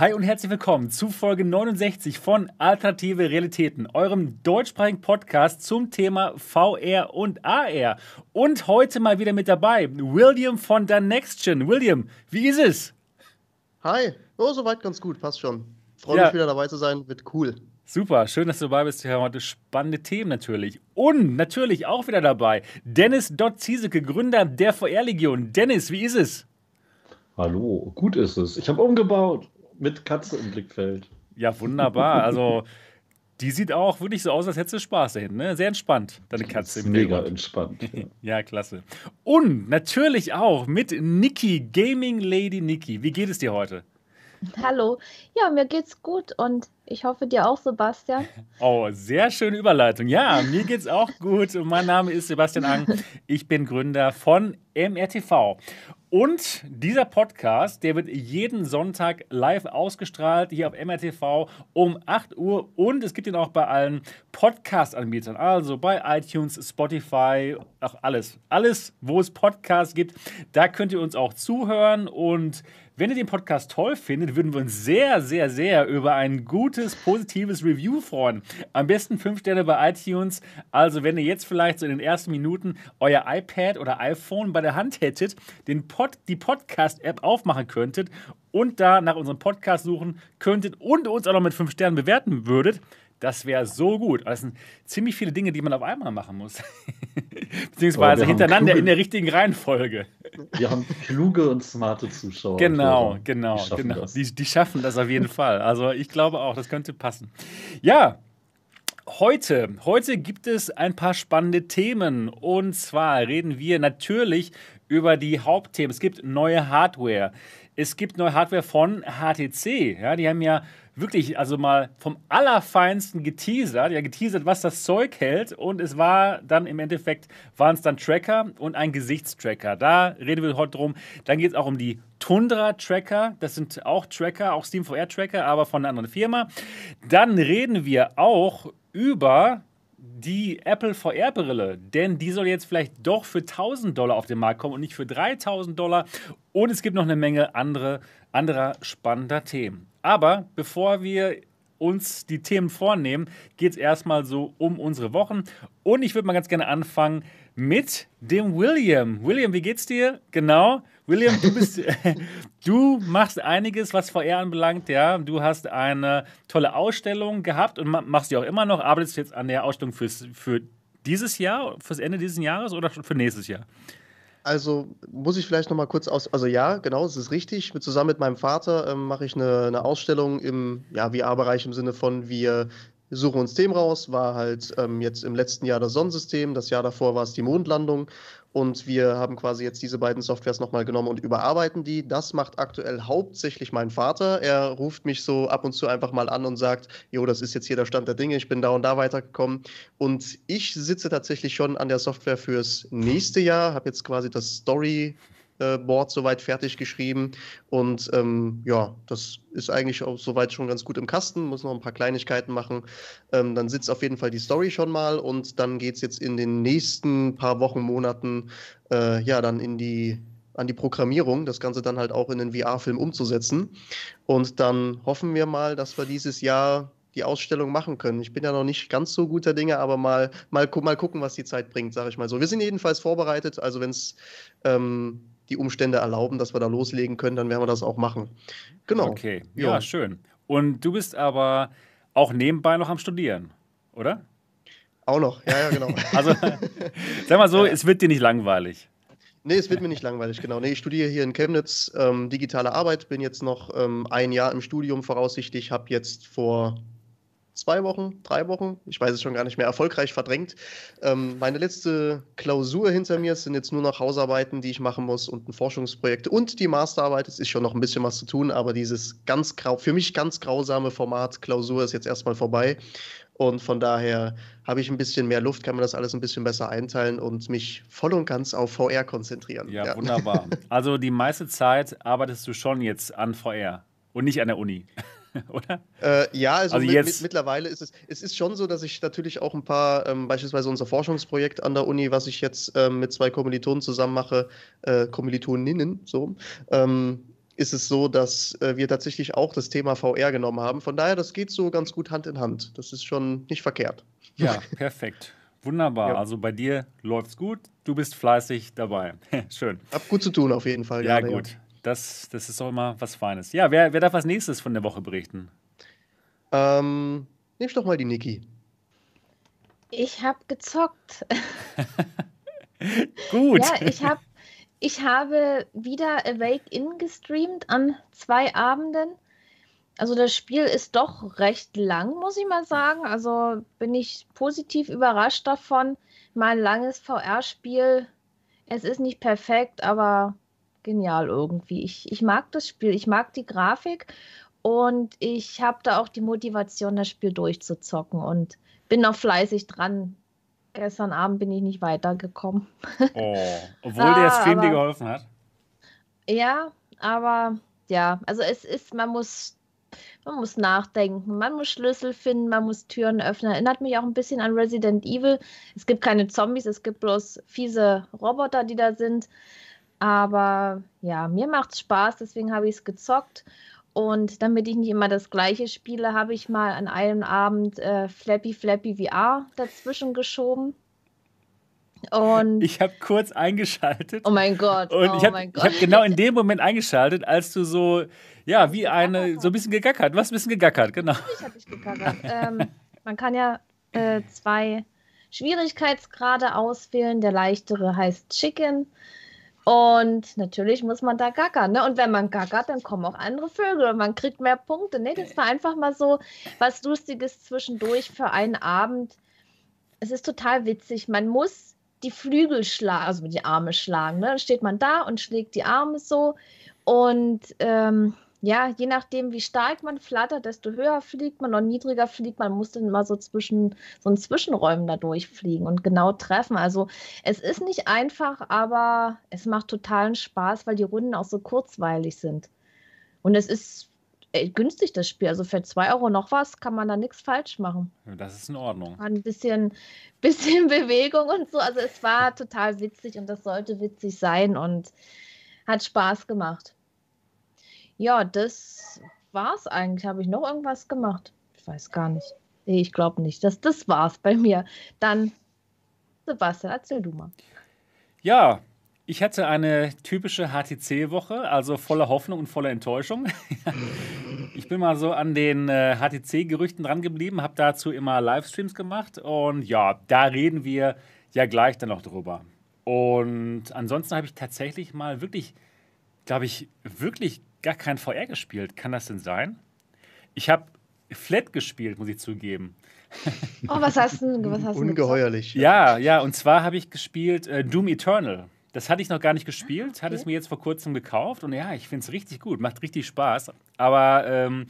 Hi und herzlich willkommen zu Folge 69 von Alternative Realitäten, eurem deutschsprachigen Podcast zum Thema VR und AR. Und heute mal wieder mit dabei William von der NextGen. William, wie ist es? Hi, oh, soweit ganz gut, passt schon. Freue mich wieder dabei zu sein, wird cool. Super, schön, dass du dabei bist. Wir haben heute spannende Themen natürlich. Und natürlich auch wieder dabei Dennis Dott Ziesecke, Gründer der VR-Legion. Dennis, wie ist es? Hallo, gut ist es. Ich habe umgebaut mit Katze im Blickfeld. Ja, wunderbar. Also, die sieht auch wirklich so aus, als hättest du Spaß dahin. Ne? Sehr entspannt, deine Katze im Mega entspannt. Ja. ja, klasse. Und natürlich auch mit Niki, Gaming Lady Niki. Wie geht es dir heute? Hallo. Ja, mir geht's gut und ich hoffe dir auch, Sebastian. Oh, sehr schöne Überleitung. Ja, mir geht's auch gut. Mein Name ist Sebastian Ang. Ich bin Gründer von MRTV. Und dieser Podcast, der wird jeden Sonntag live ausgestrahlt hier auf MRTV um 8 Uhr. Und es gibt ihn auch bei allen Podcast-Anbietern, also bei iTunes, Spotify, auch alles. Alles, wo es Podcasts gibt, da könnt ihr uns auch zuhören. Und wenn ihr den Podcast toll findet, würden wir uns sehr, sehr, sehr über ein gutes, positives Review freuen. Am besten fünf Sterne bei iTunes. Also, wenn ihr jetzt vielleicht so in den ersten Minuten euer iPad oder iPhone bei der Hand hättet, den Pod, die Podcast-App aufmachen könntet und da nach unserem Podcast suchen könntet und uns auch noch mit fünf Sternen bewerten würdet, das wäre so gut. Das sind ziemlich viele Dinge, die man auf einmal machen muss. Beziehungsweise hintereinander kluge, in der richtigen Reihenfolge. Wir haben kluge und smarte Zuschauer. Genau, genau, die genau. Die, die schaffen das auf jeden Fall. Also ich glaube auch, das könnte passen. Ja, Heute, heute gibt es ein paar spannende Themen. Und zwar reden wir natürlich über die Hauptthemen. Es gibt neue Hardware. Es gibt neue Hardware von HTC. Ja, die haben ja wirklich, also mal vom Allerfeinsten geteasert, ja, geteasert, was das Zeug hält. Und es war dann im Endeffekt, waren es dann Tracker und ein Gesichtstracker. Da reden wir heute drum. Dann geht es auch um die Tundra-Tracker. Das sind auch Tracker, auch SteamVR-Tracker, aber von einer anderen Firma. Dann reden wir auch über die Apple VR-Brille, denn die soll jetzt vielleicht doch für 1000 Dollar auf den Markt kommen und nicht für 3000 Dollar. Und es gibt noch eine Menge andere, anderer spannender Themen. Aber bevor wir uns die Themen vornehmen, geht es erstmal so um unsere Wochen. Und ich würde mal ganz gerne anfangen mit dem William. William, wie geht's dir? Genau. William, du bist, du machst einiges, was VR anbelangt, ja. Du hast eine tolle Ausstellung gehabt und machst die auch immer noch. Arbeitest du jetzt an der Ausstellung fürs, für dieses Jahr, fürs Ende dieses Jahres oder für nächstes Jahr? Also muss ich vielleicht noch mal kurz aus. Also ja, genau, es ist richtig. Zusammen mit meinem Vater ähm, mache ich eine, eine, Ausstellung im ja, VR-Bereich im Sinne von, wir suchen uns Themen raus. War halt ähm, jetzt im letzten Jahr das Sonnensystem, das Jahr davor war es die Mondlandung. Und wir haben quasi jetzt diese beiden Softwares nochmal genommen und überarbeiten die. Das macht aktuell hauptsächlich mein Vater. Er ruft mich so ab und zu einfach mal an und sagt, jo, das ist jetzt hier der Stand der Dinge, ich bin da und da weitergekommen. Und ich sitze tatsächlich schon an der Software fürs nächste Jahr, habe jetzt quasi das Story Board soweit fertig geschrieben. Und ähm, ja, das ist eigentlich auch soweit schon ganz gut im Kasten, muss noch ein paar Kleinigkeiten machen. Ähm, dann sitzt auf jeden Fall die Story schon mal und dann geht es jetzt in den nächsten paar Wochen, Monaten äh, ja dann in die an die Programmierung, das Ganze dann halt auch in den VR-Film umzusetzen. Und dann hoffen wir mal, dass wir dieses Jahr die Ausstellung machen können. Ich bin ja noch nicht ganz so guter Dinge, aber mal, mal, mal gucken, was die Zeit bringt, sage ich mal so. Wir sind jedenfalls vorbereitet. Also wenn es ähm, die Umstände erlauben, dass wir da loslegen können, dann werden wir das auch machen. Genau. Okay, ja, ja, schön. Und du bist aber auch nebenbei noch am Studieren, oder? Auch noch, ja, ja, genau. also, sag mal so, ja. es wird dir nicht langweilig. Nee, es wird mir nicht langweilig, genau. Nee, ich studiere hier in Chemnitz ähm, digitale Arbeit, bin jetzt noch ähm, ein Jahr im Studium voraussichtlich, habe jetzt vor zwei Wochen, drei Wochen, ich weiß es schon gar nicht mehr, erfolgreich verdrängt. Ähm, meine letzte Klausur hinter mir sind jetzt nur noch Hausarbeiten, die ich machen muss und ein Forschungsprojekt und die Masterarbeit. Es ist schon noch ein bisschen was zu tun, aber dieses ganz grau, für mich ganz grausame Format Klausur ist jetzt erstmal vorbei. Und von daher habe ich ein bisschen mehr Luft, kann man das alles ein bisschen besser einteilen und mich voll und ganz auf VR konzentrieren. Ja, ja. wunderbar. Also die meiste Zeit arbeitest du schon jetzt an VR und nicht an der Uni. oder? Äh, ja, also, also mit, jetzt... mit, mittlerweile ist es, es ist schon so, dass ich natürlich auch ein paar, ähm, beispielsweise unser Forschungsprojekt an der Uni, was ich jetzt ähm, mit zwei Kommilitonen zusammen mache, äh, Kommilitoninnen, so, ähm, ist es so, dass äh, wir tatsächlich auch das Thema VR genommen haben. Von daher, das geht so ganz gut Hand in Hand. Das ist schon nicht verkehrt. Ja, perfekt. Wunderbar. Ja. Also bei dir läuft es gut. Du bist fleißig dabei. Schön. Hab gut zu tun auf jeden Fall. Ja, gut. Ja. Das, das ist auch immer was Feines. Ja, wer, wer darf als nächstes von der Woche berichten? Ähm, nimm doch mal die Niki. Ich habe gezockt. gut. Ja, ich habe ich habe wieder Awake In gestreamt an zwei Abenden. Also das Spiel ist doch recht lang, muss ich mal sagen. Also bin ich positiv überrascht davon. Mein langes VR-Spiel. Es ist nicht perfekt, aber genial irgendwie. Ich, ich mag das Spiel, ich mag die Grafik und ich habe da auch die Motivation, das Spiel durchzuzocken und bin noch fleißig dran. Gestern Abend bin ich nicht weitergekommen. Oh, obwohl ah, der Stream aber, dir geholfen hat. Ja, aber ja, also es ist, man muss, man muss nachdenken, man muss Schlüssel finden, man muss Türen öffnen. Erinnert mich auch ein bisschen an Resident Evil. Es gibt keine Zombies, es gibt bloß fiese Roboter, die da sind. Aber ja, mir macht es Spaß, deswegen habe ich es gezockt. Und damit ich nicht immer das gleiche spiele, habe ich mal an einem Abend äh, Flappy Flappy VR dazwischen geschoben. Und ich habe kurz eingeschaltet. Oh mein Gott. Und oh ich habe hab genau in dem Moment eingeschaltet, als du so, ja, wie eine, so ein bisschen gegackert. Was ein bisschen gegackert, genau. Ich habe dich gegackert. ähm, man kann ja äh, zwei Schwierigkeitsgrade auswählen. Der leichtere heißt Chicken und natürlich muss man da gackern. Ne? Und wenn man gackert, dann kommen auch andere Vögel und man kriegt mehr Punkte. Ne? Das war einfach mal so was Lustiges zwischendurch für einen Abend. Es ist total witzig. Man muss die Flügel schlagen, also die Arme schlagen. Ne? Dann steht man da und schlägt die Arme so. Und ähm, ja, je nachdem, wie stark man flattert, desto höher fliegt man und niedriger fliegt man, muss dann immer so zwischen so einen Zwischenräumen da durchfliegen und genau treffen. Also es ist nicht einfach, aber es macht totalen Spaß, weil die Runden auch so kurzweilig sind. Und es ist ey, günstig, das Spiel. Also für 2 Euro noch was kann man da nichts falsch machen. Das ist in Ordnung. Ein bisschen, bisschen Bewegung und so. Also es war total witzig und das sollte witzig sein und hat Spaß gemacht. Ja, das war's eigentlich. Habe ich noch irgendwas gemacht? Ich weiß gar nicht. Ich glaube nicht. Das, das war's bei mir. Dann, Sebastian, erzähl du mal. Ja, ich hatte eine typische HTC-Woche, also voller Hoffnung und voller Enttäuschung. ich bin mal so an den äh, HTC-Gerüchten dran geblieben, habe dazu immer Livestreams gemacht und ja, da reden wir ja gleich dann noch drüber. Und ansonsten habe ich tatsächlich mal wirklich, glaube ich, wirklich gar kein VR gespielt. Kann das denn sein? Ich habe Flat gespielt, muss ich zugeben. Oh, was hast du? Was hast Ungeheuerlich. Ja, ja, und zwar habe ich gespielt äh, Doom Eternal. Das hatte ich noch gar nicht gespielt, okay. hatte es mir jetzt vor kurzem gekauft und ja, ich finde es richtig gut, macht richtig Spaß. Aber ähm,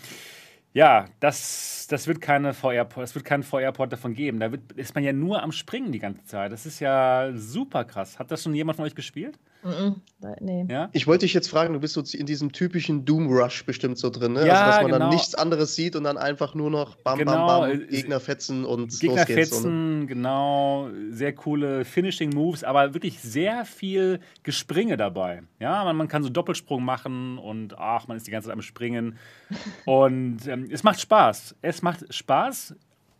ja, das, das wird keine VR, es wird keinen VR-Port davon geben. Da wird, ist man ja nur am Springen die ganze Zeit. Das ist ja super krass. Hat das schon jemand von euch gespielt? Mm -mm. Nee. Ja? Ich wollte dich jetzt fragen, du bist so in diesem typischen Doom-Rush bestimmt so drin, ne? Ja, also, dass man genau. dann nichts anderes sieht und dann einfach nur noch bam, genau. bam, bam, Gegner fetzen und Gegner los geht's. fetzen, so, genau. Sehr coole Finishing-Moves, aber wirklich sehr viel Gespringe dabei. Ja, man, man, kann so Doppelsprung machen und ach, man ist die ganze Zeit am Springen. und ähm, es macht Spaß. Es macht Spaß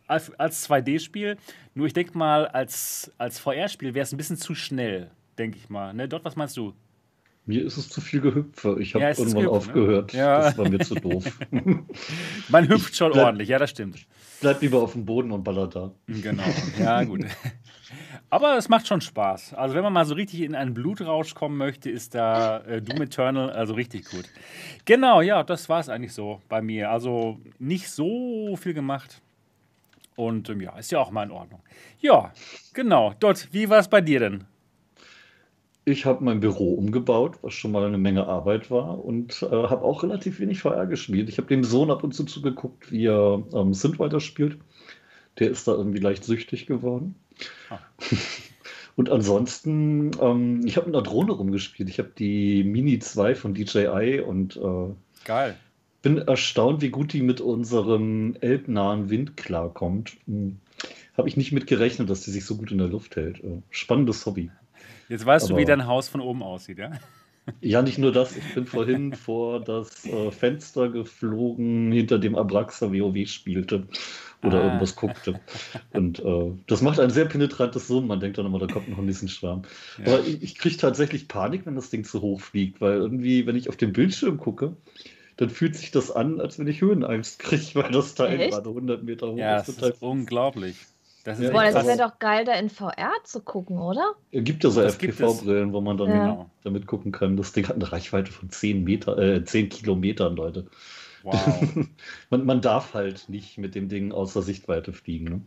als, als 2D-Spiel. Nur ich denke mal, als, als VR-Spiel wäre es ein bisschen zu schnell denke ich mal. Ne? Dort, was meinst du? Mir ist es zu viel Gehüpfe. Ich habe ja, irgendwann Gehüpf, ne? aufgehört. Ne? Ja. Das war mir zu doof. Man hüpft schon bleib, ordentlich, ja, das stimmt. Bleib lieber auf dem Boden und ballert da. Genau, ja, gut. Aber es macht schon Spaß. Also, wenn man mal so richtig in einen Blutrausch kommen möchte, ist da äh, Doom Eternal also richtig gut. Genau, ja, das war es eigentlich so bei mir. Also, nicht so viel gemacht. Und ähm, ja, ist ja auch mal in Ordnung. Ja, genau. Dort, wie war es bei dir denn? Ich habe mein Büro umgebaut, was schon mal eine Menge Arbeit war und äh, habe auch relativ wenig VR gespielt. Ich habe dem Sohn ab und zu zugeguckt, wie er ähm, Synthwriter spielt. Der ist da irgendwie leicht süchtig geworden. Ah. Und ansonsten, ähm, ich habe mit einer Drohne rumgespielt. Ich habe die Mini 2 von DJI und äh, Geil. bin erstaunt, wie gut die mit unserem elbnahen Wind klarkommt. Hm. Habe ich nicht mit gerechnet, dass die sich so gut in der Luft hält. Äh, spannendes Hobby. Jetzt weißt Aber du, wie dein Haus von oben aussieht, ja? Ja, nicht nur das. Ich bin vorhin vor das äh, Fenster geflogen, hinter dem Abraxa WoW spielte oder ah. irgendwas guckte. Und äh, das macht ein sehr penetrantes Summen. Man denkt dann immer, da kommt noch ein bisschen Schwarm. Ja. Aber ich, ich kriege tatsächlich Panik, wenn das Ding zu hoch fliegt, weil irgendwie, wenn ich auf den Bildschirm gucke, dann fühlt sich das an, als wenn ich Höhenangst kriege, weil das Teil Echt? gerade 100 Meter hoch ja, ist. Das ist unglaublich. Das ist Boah, das wäre doch geil, da in VR zu gucken, oder? Es gibt ja so FPV-Brillen, wo man dann ja. damit gucken kann. Das Ding hat eine Reichweite von 10, Meter, äh, 10 Kilometern, Leute. Wow. man, man, darf halt nicht mit dem Ding außer Sichtweite fliegen. Ne?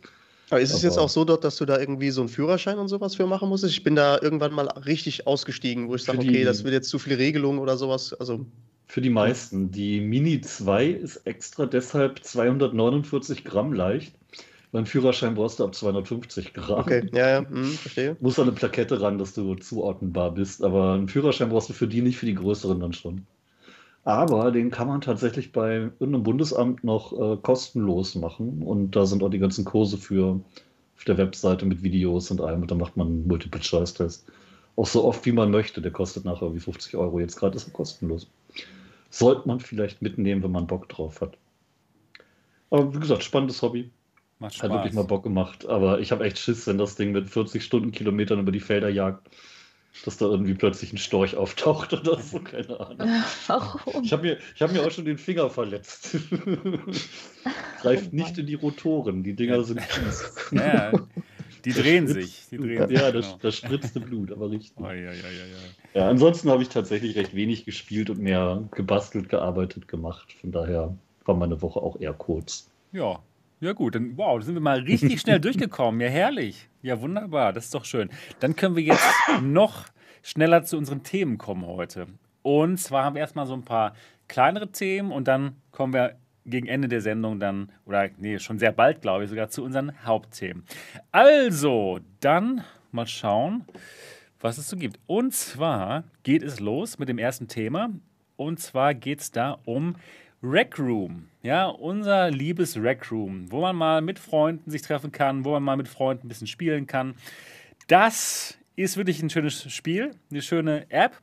Aber ist es jetzt auch so dort, dass du da irgendwie so einen Führerschein und sowas für machen musstest? Ich bin da irgendwann mal richtig ausgestiegen, wo ich sage, okay, das wird jetzt zu viel Regelung oder sowas. Also für die meisten. Die Mini 2 ist extra deshalb 249 Gramm leicht. Beim Führerschein brauchst du ab 250 Gramm. Okay, ja, ja, hm, verstehe. Muss an eine Plakette ran, dass du zuordnenbar bist. Aber einen Führerschein brauchst du für die nicht, für die größeren dann schon. Aber den kann man tatsächlich bei irgendeinem Bundesamt noch äh, kostenlos machen. Und da sind auch die ganzen Kurse für auf der Webseite mit Videos und allem. Und da macht man einen Multiple-Choice-Test. Auch so oft, wie man möchte. Der kostet nachher wie 50 Euro. Jetzt gerade ist er kostenlos. Sollte man vielleicht mitnehmen, wenn man Bock drauf hat. Aber wie gesagt, spannendes Hobby. Macht Spaß. Hat wirklich mal Bock gemacht. Aber ich habe echt Schiss, wenn das Ding mit 40 Stundenkilometern über die Felder jagt dass da irgendwie plötzlich ein Storch auftaucht oder so, keine Ahnung. Warum? Ich habe mir, hab mir auch schon den Finger verletzt. Greift oh nicht in die Rotoren, die Dinger sind fies. Ja, die drehen sich. Die drehen ja, das, genau. das spritzte Blut, aber richtig. Oh, ja, ja, ja, ja. ja, ansonsten habe ich tatsächlich recht wenig gespielt und mehr gebastelt, gearbeitet, gemacht. Von daher war meine Woche auch eher kurz. Ja, ja, gut, dann wow, sind wir mal richtig schnell durchgekommen. Ja, herrlich. Ja, wunderbar, das ist doch schön. Dann können wir jetzt noch schneller zu unseren Themen kommen heute. Und zwar haben wir erstmal so ein paar kleinere Themen und dann kommen wir gegen Ende der Sendung dann, oder nee, schon sehr bald, glaube ich, sogar zu unseren Hauptthemen. Also, dann mal schauen, was es so gibt. Und zwar geht es los mit dem ersten Thema. Und zwar geht es da um Rec Room, ja, unser liebes Rec Room, wo man mal mit Freunden sich treffen kann, wo man mal mit Freunden ein bisschen spielen kann. Das ist wirklich ein schönes Spiel, eine schöne App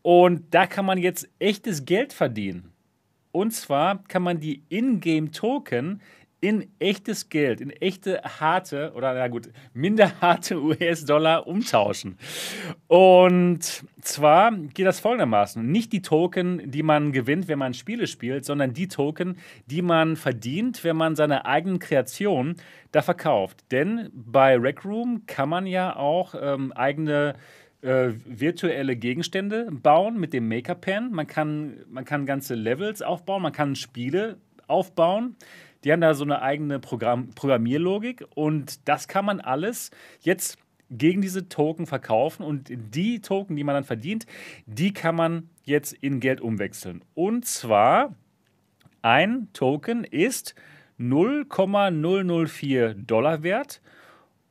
und da kann man jetzt echtes Geld verdienen. Und zwar kann man die Ingame-Token in echtes Geld, in echte harte oder na gut, minder harte US-Dollar umtauschen. Und zwar geht das folgendermaßen: Nicht die Token, die man gewinnt, wenn man Spiele spielt, sondern die Token, die man verdient, wenn man seine eigenen Kreationen da verkauft. Denn bei Rec Room kann man ja auch ähm, eigene äh, virtuelle Gegenstände bauen mit dem Maker Pen. Man kann, man kann ganze Levels aufbauen, man kann Spiele aufbauen. Die haben da so eine eigene Programm Programmierlogik und das kann man alles jetzt gegen diese Token verkaufen und die Token, die man dann verdient, die kann man jetzt in Geld umwechseln. Und zwar ein Token ist 0,004 Dollar wert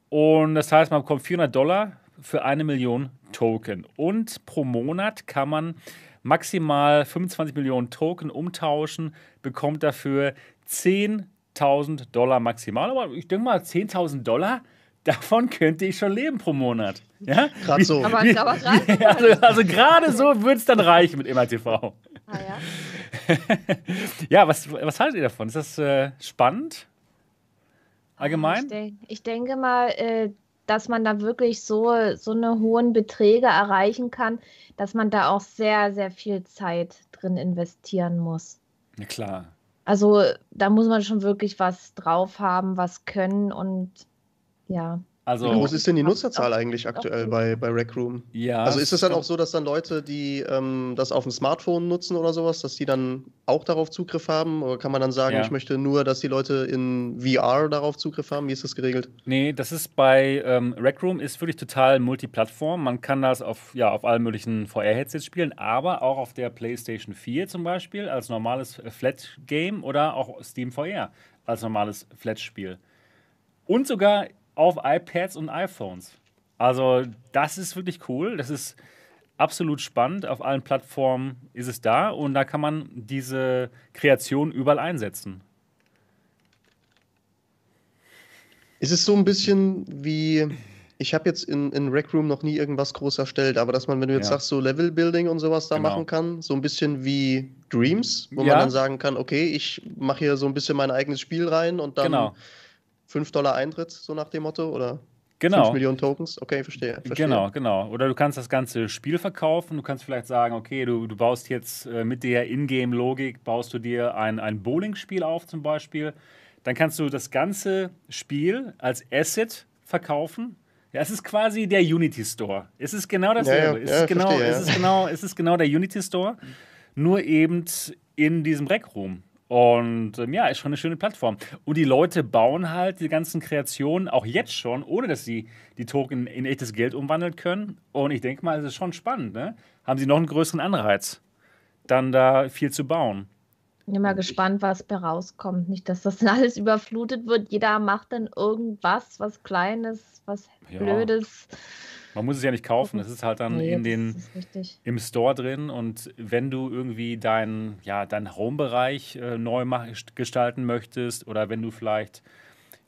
und das heißt, man bekommt 400 Dollar für eine Million Token und pro Monat kann man maximal 25 Millionen Token umtauschen, bekommt dafür 10.000 Dollar maximal. Aber ich denke mal, 10.000 Dollar, davon könnte ich schon leben pro Monat. Ja? Gerade so. Aber, wie, aber also, also gerade so würde es dann reichen mit MRTV. Ah, ja. ja, was, was haltet ihr davon? Ist das äh, spannend? Allgemein? Ich, denk, ich denke mal, äh, dass man da wirklich so, so eine hohen Beträge erreichen kann, dass man da auch sehr, sehr viel Zeit drin investieren muss. Ja, klar. Also da muss man schon wirklich was drauf haben, was können und ja. Also, Wie groß ist denn die Nutzerzahl eigentlich aktuell bei, bei Rec Room? Ja. Also ist es dann auch so, dass dann Leute, die ähm, das auf dem Smartphone nutzen oder sowas, dass die dann auch darauf Zugriff haben? Oder kann man dann sagen, ja. ich möchte nur, dass die Leute in VR darauf Zugriff haben? Wie ist das geregelt? Nee, das ist bei ähm, Rec Room ist wirklich total Multiplattform. Man kann das auf, ja, auf allen möglichen VR-Headsets spielen, aber auch auf der PlayStation 4 zum Beispiel als normales Flat-Game oder auch Steam VR als normales Flat-Spiel. Und sogar auf iPads und iPhones. Also das ist wirklich cool. Das ist absolut spannend. Auf allen Plattformen ist es da und da kann man diese Kreation überall einsetzen. Ist es so ein bisschen wie Ich habe jetzt in, in Rec Room noch nie irgendwas groß erstellt, aber dass man, wenn du jetzt ja. sagst, so Level Building und sowas da genau. machen kann, so ein bisschen wie Dreams, wo ja. man dann sagen kann, okay, ich mache hier so ein bisschen mein eigenes Spiel rein und dann genau. 5 Dollar Eintritt, so nach dem Motto, oder? Genau. 5 Millionen Tokens, okay, verstehe, verstehe. Genau, genau. Oder du kannst das ganze Spiel verkaufen. Du kannst vielleicht sagen, okay, du, du baust jetzt äh, mit der Ingame-Logik, baust du dir ein, ein Bowling-Spiel auf zum Beispiel. Dann kannst du das ganze Spiel als Asset verkaufen. Ja, es ist quasi der Unity Store. Es ist genau dasselbe. Ja, ja, es, ist genau, verstehe, es, ist genau, es ist genau der Unity Store, nur eben in diesem Rec Room. Und ähm, ja, ist schon eine schöne Plattform. Und die Leute bauen halt die ganzen Kreationen auch jetzt schon, ohne dass sie die Token in echtes Geld umwandeln können. Und ich denke mal, es ist schon spannend. Ne? Haben sie noch einen größeren Anreiz, dann da viel zu bauen. Ich bin mal gespannt, was bei rauskommt. Nicht, dass das alles überflutet wird. Jeder macht dann irgendwas, was Kleines, was ja. Blödes. Man muss es ja nicht kaufen, es ist halt dann nee, in den, im Store drin und wenn du irgendwie deinen ja, dein Home-Bereich äh, neu gestalten möchtest oder wenn du vielleicht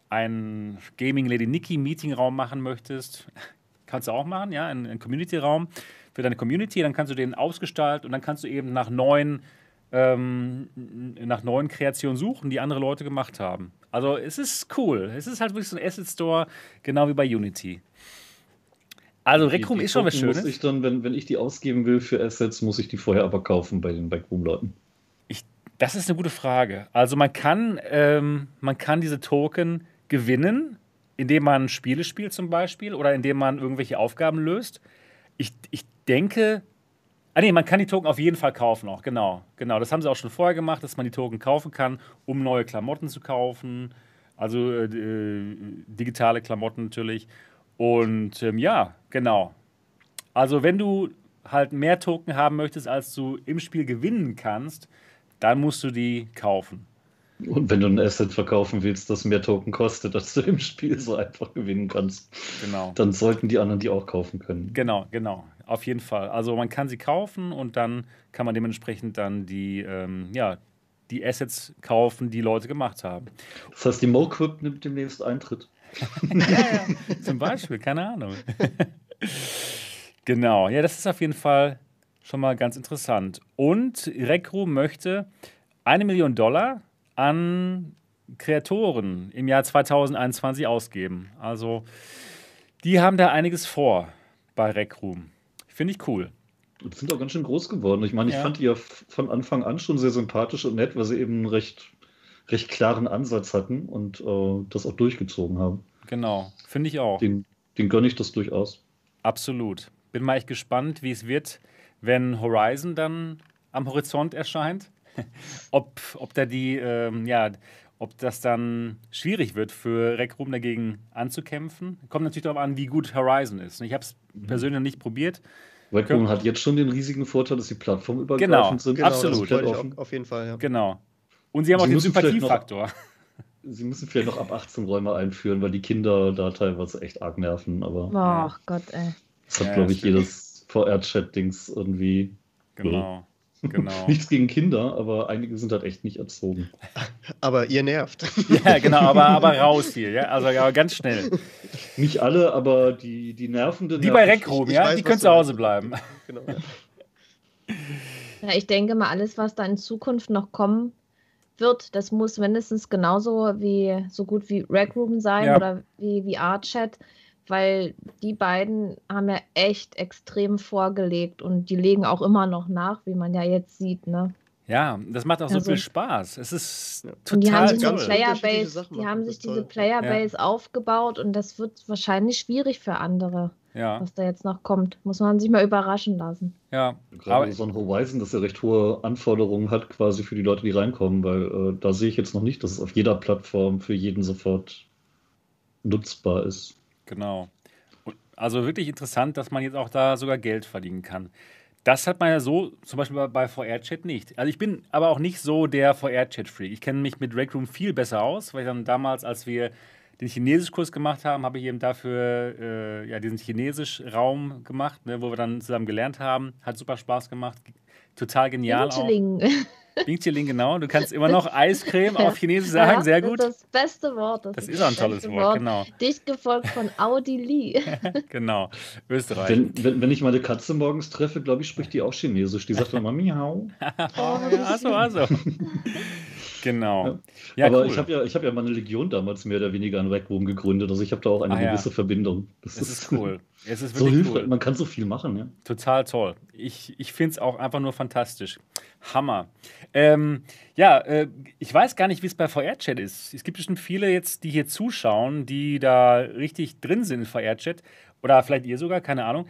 einen Gaming Lady Nikki Meeting-Raum machen möchtest, kannst du auch machen, ja, einen, Community-Raum für deine Community, dann kannst du den ausgestalten und dann kannst du eben nach neuen ähm, nach neuen Kreationen suchen, die andere Leute gemacht haben. Also es ist cool. Es ist halt wirklich so ein Asset Store, genau wie bei Unity. Also Rec ist schon was Schönes. Muss ich dann, wenn, wenn ich die ausgeben will für Assets, muss ich die vorher aber kaufen bei den Backroom-Leuten? Das ist eine gute Frage. Also man kann, ähm, man kann diese Token gewinnen, indem man Spiele spielt zum Beispiel oder indem man irgendwelche Aufgaben löst. Ich, ich denke, Ah nee, man kann die Token auf jeden Fall kaufen auch, genau. Genau, das haben sie auch schon vorher gemacht, dass man die Token kaufen kann, um neue Klamotten zu kaufen. Also äh, äh, digitale Klamotten natürlich. Und ähm, ja, genau. Also wenn du halt mehr Token haben möchtest, als du im Spiel gewinnen kannst, dann musst du die kaufen. Und wenn du ein Asset verkaufen willst, das mehr Token kostet, als du im Spiel so einfach gewinnen kannst, genau. dann sollten die anderen die auch kaufen können. Genau, genau. Auf jeden Fall. Also man kann sie kaufen und dann kann man dementsprechend dann die, ähm, ja, die Assets kaufen, die Leute gemacht haben. Das heißt, die MoQuip nimmt demnächst Eintritt. ja, ja. Zum Beispiel, keine Ahnung. genau, ja, das ist auf jeden Fall schon mal ganz interessant. Und Recru möchte eine Million Dollar an Kreatoren im Jahr 2021 ausgeben. Also die haben da einiges vor bei Recru. Finde ich cool. Und sind auch ganz schön groß geworden. Ich meine, ich ja. fand die ja von Anfang an schon sehr sympathisch und nett, weil sie eben einen recht, recht klaren Ansatz hatten und äh, das auch durchgezogen haben. Genau, finde ich auch. Den, den gönne ich das durchaus. Absolut. Bin mal echt gespannt, wie es wird, wenn Horizon dann am Horizont erscheint. ob, ob da die, ähm, ja, ob das dann schwierig wird für Rec Room dagegen anzukämpfen. Kommt natürlich darauf an, wie gut Horizon ist. Ich habe es mhm. persönlich noch nicht probiert. Rec Room hat jetzt schon den riesigen Vorteil, dass sie plattformübergreifend genau, sind. Genau, absolut. Auf, auf, jeden Fall, ja. Genau. Und sie haben sie auch den Sympathiefaktor. Sie müssen vielleicht noch ab 18 Räume einführen, weil die Kinder da teilweise echt arg nerven. Aber Ach Gott, ey. Das hat, ja, glaube ich, jedes VR-Chat-Dings irgendwie. Genau. Genau. Nichts gegen Kinder, aber einige sind halt echt nicht erzogen. Aber ihr nervt. Ja, genau, aber, aber raus hier, ja. Also ja, ganz schnell. Nicht alle, aber die, die Nervenden. Die bei Reckrum, ja, weiß, die können zu Hause bleiben. Genau. Ja, ich denke mal, alles, was da in Zukunft noch kommen wird, das muss mindestens genauso wie so gut wie Rec Room sein ja. oder wie VR-Chat weil die beiden haben ja echt extrem vorgelegt und die legen auch immer noch nach, wie man ja jetzt sieht, ne? Ja, das macht auch also, so viel Spaß. Es ist total und die haben sich toll. Playerbase, die haben sich diese Playerbase ja. aufgebaut und das wird wahrscheinlich schwierig für andere. Ja. Was da jetzt noch kommt, muss man sich mal überraschen lassen. Ja, gerade so ein Horizon, das ja recht hohe Anforderungen hat, quasi für die Leute, die reinkommen, weil äh, da sehe ich jetzt noch nicht, dass es auf jeder Plattform für jeden sofort nutzbar ist. Genau. Also wirklich interessant, dass man jetzt auch da sogar Geld verdienen kann. Das hat man ja so zum Beispiel bei VR-Chat nicht. Also ich bin aber auch nicht so der VR-Chat-Freak. Ich kenne mich mit Rec Room viel besser aus, weil ich dann damals, als wir den Chinesischkurs gemacht haben, habe ich eben dafür äh, ja, diesen Chinesisch-Raum gemacht, ne, wo wir dann zusammen gelernt haben. Hat super Spaß gemacht. total genial Bingchiling. auch. Bingchiling, genau. Du kannst immer noch Eiscreme auf Chinesisch sagen, ja, sehr gut. Das ist das beste Wort. Das, das ist auch ein tolles Wort, Wort, genau. Dicht gefolgt von Audi Lee. genau, Österreich. Wenn, wenn, wenn, ich meine Katze morgens treffe, glaube ich, spricht die auch Chinesisch. Die sagt dann immer Miau. oh, also, also. Genau. Ja. Aber cool. ich habe ja, hab ja meine Legion damals mehr oder weniger an Rec Room gegründet. Also ich habe da auch eine ah, gewisse ja. Verbindung. Das es ist, ist cool. Es ist so hilfreich. Cool. Man kann so viel machen. Ja. Total toll. Ich, ich finde es auch einfach nur fantastisch. Hammer. Ähm, ja, äh, ich weiß gar nicht, wie es bei VR-Chat ist. Es gibt bestimmt viele jetzt, die hier zuschauen, die da richtig drin sind in VR-Chat. Oder vielleicht ihr sogar, keine Ahnung.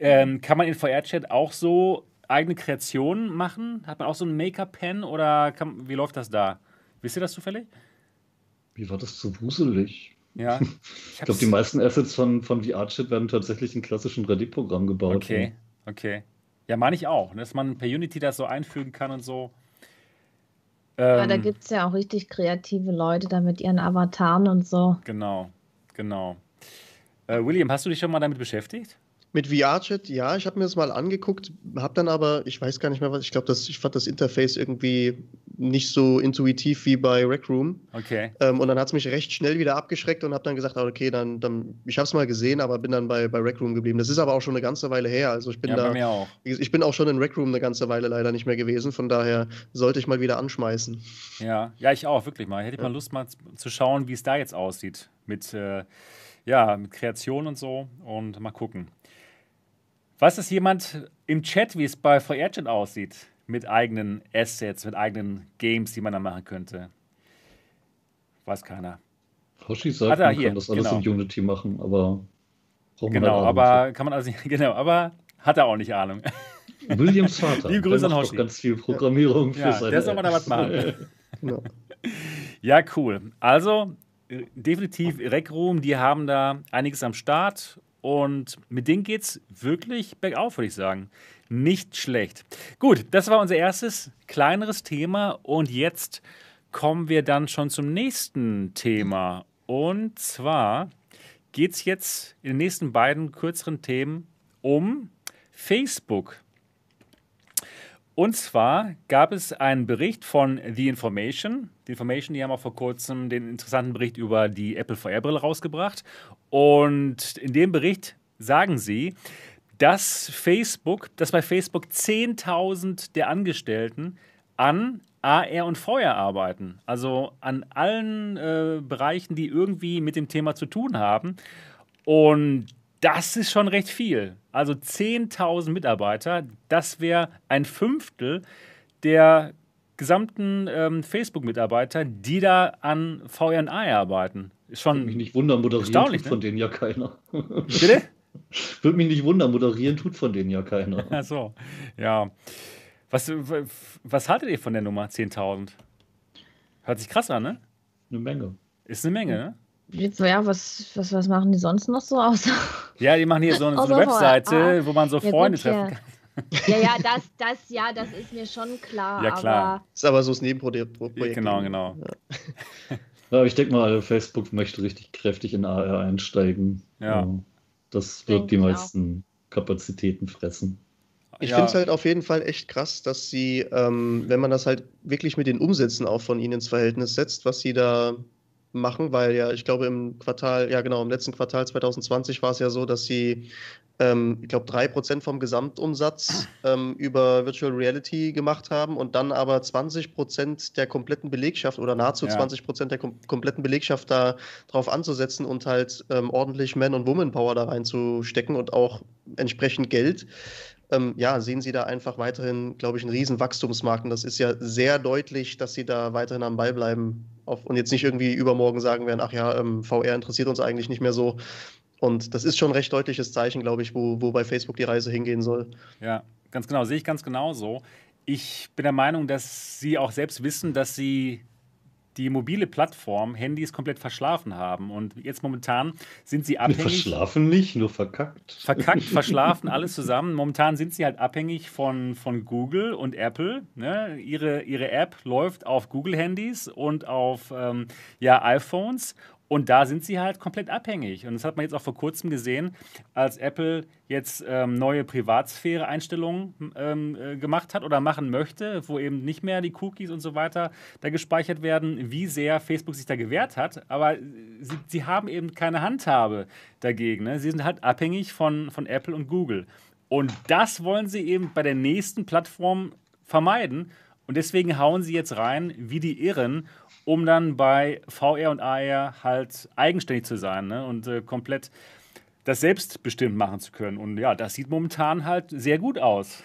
Ähm, kann man in VR-Chat auch so eigene Kreationen machen? Hat man auch so ein Make-up-Pen oder kann, wie läuft das da? Wisst ihr das zufällig? Wie war das so wuselig? Ja. Ich, ich glaube, die meisten Assets von, von VR-Chat werden tatsächlich in klassischen 3D-Programmen gebaut. Okay, ja. okay. Ja, meine ich auch, ne, dass man per Unity das so einfügen kann und so. ja, da ähm, gibt es ja auch richtig kreative Leute da mit ihren Avataren und so. Genau, genau. Äh, William, hast du dich schon mal damit beschäftigt? Mit VR-Chat, ja, ich habe mir das mal angeguckt, habe dann aber, ich weiß gar nicht mehr was, ich glaube, ich fand das Interface irgendwie nicht so intuitiv wie bei Rec Room. Okay. Ähm, und dann hat es mich recht schnell wieder abgeschreckt und habe dann gesagt, okay, dann, dann ich habe es mal gesehen, aber bin dann bei, bei Rec Room geblieben. Das ist aber auch schon eine ganze Weile her. Also ich bin ja, da, bei mir auch. ich bin auch schon in Rec Room eine ganze Weile leider nicht mehr gewesen. Von daher sollte ich mal wieder anschmeißen. Ja, ja, ich auch wirklich mal. Hätte ich ja. mal Lust mal zu schauen, wie es da jetzt aussieht mit äh, ja mit Kreation und so und mal gucken. Was ist jemand im Chat, wie es bei VR-Chat aussieht? Mit eigenen Assets, mit eigenen Games, die man da machen könnte? Weiß keiner. Hoshi sagt, man hier, kann das alles genau. in Unity machen, aber Genau, aber kann man also genau, aber hat er auch nicht Ahnung. Williams Vater. Liebe Grüße an Hoshi. ganz viel Programmierung für ja, seine Der soll mal da was machen. genau. Ja, cool. Also, äh, definitiv Rec Room, die haben da einiges am Start und mit denen geht es wirklich bergauf, würde ich sagen. Nicht schlecht. Gut, das war unser erstes kleineres Thema. Und jetzt kommen wir dann schon zum nächsten Thema. Und zwar geht es jetzt in den nächsten beiden kürzeren Themen um Facebook. Und zwar gab es einen Bericht von The Information. The Information, die haben auch vor kurzem den interessanten Bericht über die Apple VR-Brille rausgebracht. Und in dem Bericht sagen sie, dass Facebook, dass bei Facebook 10.000 der Angestellten an AR und VR arbeiten. Also an allen äh, Bereichen, die irgendwie mit dem Thema zu tun haben. Und das ist schon recht viel. Also 10.000 Mitarbeiter, das wäre ein Fünftel der gesamten ähm, Facebook-Mitarbeiter, die da an VRNA arbeiten. Ist schon Würde mich nicht wundern, moderieren tut ne? von denen ja keiner. Bitte? Würde mich nicht wundern, moderieren tut von denen ja keiner. Ach so, ja. Was, was haltet ihr von der Nummer 10.000? Hört sich krass an, ne? Eine Menge. Ist eine Menge, ne? Jetzt, ja, was, was, was machen die sonst noch so außer? Ja, die machen hier so eine, so eine Webseite, ah, wo man so ja, Freunde gut, treffen kann. Ja, ja, das, das, ja, das ist mir schon klar. Ja, klar. Aber ist aber so das Nebenprojekt. Genau, genau. Ja. Ja ich denke mal, Facebook möchte richtig kräftig in AR einsteigen. Ja. Das wird die meisten auch. Kapazitäten fressen. Ich ja. finde es halt auf jeden Fall echt krass, dass sie, ähm, wenn man das halt wirklich mit den Umsätzen auch von ihnen ins Verhältnis setzt, was sie da machen, weil ja, ich glaube, im Quartal, ja genau, im letzten Quartal 2020 war es ja so, dass sie, ähm, ich glaube, 3% vom Gesamtumsatz ähm, über Virtual Reality gemacht haben und dann aber 20% der kompletten Belegschaft oder nahezu ja. 20% der kom kompletten Belegschaft da drauf anzusetzen und halt ähm, ordentlich Man- und Woman-Power da reinzustecken und auch entsprechend Geld ähm, ja, sehen Sie da einfach weiterhin, glaube ich, einen riesen Wachstumsmarkt. Und das ist ja sehr deutlich, dass Sie da weiterhin am Ball bleiben auf, und jetzt nicht irgendwie übermorgen sagen werden, ach ja, ähm, VR interessiert uns eigentlich nicht mehr so. Und das ist schon ein recht deutliches Zeichen, glaube ich, wo, wo bei Facebook die Reise hingehen soll. Ja, ganz genau, sehe ich ganz genau so. Ich bin der Meinung, dass Sie auch selbst wissen, dass Sie die mobile Plattform Handys komplett verschlafen haben. Und jetzt momentan sind sie abhängig. Verschlafen nicht, nur verkackt. Verkackt, verschlafen, alles zusammen. Momentan sind sie halt abhängig von, von Google und Apple. Ne? Ihre, ihre App läuft auf Google-Handys und auf ähm, ja, iPhones. Und da sind sie halt komplett abhängig. Und das hat man jetzt auch vor kurzem gesehen, als Apple jetzt ähm, neue Privatsphäre-Einstellungen ähm, äh, gemacht hat oder machen möchte, wo eben nicht mehr die Cookies und so weiter da gespeichert werden, wie sehr Facebook sich da gewehrt hat. Aber sie, sie haben eben keine Handhabe dagegen. Ne? Sie sind halt abhängig von, von Apple und Google. Und das wollen sie eben bei der nächsten Plattform vermeiden. Und deswegen hauen sie jetzt rein wie die Irren um dann bei VR und AR halt eigenständig zu sein ne? und äh, komplett das selbstbestimmt machen zu können. Und ja, das sieht momentan halt sehr gut aus.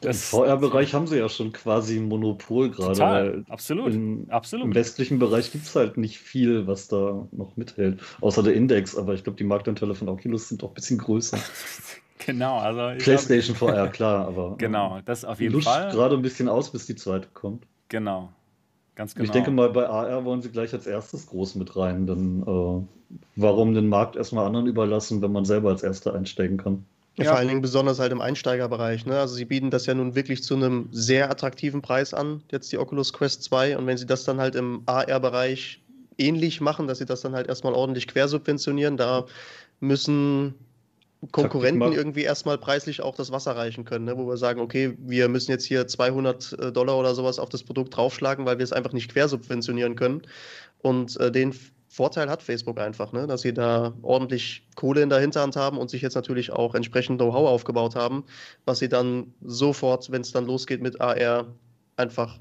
Das Im VR-Bereich haben sie ja schon quasi ein Monopol gerade. Total, absolut, in, absolut. Im westlichen Bereich gibt es halt nicht viel, was da noch mithält. Außer der Index, aber ich glaube, die Marktanteile von Oculus sind auch ein bisschen größer. genau, also. PlayStation glaub, VR, klar, aber. Genau, das auf jeden Fall. gerade ein bisschen aus, bis die zweite kommt. Genau. Ganz genau. Ich denke mal, bei AR wollen sie gleich als erstes groß mit rein. Denn äh, warum den Markt erstmal anderen überlassen, wenn man selber als Erster einsteigen kann? Ja, vor allen Dingen besonders halt im Einsteigerbereich. Ne? Also sie bieten das ja nun wirklich zu einem sehr attraktiven Preis an, jetzt die Oculus Quest 2. Und wenn sie das dann halt im AR-Bereich ähnlich machen, dass sie das dann halt erstmal ordentlich quersubventionieren, da müssen Konkurrenten irgendwie erstmal preislich auch das Wasser reichen können, ne? wo wir sagen, okay, wir müssen jetzt hier 200 äh, Dollar oder sowas auf das Produkt draufschlagen, weil wir es einfach nicht quersubventionieren können. Und äh, den Vorteil hat Facebook einfach, ne? dass sie da ordentlich Kohle in der Hinterhand haben und sich jetzt natürlich auch entsprechend Know-how aufgebaut haben, was sie dann sofort, wenn es dann losgeht mit AR, einfach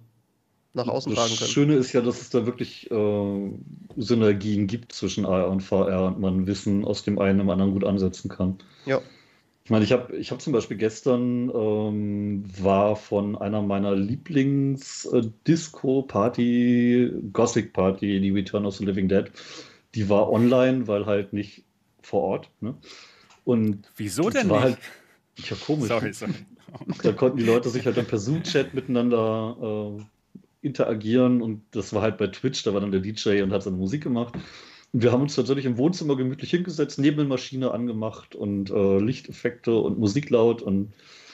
nach außen das tragen können. Das Schöne ist ja, dass es da wirklich äh, Synergien gibt zwischen AR und VR und man Wissen aus dem einen im anderen gut ansetzen kann. Ja. Ich meine, ich habe ich hab zum Beispiel gestern ähm, war von einer meiner Lieblings-Disco-Party, Gothic-Party, die Return of the Living Dead. Die war online, weil halt nicht vor Ort. Ne? Und Wieso denn war nicht? Halt, ja, komisch. Sorry, sorry. Da konnten die Leute sich halt dann per Zoom-Chat miteinander äh, interagieren und das war halt bei Twitch, da war dann der DJ und hat seine Musik gemacht. Und wir haben uns tatsächlich im Wohnzimmer gemütlich hingesetzt, Nebelmaschine angemacht und äh, Lichteffekte und Musik laut und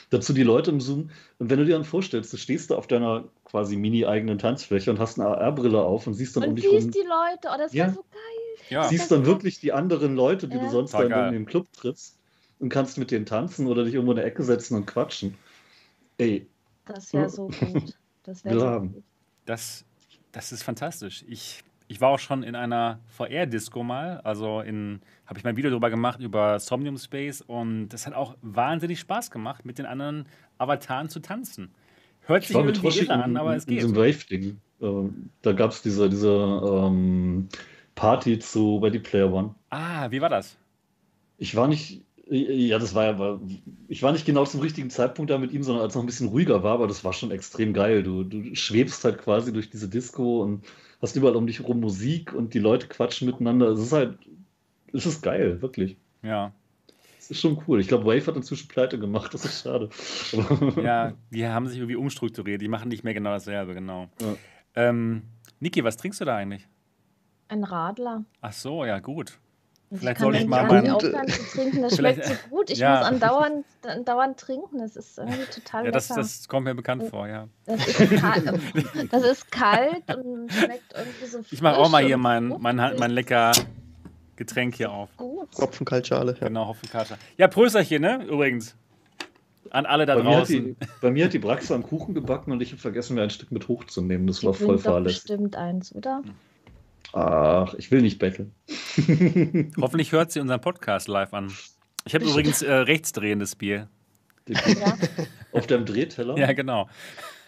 dazu die Leute im Zoom. Und wenn du dir dann vorstellst, du stehst da auf deiner quasi mini-eigenen Tanzfläche und hast eine AR-Brille auf und siehst dann und um dich rum. die Leute, oh, das ja. war so geil. Ja. Siehst dann wirklich die anderen Leute, die ja. du sonst dann in dem Club trittst und kannst mit denen tanzen oder dich irgendwo in der Ecke setzen und quatschen. Ey. Das wäre so gut. Das wäre so gut. Das, das ist fantastisch. Ich, ich war auch schon in einer VR-Disco mal. Also in habe ich mein Video darüber gemacht, über Somnium Space. Und das hat auch wahnsinnig Spaß gemacht, mit den anderen Avataren zu tanzen. Hört sich irgendwie irre an, aber es geht. In diesem Wave-Ding. Ähm, da gab es diese, diese ähm, Party zu Ready Player One. Ah, wie war das? Ich war nicht, ja, das war ja, ich war nicht genau zum richtigen Zeitpunkt da mit ihm, sondern als es noch ein bisschen ruhiger war, aber das war schon extrem geil. Du, du schwebst halt quasi durch diese Disco und hast überall um dich herum Musik und die Leute quatschen miteinander. Es ist halt, es ist geil, wirklich. Ja. Es ist schon cool. Ich glaube, Wave hat inzwischen pleite gemacht, das ist schade. ja, die haben sich irgendwie umstrukturiert. Die machen nicht mehr genau dasselbe, genau. Ja. Ähm, Niki, was trinkst du da eigentlich? Ein Radler. Ach so, ja, gut. Vielleicht soll ich mal meinen. aufhören zu trinken. Das schmeckt so gut. Ich ja. muss andauernd, andauernd trinken. Das ist irgendwie total ja, das. Das kommt mir bekannt vor, ja. Das ist kalt, das ist kalt und schmeckt irgendwie so Ich mache auch mal hier mein, mein, mein lecker Getränk hier auf. Gut. Hopfenkaltschale. Ja. Genau, Hopfenkaltschale. Ja, Prösterchen, ne? Übrigens. An alle da bei draußen. Mir die, bei mir hat die Braxe am Kuchen gebacken und ich habe vergessen, mir ein Stück mit hochzunehmen. Das die war voll fahrlässig. bestimmt eins, oder? Ach, ich will nicht betteln. Hoffentlich hört sie unseren Podcast live an. Ich habe übrigens äh, rechtsdrehendes Bier. Ja. Auf deinem Drehteller? Ja, genau.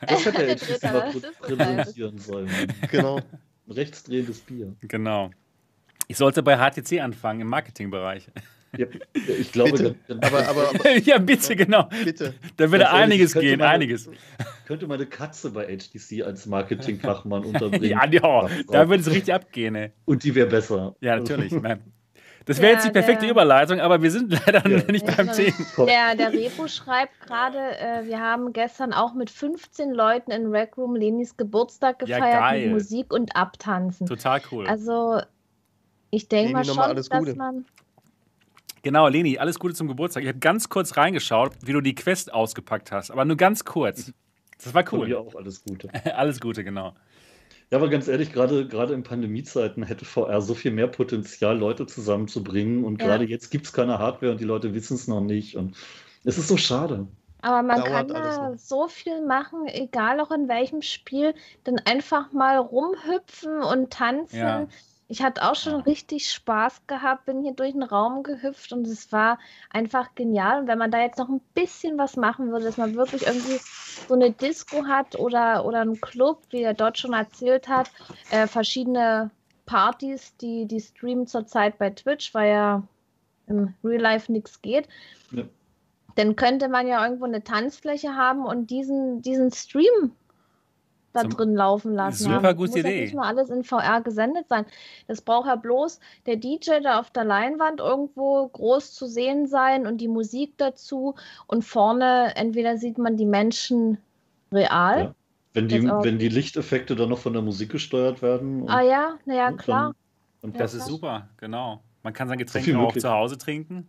Das hätte er jetzt mal präsentieren sollen. Genau. Ein rechtsdrehendes Bier. Genau. Ich sollte bei HTC anfangen, im Marketingbereich. Ja, ich glaube, bitte. Dann, aber, aber, aber, ja, bitte, genau. Bitte. Da würde einiges gehen, meine, einiges. Könnte meine Katze bei HTC als Marketingfachmann unterbringen. ja, ja da würde es richtig abgehen. Ey. Und die wäre besser. Ja, natürlich. Das wäre ja, jetzt die perfekte der, Überleitung, aber wir sind leider ja. nicht beim Thema. Der, der Repo schreibt gerade, äh, wir haben gestern auch mit 15 Leuten in Rec Room Lenis Geburtstag gefeiert ja, mit Musik und Abtanzen. Total cool. Also ich denke mal schon, dass man Genau, Leni, alles Gute zum Geburtstag. Ich habe ganz kurz reingeschaut, wie du die Quest ausgepackt hast, aber nur ganz kurz. Das war cool. Mir auch alles Gute. alles Gute, genau. Ja, aber ganz ehrlich, gerade, gerade in Pandemiezeiten hätte VR so viel mehr Potenzial, Leute zusammenzubringen. Und ja. gerade jetzt gibt es keine Hardware und die Leute wissen es noch nicht. Und es ist so schade. Aber man Dauert kann da so viel machen, egal auch in welchem Spiel, dann einfach mal rumhüpfen und tanzen. Ja. Ich hatte auch schon richtig Spaß gehabt, bin hier durch den Raum gehüpft und es war einfach genial. Und wenn man da jetzt noch ein bisschen was machen würde, dass man wirklich irgendwie so eine Disco hat oder, oder einen Club, wie er dort schon erzählt hat, äh, verschiedene Partys, die, die streamen zurzeit bei Twitch, weil ja im Real Life nichts geht. Ja. Dann könnte man ja irgendwo eine Tanzfläche haben und diesen, diesen Stream da Zum drin laufen lassen. Super haben. gute muss Idee. Ja nicht mal alles in VR gesendet sein. Das braucht ja bloß der DJ da auf der Leinwand irgendwo groß zu sehen sein und die Musik dazu. Und vorne entweder sieht man die Menschen real. Ja. Wenn, die, wenn die Lichteffekte dann noch von der Musik gesteuert werden. ah ja, naja, klar. Dann, das ja, ist super, genau. Man kann sein Getränk so auch zu Hause trinken.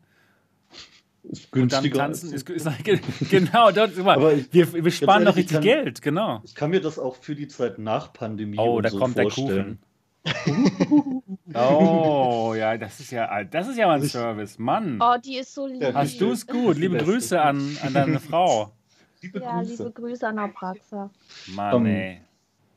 Ist günstiger. Und tanzen ist, ist, genau, dort, mal, ich, wir, wir sparen noch richtig kann, Geld, genau. Ich kann mir das auch für die Zeit nach Pandemie oh, da so kommt vorstellen. Der Kuchen. oh, ja, das ist ja, das ist ja mal ein Service, Mann. Oh, die ist so lieb. Hast du es gut? Liebe Grüße an, an deine Frau. Liebe ja, Grüße. liebe Grüße an Abraxa. Mann, um, ey.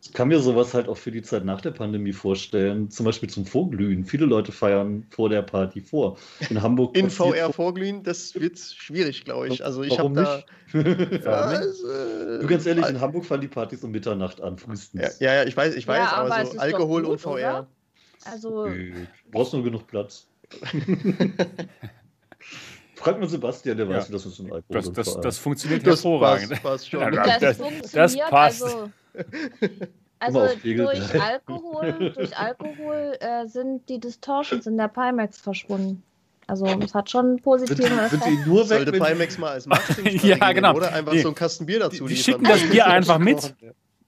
Ich kann mir sowas halt auch für die Zeit nach der Pandemie vorstellen, zum Beispiel zum Vorglühen. Viele Leute feiern vor der Party vor. In Hamburg. In VR vorglühen, das wird schwierig, glaube ich. Also ich habe da. ja, also, du ganz ehrlich, in Hamburg fangen die Partys um Mitternacht an, frühestens. Ja, ja, ich weiß, ich weiß, ja, aber, aber so Alkohol gut, und VR. Oder? Also. Du brauchst nur genug Platz. Frag mal Sebastian, der weiß, ja. dass es ein Alkohol das, das, das funktioniert das hervorragend. Passt, passt schon. Das, das, das passt. Also, also durch Alkohol, durch Alkohol äh, sind die Distortions in der Pimax verschwunden. Also es hat schon einen positiven Effekt. Sind die nur weg, Sollte Pimax mal als Marketing Ja, genau. Oder einfach nee. so ein Kasten Bier dazu Die, die schicken das Bier einfach mit.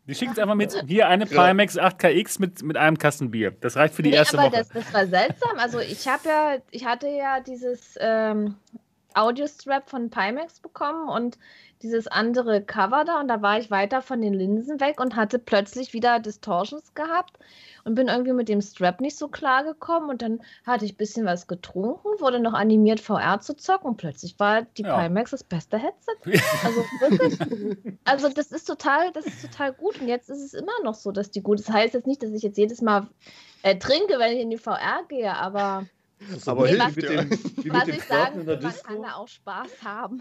Die schicken es einfach mit. Hier eine ja. Pimax 8KX mit, mit einem Kasten Bier. Das reicht für die nee, erste aber Woche. Das, das war seltsam. Also ich habe ja, ich hatte ja dieses ähm, Audio-Strap von Pimax bekommen und dieses andere Cover da und da war ich weiter von den Linsen weg und hatte plötzlich wieder Distortions gehabt und bin irgendwie mit dem Strap nicht so klar gekommen und dann hatte ich ein bisschen was getrunken, wurde noch animiert VR zu zocken und plötzlich war die ja. Pimax das beste Headset. Also wirklich. also das ist total, das ist total gut und jetzt ist es immer noch so, dass die gut ist. Das heißt jetzt nicht, dass ich jetzt jedes Mal äh, trinke, wenn ich in die VR gehe, aber aber nee, was, dem, was ich sagen will, man kann da auch Spaß haben.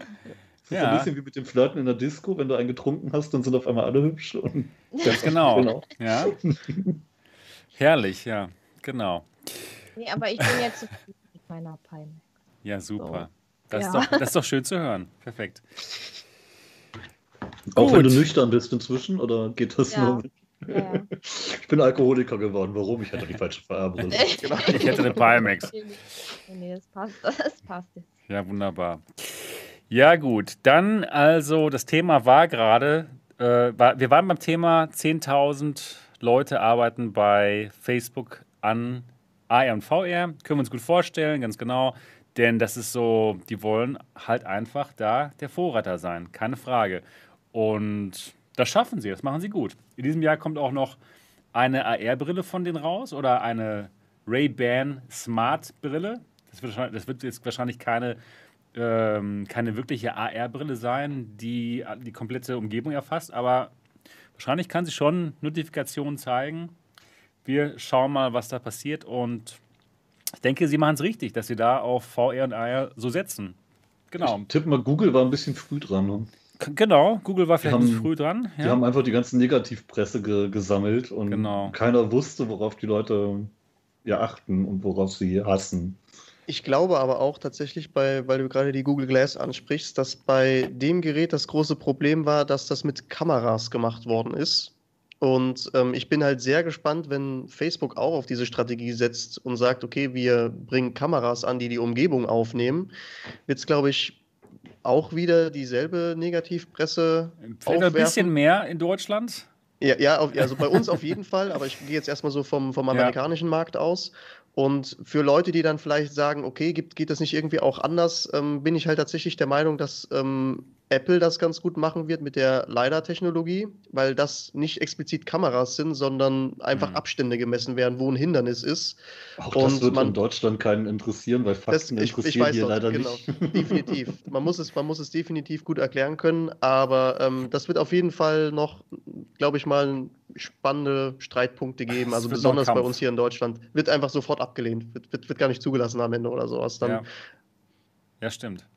Das ist ja. ein bisschen wie mit dem Flirten in der Disco, wenn du einen getrunken hast, dann sind auf einmal alle hübsch. Und Ganz genau. genau. Ja. Herrlich, ja, genau. Nee, aber ich bin jetzt zufrieden mit meiner Palme. Ja, super. So. Das, ja. Ist doch, das ist doch schön zu hören. Perfekt. Auch Gut. wenn du nüchtern bist inzwischen, oder geht das ja. nur mit? Ja. Ich bin Alkoholiker geworden. Warum? Ich hatte die falsche Farbe. genau. Ich hätte eine Palmex. Nee, das passt. Das passt jetzt. Ja, wunderbar. Ja, gut. Dann also, das Thema war gerade, äh, war, wir waren beim Thema 10.000 Leute arbeiten bei Facebook an AR und VR. Können wir uns gut vorstellen, ganz genau. Denn das ist so, die wollen halt einfach da der Vorreiter sein, keine Frage. Und das schaffen sie, das machen sie gut. In diesem Jahr kommt auch noch eine AR-Brille von denen raus oder eine Ray-Ban Smart-Brille. Das, das wird, jetzt wahrscheinlich keine ähm, keine wirkliche AR-Brille sein, die die komplette Umgebung erfasst, aber wahrscheinlich kann sie schon Notifikationen zeigen. Wir schauen mal, was da passiert und ich denke, sie machen es richtig, dass sie da auf VR und AR so setzen. Genau. Ich tippe mal, Google war ein bisschen früh dran. Ne? Genau, Google war vielleicht haben, ein bisschen früh dran. Ja. Die haben einfach die ganze Negativpresse ge gesammelt und genau. keiner wusste, worauf die Leute ja achten und worauf sie hassen. Ich glaube aber auch tatsächlich, bei, weil du gerade die Google Glass ansprichst, dass bei dem Gerät das große Problem war, dass das mit Kameras gemacht worden ist. Und ähm, ich bin halt sehr gespannt, wenn Facebook auch auf diese Strategie setzt und sagt, okay, wir bringen Kameras an, die die Umgebung aufnehmen, wird es, glaube ich, auch wieder dieselbe Negativpresse Vielleicht ein bisschen mehr in Deutschland. Ja, ja, also bei uns auf jeden Fall, aber ich gehe jetzt erstmal so vom, vom amerikanischen ja. Markt aus. Und für Leute, die dann vielleicht sagen, okay, gibt, geht das nicht irgendwie auch anders, ähm, bin ich halt tatsächlich der Meinung, dass ähm, Apple das ganz gut machen wird mit der LiDAR-Technologie, weil das nicht explizit Kameras sind, sondern einfach mhm. Abstände gemessen werden, wo ein Hindernis ist. Auch und das wird man, in Deutschland keinen interessieren, weil Fakten das, ich, interessieren ich hier leider genau, nicht. Definitiv. Man muss, es, man muss es definitiv gut erklären können, aber ähm, das wird auf jeden Fall noch, glaube ich mal, spannende Streitpunkte geben. Also besonders bei uns hier in Deutschland. Wird einfach sofort abgelehnt. Wird, wird, wird gar nicht zugelassen am Ende oder sowas. Dann, ja. ja, stimmt.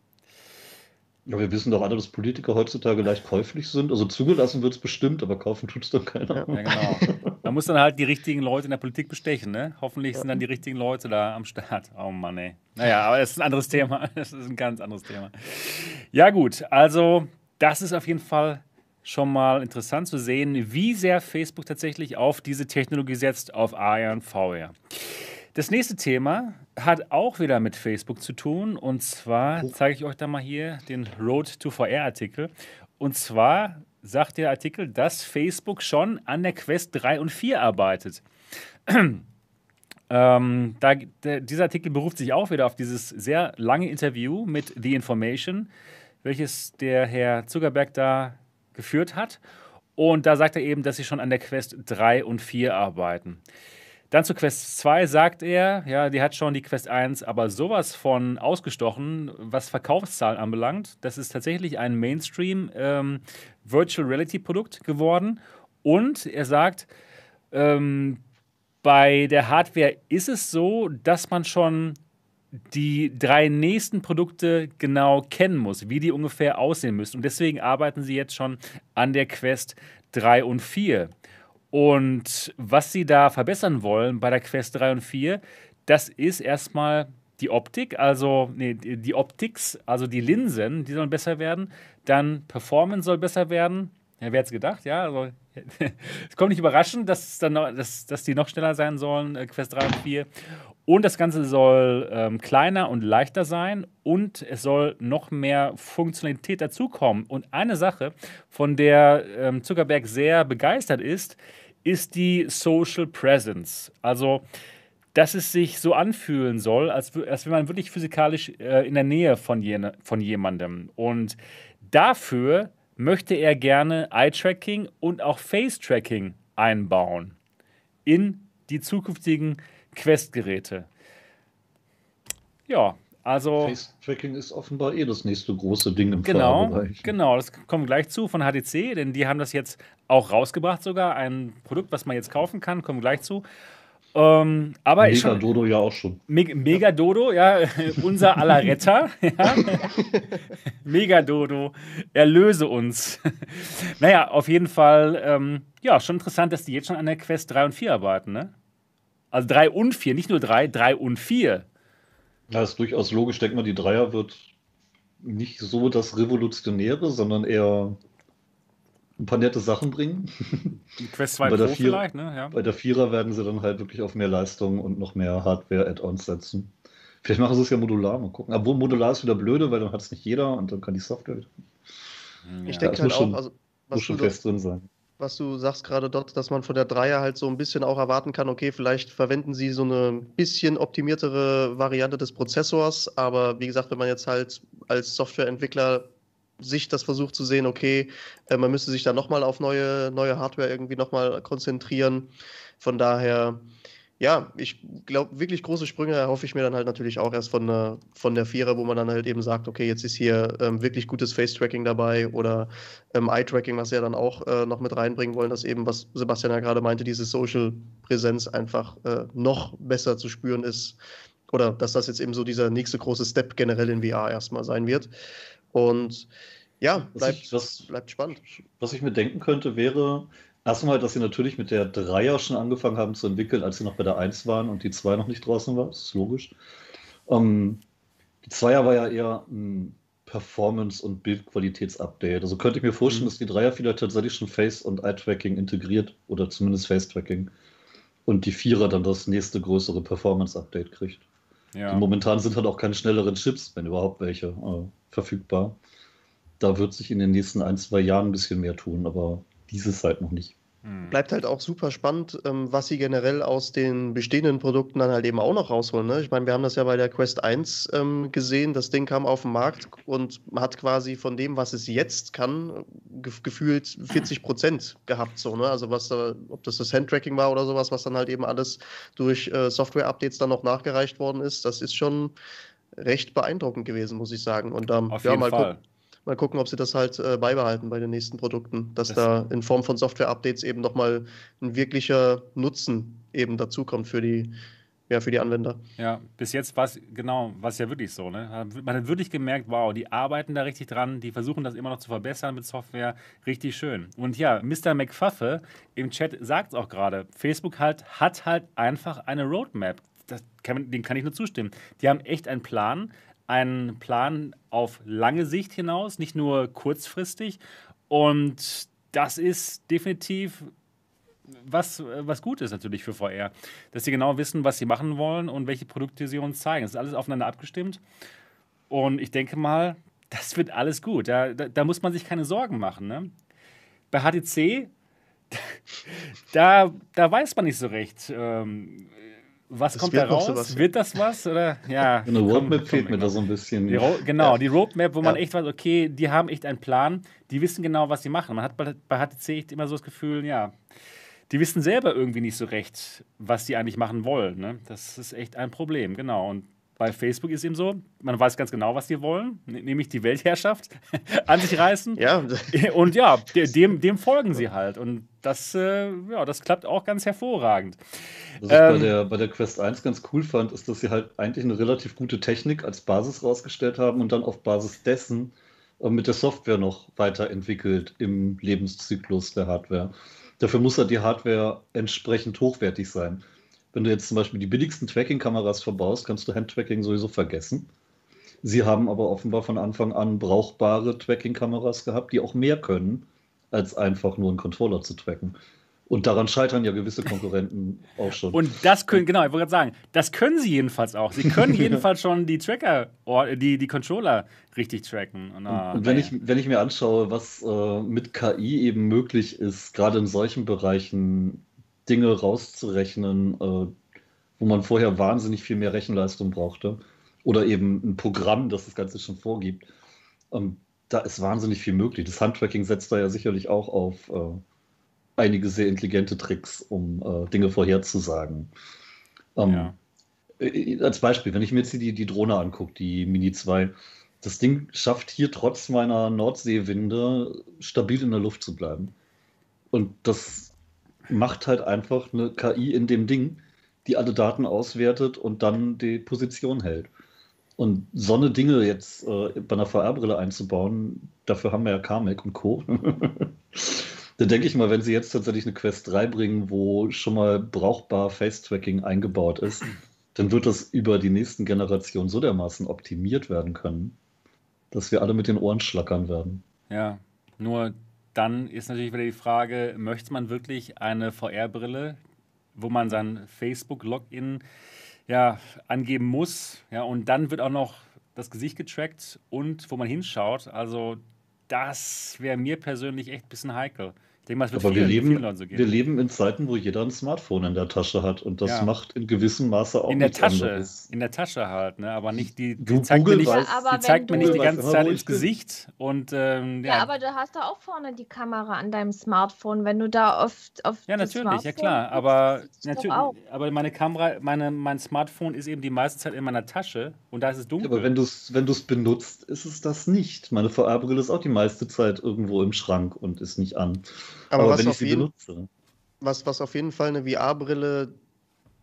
Ja, wir wissen doch alle, dass Politiker heutzutage leicht käuflich sind. Also zugelassen wird es bestimmt, aber kaufen tut es dann keiner. Ja, genau. Man muss dann halt die richtigen Leute in der Politik bestechen, ne? Hoffentlich sind dann die richtigen Leute da am Start. Oh Mann, ey. Naja, aber das ist ein anderes Thema. Das ist ein ganz anderes Thema. Ja, gut. Also, das ist auf jeden Fall schon mal interessant zu sehen, wie sehr Facebook tatsächlich auf diese Technologie setzt, auf AR und VR. Das nächste Thema hat auch wieder mit Facebook zu tun. Und zwar oh. zeige ich euch da mal hier den Road to VR-Artikel. Und zwar sagt der Artikel, dass Facebook schon an der Quest 3 und 4 arbeitet. ähm, da, der, dieser Artikel beruft sich auch wieder auf dieses sehr lange Interview mit The Information, welches der Herr Zuckerberg da geführt hat. Und da sagt er eben, dass sie schon an der Quest 3 und 4 arbeiten. Dann zu Quest 2 sagt er, ja, die hat schon die Quest 1 aber sowas von ausgestochen, was Verkaufszahlen anbelangt. Das ist tatsächlich ein Mainstream ähm, Virtual Reality Produkt geworden. Und er sagt, ähm, bei der Hardware ist es so, dass man schon die drei nächsten Produkte genau kennen muss, wie die ungefähr aussehen müssen. Und deswegen arbeiten sie jetzt schon an der Quest 3 und 4. Und was sie da verbessern wollen bei der Quest 3 und 4, das ist erstmal die Optik, also nee, die Optics, also die Linsen, die sollen besser werden. Dann Performance soll besser werden. Ja, wer hätte es gedacht, ja? Also, es kommt nicht überraschend, dass, dann noch, dass, dass die noch schneller sein sollen, äh, Quest 3 und 4. Und das Ganze soll ähm, kleiner und leichter sein und es soll noch mehr Funktionalität dazukommen. Und eine Sache, von der ähm, Zuckerberg sehr begeistert ist, ist die Social Presence. Also, dass es sich so anfühlen soll, als, als wenn man wirklich physikalisch äh, in der Nähe von, jene, von jemandem. Und dafür möchte er gerne Eye-Tracking und auch Face-Tracking einbauen in die zukünftigen Quest-Geräte. Ja, also. Face-Tracking ist offenbar eh das nächste große Ding im genau, Genau, das kommt gleich zu von HTC, denn die haben das jetzt auch rausgebracht, sogar. Ein Produkt, was man jetzt kaufen kann, kommen gleich zu. Ähm, aber Mega schon, Dodo ja auch schon. Me Mega Dodo, ja, unser aller Retter. ja. Mega Dodo, erlöse uns. naja, auf jeden Fall, ähm, ja, schon interessant, dass die jetzt schon an der Quest 3 und 4 arbeiten, ne? Also 3 und 4, nicht nur 3, 3 und 4. Ja, ist durchaus logisch. Ich denke mal, die Dreier wird nicht so das Revolutionäre, sondern eher ein paar nette Sachen bringen. Die Quest 2 Pro vielleicht, ne? Ja. Bei der Vierer werden sie dann halt wirklich auf mehr Leistung und noch mehr Hardware-Add-ons setzen. Vielleicht machen sie es ja modular, mal gucken. Obwohl modular ist wieder blöde, weil dann hat es nicht jeder und dann kann die Software wieder. Ich ja, denke halt auch, also was muss schon fest drin sein was du sagst gerade dort, dass man von der Dreier halt so ein bisschen auch erwarten kann, okay, vielleicht verwenden sie so eine bisschen optimiertere Variante des Prozessors, aber wie gesagt, wenn man jetzt halt als Softwareentwickler sich das versucht zu sehen, okay, äh, man müsste sich da nochmal auf neue, neue Hardware irgendwie nochmal konzentrieren. Von daher, ja, ich glaube, wirklich große Sprünge erhoffe ich mir dann halt natürlich auch erst von der, von der Vierer, wo man dann halt eben sagt, okay, jetzt ist hier ähm, wirklich gutes Face-Tracking dabei oder ähm, Eye-Tracking, was sie ja dann auch äh, noch mit reinbringen wollen, dass eben, was Sebastian ja gerade meinte, diese Social-Präsenz einfach äh, noch besser zu spüren ist. Oder dass das jetzt eben so dieser nächste große Step generell in VR erstmal sein wird. Und ja, bleibt, was ich, was, bleibt spannend. Was ich mir denken könnte, wäre, Erstmal, dass sie natürlich mit der Dreier schon angefangen haben zu entwickeln, als sie noch bei der 1 waren und die 2 noch nicht draußen war. Das ist logisch. Ähm, die Zweier war ja eher ein Performance- und Bildqualitätsupdate. Also könnte ich mir vorstellen, mhm. dass die Dreier vielleicht tatsächlich schon Face- und Eye-Tracking integriert oder zumindest Face-Tracking und die Vierer dann das nächste größere Performance-Update kriegt. Ja. momentan sind halt auch keine schnelleren Chips, wenn überhaupt welche, äh, verfügbar. Da wird sich in den nächsten ein, zwei Jahren ein bisschen mehr tun, aber dieses halt noch nicht. Hm. Bleibt halt auch super spannend, ähm, was sie generell aus den bestehenden Produkten dann halt eben auch noch rausholen. Ne? Ich meine, wir haben das ja bei der Quest 1 ähm, gesehen. Das Ding kam auf den Markt und hat quasi von dem, was es jetzt kann, ge gefühlt 40 Prozent gehabt. So, ne? Also was da, ob das das Handtracking war oder sowas, was dann halt eben alles durch äh, Software-Updates dann noch nachgereicht worden ist, das ist schon recht beeindruckend gewesen, muss ich sagen. Und ähm, auf jeden ja, Fall. Gucken, Mal gucken, ob sie das halt äh, beibehalten bei den nächsten Produkten, dass das da in Form von Software-Updates eben nochmal ein wirklicher Nutzen eben dazukommt für die, ja, für die Anwender. Ja, bis jetzt war es genau, was ja wirklich so. Ne? Man hat wirklich gemerkt, wow, die arbeiten da richtig dran, die versuchen das immer noch zu verbessern mit Software. Richtig schön. Und ja, Mr. McFuffe im Chat sagt es auch gerade, Facebook halt, hat halt einfach eine Roadmap. Kann, den kann ich nur zustimmen. Die haben echt einen Plan, einen Plan auf lange Sicht hinaus, nicht nur kurzfristig. Und das ist definitiv was, was gut ist natürlich für VR. Dass sie genau wissen, was sie machen wollen und welche Produkte sie uns zeigen. Es ist alles aufeinander abgestimmt. Und ich denke mal, das wird alles gut. Da, da, da muss man sich keine Sorgen machen. Ne? Bei HTC, da, da weiß man nicht so recht. Ähm, was das kommt da raus? Sowas, Wird das was? Oder? Ja, Eine Roadmap komm, fehlt mir da so ein bisschen. Die genau, ja. die Roadmap, wo man echt weiß, okay, die haben echt einen Plan, die wissen genau, was sie machen. Man hat bei, bei HTC echt immer so das Gefühl, ja, die wissen selber irgendwie nicht so recht, was sie eigentlich machen wollen. Ne? Das ist echt ein Problem, genau. Und bei Facebook ist eben so, man weiß ganz genau, was die wollen, nämlich die Weltherrschaft an sich reißen. Ja. Und ja, dem, dem folgen sie halt. Und das, äh, ja, das klappt auch ganz hervorragend. Was ich ähm, bei, der, bei der Quest 1 ganz cool fand, ist, dass sie halt eigentlich eine relativ gute Technik als Basis rausgestellt haben und dann auf Basis dessen äh, mit der Software noch weiterentwickelt im Lebenszyklus der Hardware. Dafür muss halt die Hardware entsprechend hochwertig sein. Wenn du jetzt zum Beispiel die billigsten Tracking-Kameras verbaust, kannst du Hand-Tracking sowieso vergessen. Sie haben aber offenbar von Anfang an brauchbare Tracking-Kameras gehabt, die auch mehr können, als einfach nur einen Controller zu tracken. Und daran scheitern ja gewisse Konkurrenten auch schon. Und das können, genau, ich wollte gerade sagen, das können sie jedenfalls auch. Sie können jedenfalls schon die Tracker, die, die Controller richtig tracken. Und, und, und wenn, ich, wenn ich mir anschaue, was äh, mit KI eben möglich ist, gerade in solchen Bereichen, Dinge rauszurechnen, äh, wo man vorher wahnsinnig viel mehr Rechenleistung brauchte. Oder eben ein Programm, das das Ganze schon vorgibt. Ähm, da ist wahnsinnig viel möglich. Das Handtracking setzt da ja sicherlich auch auf äh, einige sehr intelligente Tricks, um äh, Dinge vorherzusagen. Ähm, ja. Äh, als Beispiel, wenn ich mir jetzt die, die Drohne angucke, die Mini 2, das Ding schafft hier trotz meiner Nordseewinde stabil in der Luft zu bleiben. Und das macht halt einfach eine KI in dem Ding, die alle Daten auswertet und dann die Position hält. Und so eine Dinge jetzt äh, bei einer VR-Brille einzubauen, dafür haben wir ja Carmack und Co. da denke ich mal, wenn sie jetzt tatsächlich eine Quest 3 bringen, wo schon mal brauchbar Face-Tracking eingebaut ist, dann wird das über die nächsten Generationen so dermaßen optimiert werden können, dass wir alle mit den Ohren schlackern werden. Ja, nur dann ist natürlich wieder die Frage, möchte man wirklich eine VR-Brille, wo man sein Facebook-Login ja, angeben muss, ja, und dann wird auch noch das Gesicht getrackt und wo man hinschaut. Also das wäre mir persönlich echt ein bisschen heikel denke mal, es wird Aber vielen, wir, leben, vielen so gehen. wir leben in Zeiten, wo jeder ein Smartphone in der Tasche hat und das ja. macht in gewissem Maße auch in der Tasche, anderes. In der Tasche halt, ne? aber nicht die, die zeigt Google mir nicht, ja, die, zeigt mir nicht die ganze Zeit ins Gesicht. Und, ähm, ja. ja. aber du hast da auch vorne die Kamera an deinem Smartphone, wenn du da oft auf Ja, natürlich, ja klar, aber, natürlich, aber meine Kamera, meine, mein Smartphone ist eben die meiste Zeit in meiner Tasche und da ist es dunkel. aber wenn du es wenn benutzt, ist es das nicht. Meine VR-Brille ist auch die meiste Zeit irgendwo im Schrank und ist nicht an. Aber, Aber was, wenn ich sie jeden, benutze. Was, was auf jeden Fall eine VR-Brille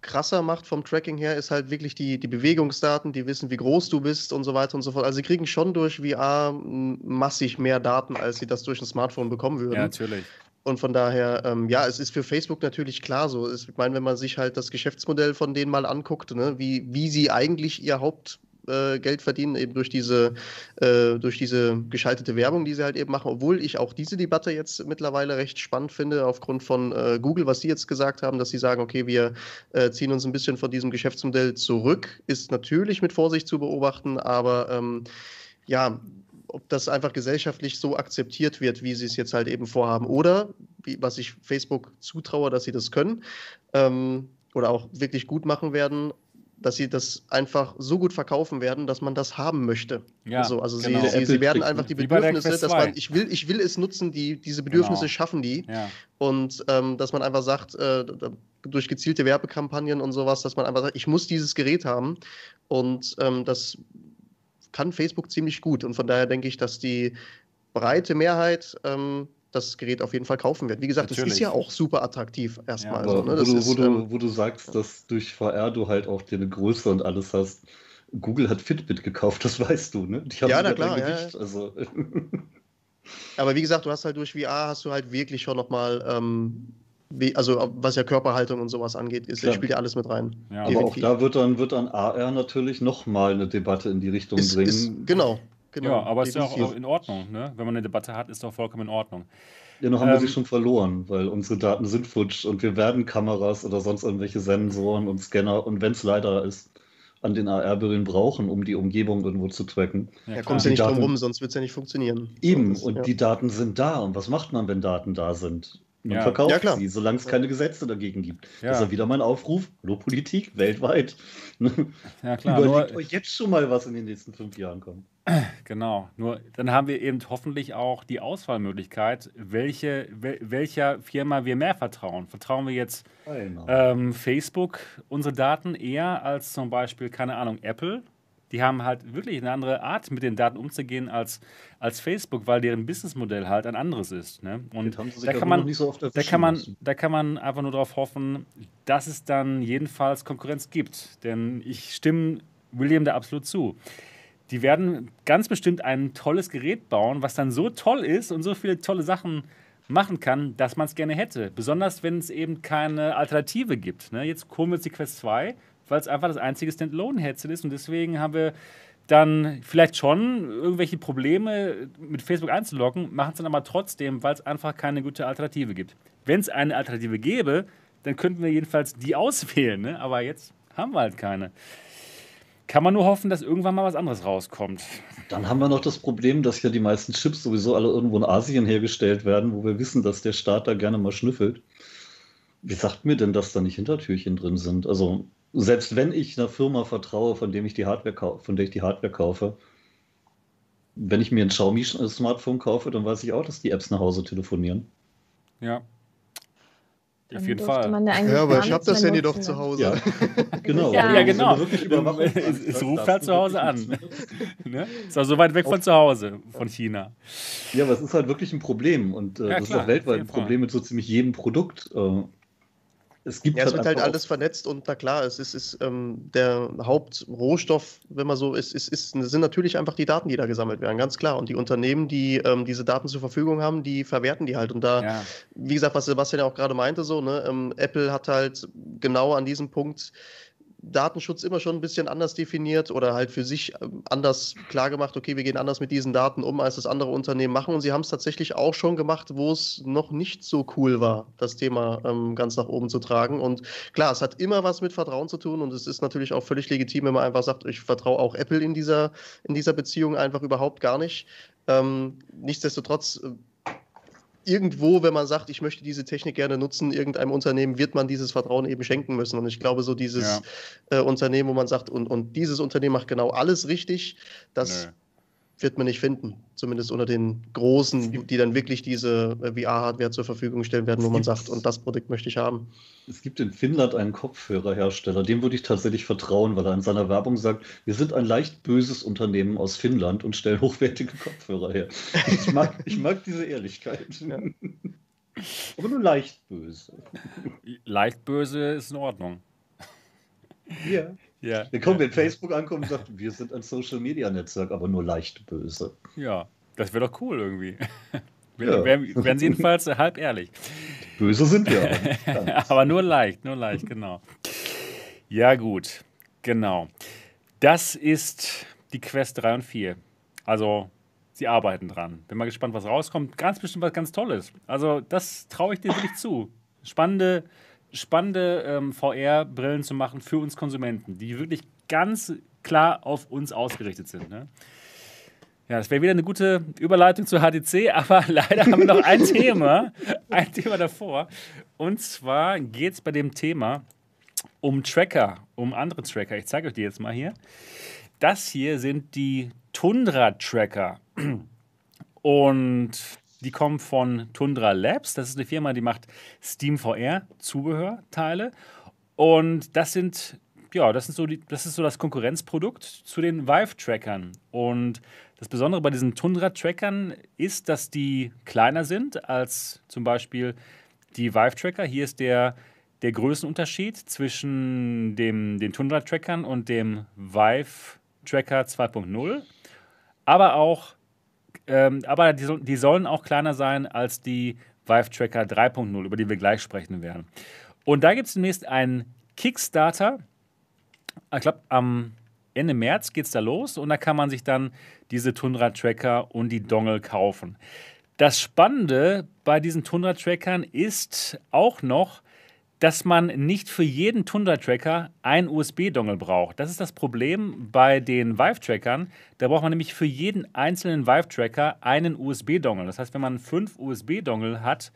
krasser macht vom Tracking her, ist halt wirklich die, die Bewegungsdaten, die wissen, wie groß du bist und so weiter und so fort. Also sie kriegen schon durch VR massig mehr Daten, als sie das durch ein Smartphone bekommen würden. Ja, natürlich. Und von daher, ähm, ja, es ist für Facebook natürlich klar so. Ich meine, wenn man sich halt das Geschäftsmodell von denen mal anguckt, ne, wie, wie sie eigentlich ihr Haupt, äh, Geld verdienen, eben durch diese, äh, durch diese geschaltete Werbung, die sie halt eben machen. Obwohl ich auch diese Debatte jetzt mittlerweile recht spannend finde, aufgrund von äh, Google, was sie jetzt gesagt haben, dass sie sagen, okay, wir äh, ziehen uns ein bisschen von diesem Geschäftsmodell zurück, ist natürlich mit Vorsicht zu beobachten, aber ähm, ja, ob das einfach gesellschaftlich so akzeptiert wird, wie sie es jetzt halt eben vorhaben. Oder, wie, was ich Facebook zutraue, dass sie das können ähm, oder auch wirklich gut machen werden, dass sie das einfach so gut verkaufen werden, dass man das haben möchte. Ja, also, also genau. sie, sie, sie, werden einfach die Bedürfnisse, dass man, ich will, ich will es nutzen, die, diese Bedürfnisse genau. schaffen die. Ja. Und ähm, dass man einfach sagt, äh, durch gezielte Werbekampagnen und sowas, dass man einfach sagt, ich muss dieses Gerät haben. Und ähm, das kann Facebook ziemlich gut. Und von daher denke ich, dass die breite Mehrheit ähm, das Gerät auf jeden Fall kaufen wird. Wie gesagt, Natürlich. das ist ja auch super attraktiv erstmal. Ja, also, ne? wo, du, ist, wo, du, ähm, wo, du, sagst, dass durch VR du halt auch dir eine Größe und alles hast. Google hat Fitbit gekauft, das weißt du, ne? Die haben ja, na klar. Ja, also. Aber wie gesagt, du hast halt durch VR hast du halt wirklich schon nochmal, ähm, also was ja Körperhaltung und sowas angeht, ist, spielt ja alles mit rein. Ja, aber auch da wird dann, wird dann AR natürlich nochmal eine Debatte in die Richtung ist, bringen. Ist, genau. Genau, ja, aber es ist ja auch in Ordnung. Ne? Wenn man eine Debatte hat, ist doch vollkommen in Ordnung. Ja, noch haben ähm, wir sie schon verloren, weil unsere Daten sind futsch und wir werden Kameras oder sonst irgendwelche Sensoren und Scanner und wenn es leider ist, an den AR-Brillen brauchen, um die Umgebung irgendwo zu tracken. Ja, kommst ja nicht Daten, drum rum, sonst wird es ja nicht funktionieren. Eben, und ja. die Daten sind da. Und was macht man, wenn Daten da sind? Man ja. verkauft ja, sie, solange es keine Gesetze dagegen gibt. Ja. Das ist ja wieder mein Aufruf. Hallo Politik, weltweit. Ja, klar. Überlegt Nur, euch jetzt schon mal, was in den nächsten fünf Jahren kommt. Genau. Nur dann haben wir eben hoffentlich auch die Auswahlmöglichkeit, welche, wel, welcher Firma wir mehr vertrauen. Vertrauen wir jetzt ähm, Facebook unsere Daten eher als zum Beispiel, keine Ahnung, Apple die haben halt wirklich eine andere Art, mit den Daten umzugehen als, als Facebook, weil deren Businessmodell halt ein anderes ist. Ne? Und da kann, man, so da, kann man, da kann man einfach nur darauf hoffen, dass es dann jedenfalls Konkurrenz gibt. Denn ich stimme William da absolut zu. Die werden ganz bestimmt ein tolles Gerät bauen, was dann so toll ist und so viele tolle Sachen machen kann, dass man es gerne hätte. Besonders wenn es eben keine Alternative gibt. Ne? Jetzt kommen wir jetzt die Quest 2 weil es einfach das einzige Standalone-Headset ist und deswegen haben wir dann vielleicht schon irgendwelche Probleme mit Facebook einzuloggen, machen es dann aber trotzdem, weil es einfach keine gute Alternative gibt. Wenn es eine Alternative gäbe, dann könnten wir jedenfalls die auswählen, ne? aber jetzt haben wir halt keine. Kann man nur hoffen, dass irgendwann mal was anderes rauskommt. Dann haben wir noch das Problem, dass ja die meisten Chips sowieso alle irgendwo in Asien hergestellt werden, wo wir wissen, dass der Staat da gerne mal schnüffelt. Wie sagt mir denn, dass da nicht Hintertürchen drin sind? Also selbst wenn ich einer Firma vertraue, von, dem ich die Hardware von der ich die Hardware kaufe, wenn ich mir ein Xiaomi-Smartphone kaufe, dann weiß ich auch, dass die Apps nach Hause telefonieren. Ja. Dann Auf jeden Fall. Ja, aber ich habe das Handy doch zu Hause. Ja, genau. Ja, ja genau. Es, es ruft halt zu Hause an. ne? Ist auch so weit weg von zu Hause, von China. Ja, aber es ist halt wirklich ein Problem. Und äh, ja, das klar, ist auch weltweit ein Problem mit so ziemlich jedem Produkt. Äh, es gibt ja, halt es wird halt alles vernetzt und na klar, es ist, ist ähm, der Hauptrohstoff, wenn man so ist, ist, ist, sind natürlich einfach die Daten, die da gesammelt werden, ganz klar. Und die Unternehmen, die ähm, diese Daten zur Verfügung haben, die verwerten die halt. Und da, ja. wie gesagt, was Sebastian ja auch gerade meinte, so, ne, ähm, Apple hat halt genau an diesem Punkt Datenschutz immer schon ein bisschen anders definiert oder halt für sich ähm, anders klargemacht, okay, wir gehen anders mit diesen Daten um, als das andere Unternehmen machen. Und sie haben es tatsächlich auch schon gemacht, wo es noch nicht so cool war, das Thema ähm, ganz nach oben zu tragen. Und klar, es hat immer was mit Vertrauen zu tun und es ist natürlich auch völlig legitim, wenn man einfach sagt, ich vertraue auch Apple in dieser, in dieser Beziehung einfach überhaupt gar nicht. Ähm, nichtsdestotrotz äh, irgendwo, wenn man sagt, ich möchte diese Technik gerne nutzen, irgendeinem Unternehmen wird man dieses Vertrauen eben schenken müssen. Und ich glaube, so dieses ja. äh, Unternehmen, wo man sagt, und, und dieses Unternehmen macht genau alles richtig, das Nö wird man nicht finden. Zumindest unter den Großen, die dann wirklich diese äh, VR-Hardware zur Verfügung stellen werden, wo man sagt, und das Produkt möchte ich haben. Es gibt in Finnland einen Kopfhörerhersteller, dem würde ich tatsächlich vertrauen, weil er in seiner Werbung sagt, wir sind ein leicht böses Unternehmen aus Finnland und stellen hochwertige Kopfhörer her. Ich mag, ich mag diese Ehrlichkeit. Ja. Aber nur leicht böse. Leicht böse ist in Ordnung. Ja. Ja. Dann kommt, wenn Facebook ankommt und sagt, wir sind ein Social Media Netzwerk, aber nur leicht böse. Ja, das wäre doch cool irgendwie. Ja. Wären sie jedenfalls halb ehrlich. Böse sind wir aber. aber nur leicht, nur leicht, genau. Ja, gut. Genau. Das ist die Quest 3 und 4. Also, sie arbeiten dran. Bin mal gespannt, was rauskommt. Ganz bestimmt was ganz Tolles. Also, das traue ich dir wirklich zu. Spannende spannende ähm, VR-Brillen zu machen für uns Konsumenten, die wirklich ganz klar auf uns ausgerichtet sind. Ne? Ja, das wäre wieder eine gute Überleitung zu HTC, aber leider haben wir noch ein Thema, ein Thema davor. Und zwar geht es bei dem Thema um Tracker, um andere Tracker. Ich zeige euch die jetzt mal hier. Das hier sind die Tundra-Tracker. Und die kommen von Tundra Labs. Das ist eine Firma, die macht Steam VR Zubehörteile. Und das sind ja, das, sind so die, das ist so das Konkurrenzprodukt zu den Vive-Trackern. Und das Besondere bei diesen Tundra-Trackern ist, dass die kleiner sind als zum Beispiel die Vive-Tracker. Hier ist der, der Größenunterschied zwischen dem, den Tundra-Trackern und dem Vive-Tracker 2.0. Aber auch, ähm, aber die, die sollen auch kleiner sein als die Vive-Tracker 3.0, über die wir gleich sprechen werden. Und da gibt es demnächst einen Kickstarter ich glaube, am Ende März geht es da los und da kann man sich dann diese Tundra-Tracker und die Dongle kaufen. Das Spannende bei diesen Tundra-Trackern ist auch noch, dass man nicht für jeden Tundra-Tracker einen USB-Dongle braucht. Das ist das Problem bei den Vive-Trackern. Da braucht man nämlich für jeden einzelnen Vive-Tracker einen USB-Dongle. Das heißt, wenn man fünf USB-Dongle hat,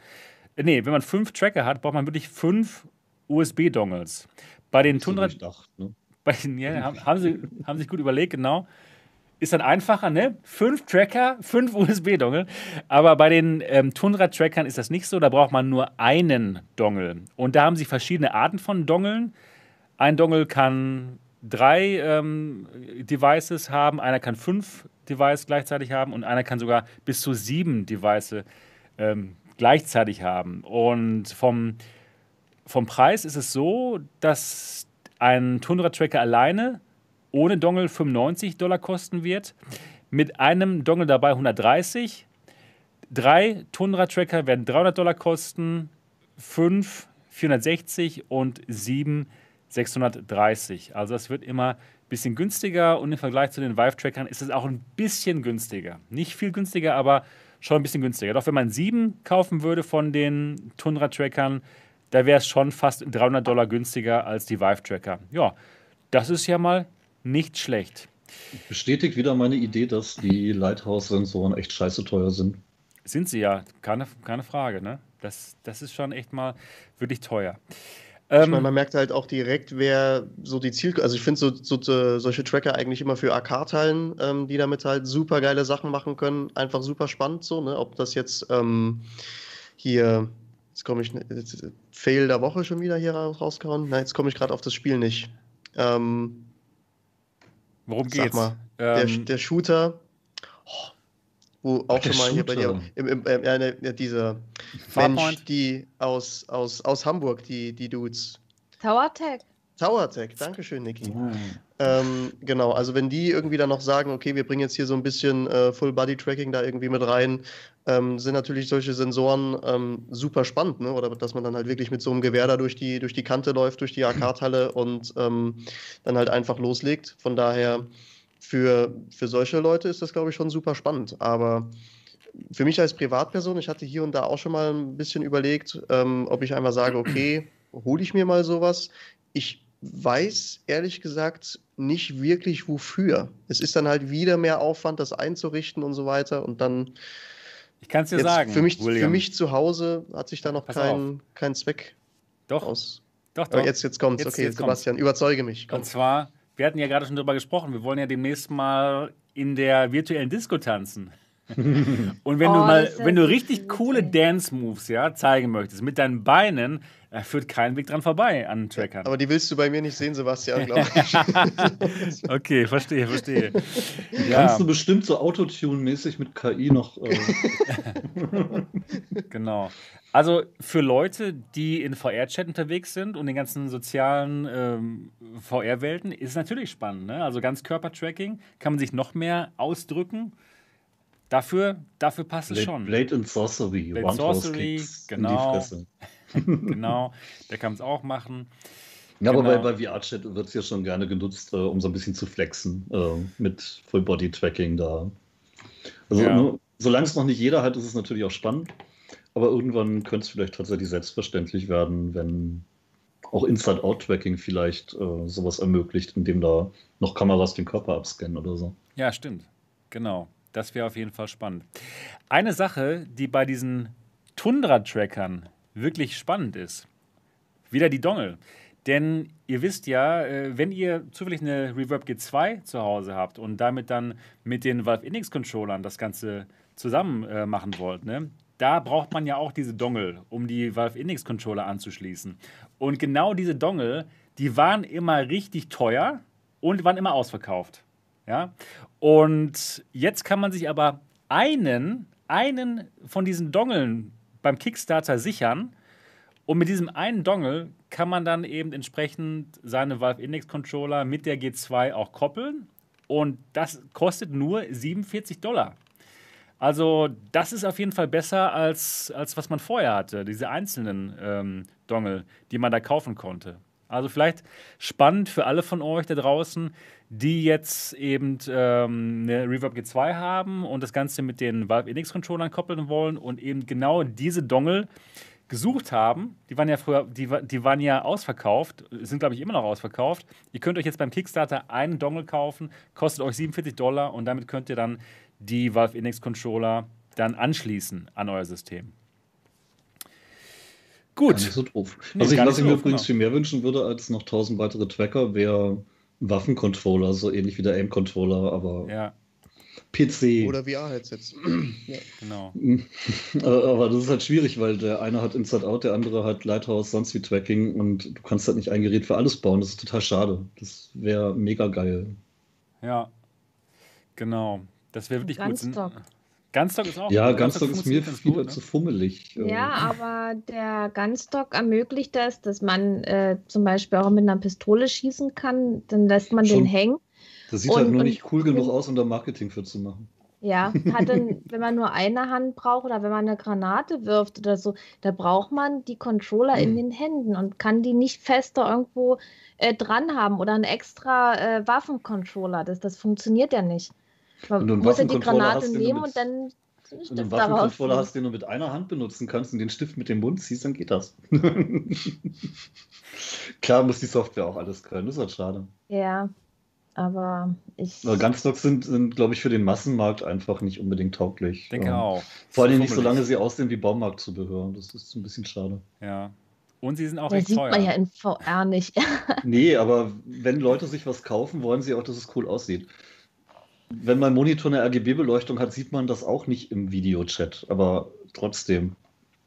äh, nee, wenn man fünf Tracker hat, braucht man wirklich fünf USB-Dongles. Bei den Tundra. Gedacht, ne? Bei, ja, haben, haben, sie, haben sich gut überlegt, genau. Ist dann einfacher, ne? Fünf Tracker, fünf USB-Dongle. Aber bei den ähm, Tundra-Trackern ist das nicht so. Da braucht man nur einen Dongle. Und da haben sie verschiedene Arten von Dongeln. Ein Dongle kann drei ähm, Devices haben, einer kann fünf Devices gleichzeitig haben und einer kann sogar bis zu sieben Devices ähm, gleichzeitig haben. Und vom, vom Preis ist es so, dass ein Tundra-Tracker alleine ohne Dongle 95 Dollar kosten wird, mit einem Dongle dabei 130. Drei Tundra-Tracker werden 300 Dollar kosten, fünf 460 und sieben 630. Also es wird immer ein bisschen günstiger und im Vergleich zu den Vive-Trackern ist es auch ein bisschen günstiger. Nicht viel günstiger, aber schon ein bisschen günstiger. Doch wenn man sieben kaufen würde von den Tundra-Trackern, da wäre es schon fast 300 Dollar günstiger als die Vive-Tracker. Ja, das ist ja mal nicht schlecht. Bestätigt wieder meine Idee, dass die Lighthouse-Sensoren echt scheiße teuer sind. Sind sie ja, keine, keine Frage. Ne? Das, das ist schon echt mal wirklich teuer. Ich meine, ähm, man merkt halt auch direkt, wer so die Ziel. Also, ich finde so, so, solche Tracker eigentlich immer für AK-Teilen, ähm, die damit halt super geile Sachen machen können, einfach super spannend so. Ne? Ob das jetzt ähm, hier Jetzt komme ich, jetzt, Fail der Woche schon wieder hier rausgehauen. Nein, jetzt komme ich gerade auf das Spiel nicht. Ähm, Worum geht's? Mal, ähm, der, der, Shooter, oh, wo auch schon mal Shooter. hier bei dir, im, im, äh, ja, dieser Mensch, die aus, aus, aus Hamburg, die, die Dudes. Tower Tech. Tower Tech, Dankeschön, Niki. Mhm. Ähm, genau, also wenn die irgendwie dann noch sagen, okay, wir bringen jetzt hier so ein bisschen äh, Full-Body-Tracking da irgendwie mit rein, ähm, sind natürlich solche Sensoren ähm, super spannend, ne? oder dass man dann halt wirklich mit so einem Gewehr da durch die, durch die Kante läuft, durch die AK-Halle und ähm, dann halt einfach loslegt. Von daher, für, für solche Leute ist das, glaube ich, schon super spannend. Aber für mich als Privatperson, ich hatte hier und da auch schon mal ein bisschen überlegt, ähm, ob ich einfach sage, okay, hole ich mir mal sowas. Ich weiß ehrlich gesagt nicht wirklich wofür. Es ist dann halt wieder mehr Aufwand, das einzurichten und so weiter. Und dann. Ich kann es dir sagen. Für mich, für mich zu Hause hat sich da noch kein, kein Zweck doch. aus. Doch, doch. Aber jetzt, jetzt kommt's. Jetzt, okay, jetzt Sebastian, kommt's. überzeuge mich. Komm. Und zwar, wir hatten ja gerade schon drüber gesprochen, wir wollen ja demnächst mal in der virtuellen Disco tanzen. Und wenn oh, du mal, wenn du richtig coole Dance Moves ja, zeigen möchtest mit deinen Beinen, da führt kein Weg dran vorbei an Trackern. Aber die willst du bei mir nicht sehen, Sebastian, glaube ich. okay, verstehe, verstehe. Ja. Kannst du bestimmt so Autotune-mäßig mit KI noch. Äh genau. Also für Leute, die in VR-Chat unterwegs sind und den ganzen sozialen ähm, VR-Welten, ist es natürlich spannend. Ne? Also ganz Körpertracking kann man sich noch mehr ausdrücken. Dafür, dafür passt es schon. Blade and Sorcery, Blade Sorcery, genau. genau, der kann es auch machen. Ja, genau. aber bei, bei VR-Chat wird es ja schon gerne genutzt, äh, um so ein bisschen zu flexen äh, mit Full-Body-Tracking da. Also, ja. ne, solange es noch nicht jeder hat, ist es natürlich auch spannend. Aber irgendwann könnte es vielleicht tatsächlich selbstverständlich werden, wenn auch Inside-Out-Tracking vielleicht äh, sowas ermöglicht, indem da noch Kameras den Körper abscannen oder so. Ja, stimmt. Genau. Das wäre auf jeden Fall spannend. Eine Sache, die bei diesen Tundra-Trackern wirklich spannend ist, wieder die Dongle. Denn ihr wisst ja, äh, wenn ihr zufällig eine Reverb G2 zu Hause habt und damit dann mit den Valve Index Controllern das Ganze zusammen äh, machen wollt, ne? da braucht man ja auch diese Dongle, um die Valve Index Controller anzuschließen. Und genau diese Dongle, die waren immer richtig teuer und waren immer ausverkauft. Ja? Und jetzt kann man sich aber einen, einen von diesen Dongeln beim Kickstarter sichern. Und mit diesem einen Dongle kann man dann eben entsprechend seine Valve Index Controller mit der G2 auch koppeln. Und das kostet nur 47 Dollar. Also, das ist auf jeden Fall besser als, als was man vorher hatte, diese einzelnen ähm, Dongle, die man da kaufen konnte. Also, vielleicht spannend für alle von euch da draußen, die jetzt eben ähm, eine Reverb G2 haben und das Ganze mit den Valve Index Controllern koppeln wollen und eben genau diese Dongle gesucht haben, die waren ja früher, die, die waren ja ausverkauft, sind glaube ich immer noch ausverkauft. Ihr könnt euch jetzt beim Kickstarter einen Dongle kaufen, kostet euch 47 Dollar und damit könnt ihr dann die Valve Index Controller dann anschließen an euer System. Gut. Nicht so doof. Nee, also ich, was ich mir übrigens genau. viel mehr wünschen würde als noch 1000 weitere Tracker, wäre Waffencontroller, so ähnlich wie der Aim-Controller, aber ja. PC. Oder VR-Headsets. ja. Genau. Aber das ist halt schwierig, weil der eine hat Inside Out, der andere hat Lighthouse, sonst wie Tracking und du kannst halt nicht ein Gerät für alles bauen. Das ist total schade. Das wäre mega geil. Ja, genau. Das wäre wirklich gut. Gunstock ist auch Ja, Gunstock ist mir wieder gut, ne? zu fummelig. Ja, aber der Gunstock ermöglicht das, dass man äh, zum Beispiel auch mit einer Pistole schießen kann. Dann lässt man Schon. den hängen das sieht halt und, halt nur nicht cool genug aus, um da Marketing für zu machen. Ja, hat dann, wenn man nur eine Hand braucht oder wenn man eine Granate wirft oder so, da braucht man die Controller mhm. in den Händen und kann die nicht fester irgendwo äh, dran haben oder einen extra äh, Waffencontroller. Das, das funktioniert ja nicht. Man muss ja die Granate nehmen und dann wenn du einen Waffencontroller hast, den du mit einer Hand benutzen kannst und den Stift mit dem Mund ziehst, dann geht das. Klar muss die Software auch alles können, das ist halt schade. Ja, aber ich. Aber Gunstocks sind, sind glaube ich, für den Massenmarkt einfach nicht unbedingt tauglich. Ich denke ähm, auch. Vor allem nicht, solange sie aussehen wie Baumarktzubehör. Das ist ein bisschen schade. Ja. Und sie sind auch das recht sieht teuer. man ja in VR nicht. nee, aber wenn Leute sich was kaufen, wollen sie auch, dass es cool aussieht. Wenn mein Monitor eine RGB-Beleuchtung hat, sieht man das auch nicht im Videochat, aber trotzdem.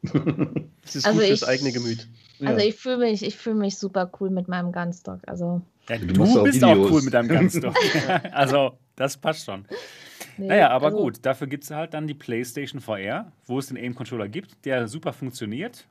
Das ist also gut fürs eigene Gemüt. Also ja. ich fühle mich, fühl mich super cool mit meinem Gunstock. Also ja, du, du bist auch cool mit deinem Gunstock. also das passt schon. Nee, naja, aber also, gut, dafür gibt es halt dann die PlayStation VR, wo es den Aim-Controller gibt, der super funktioniert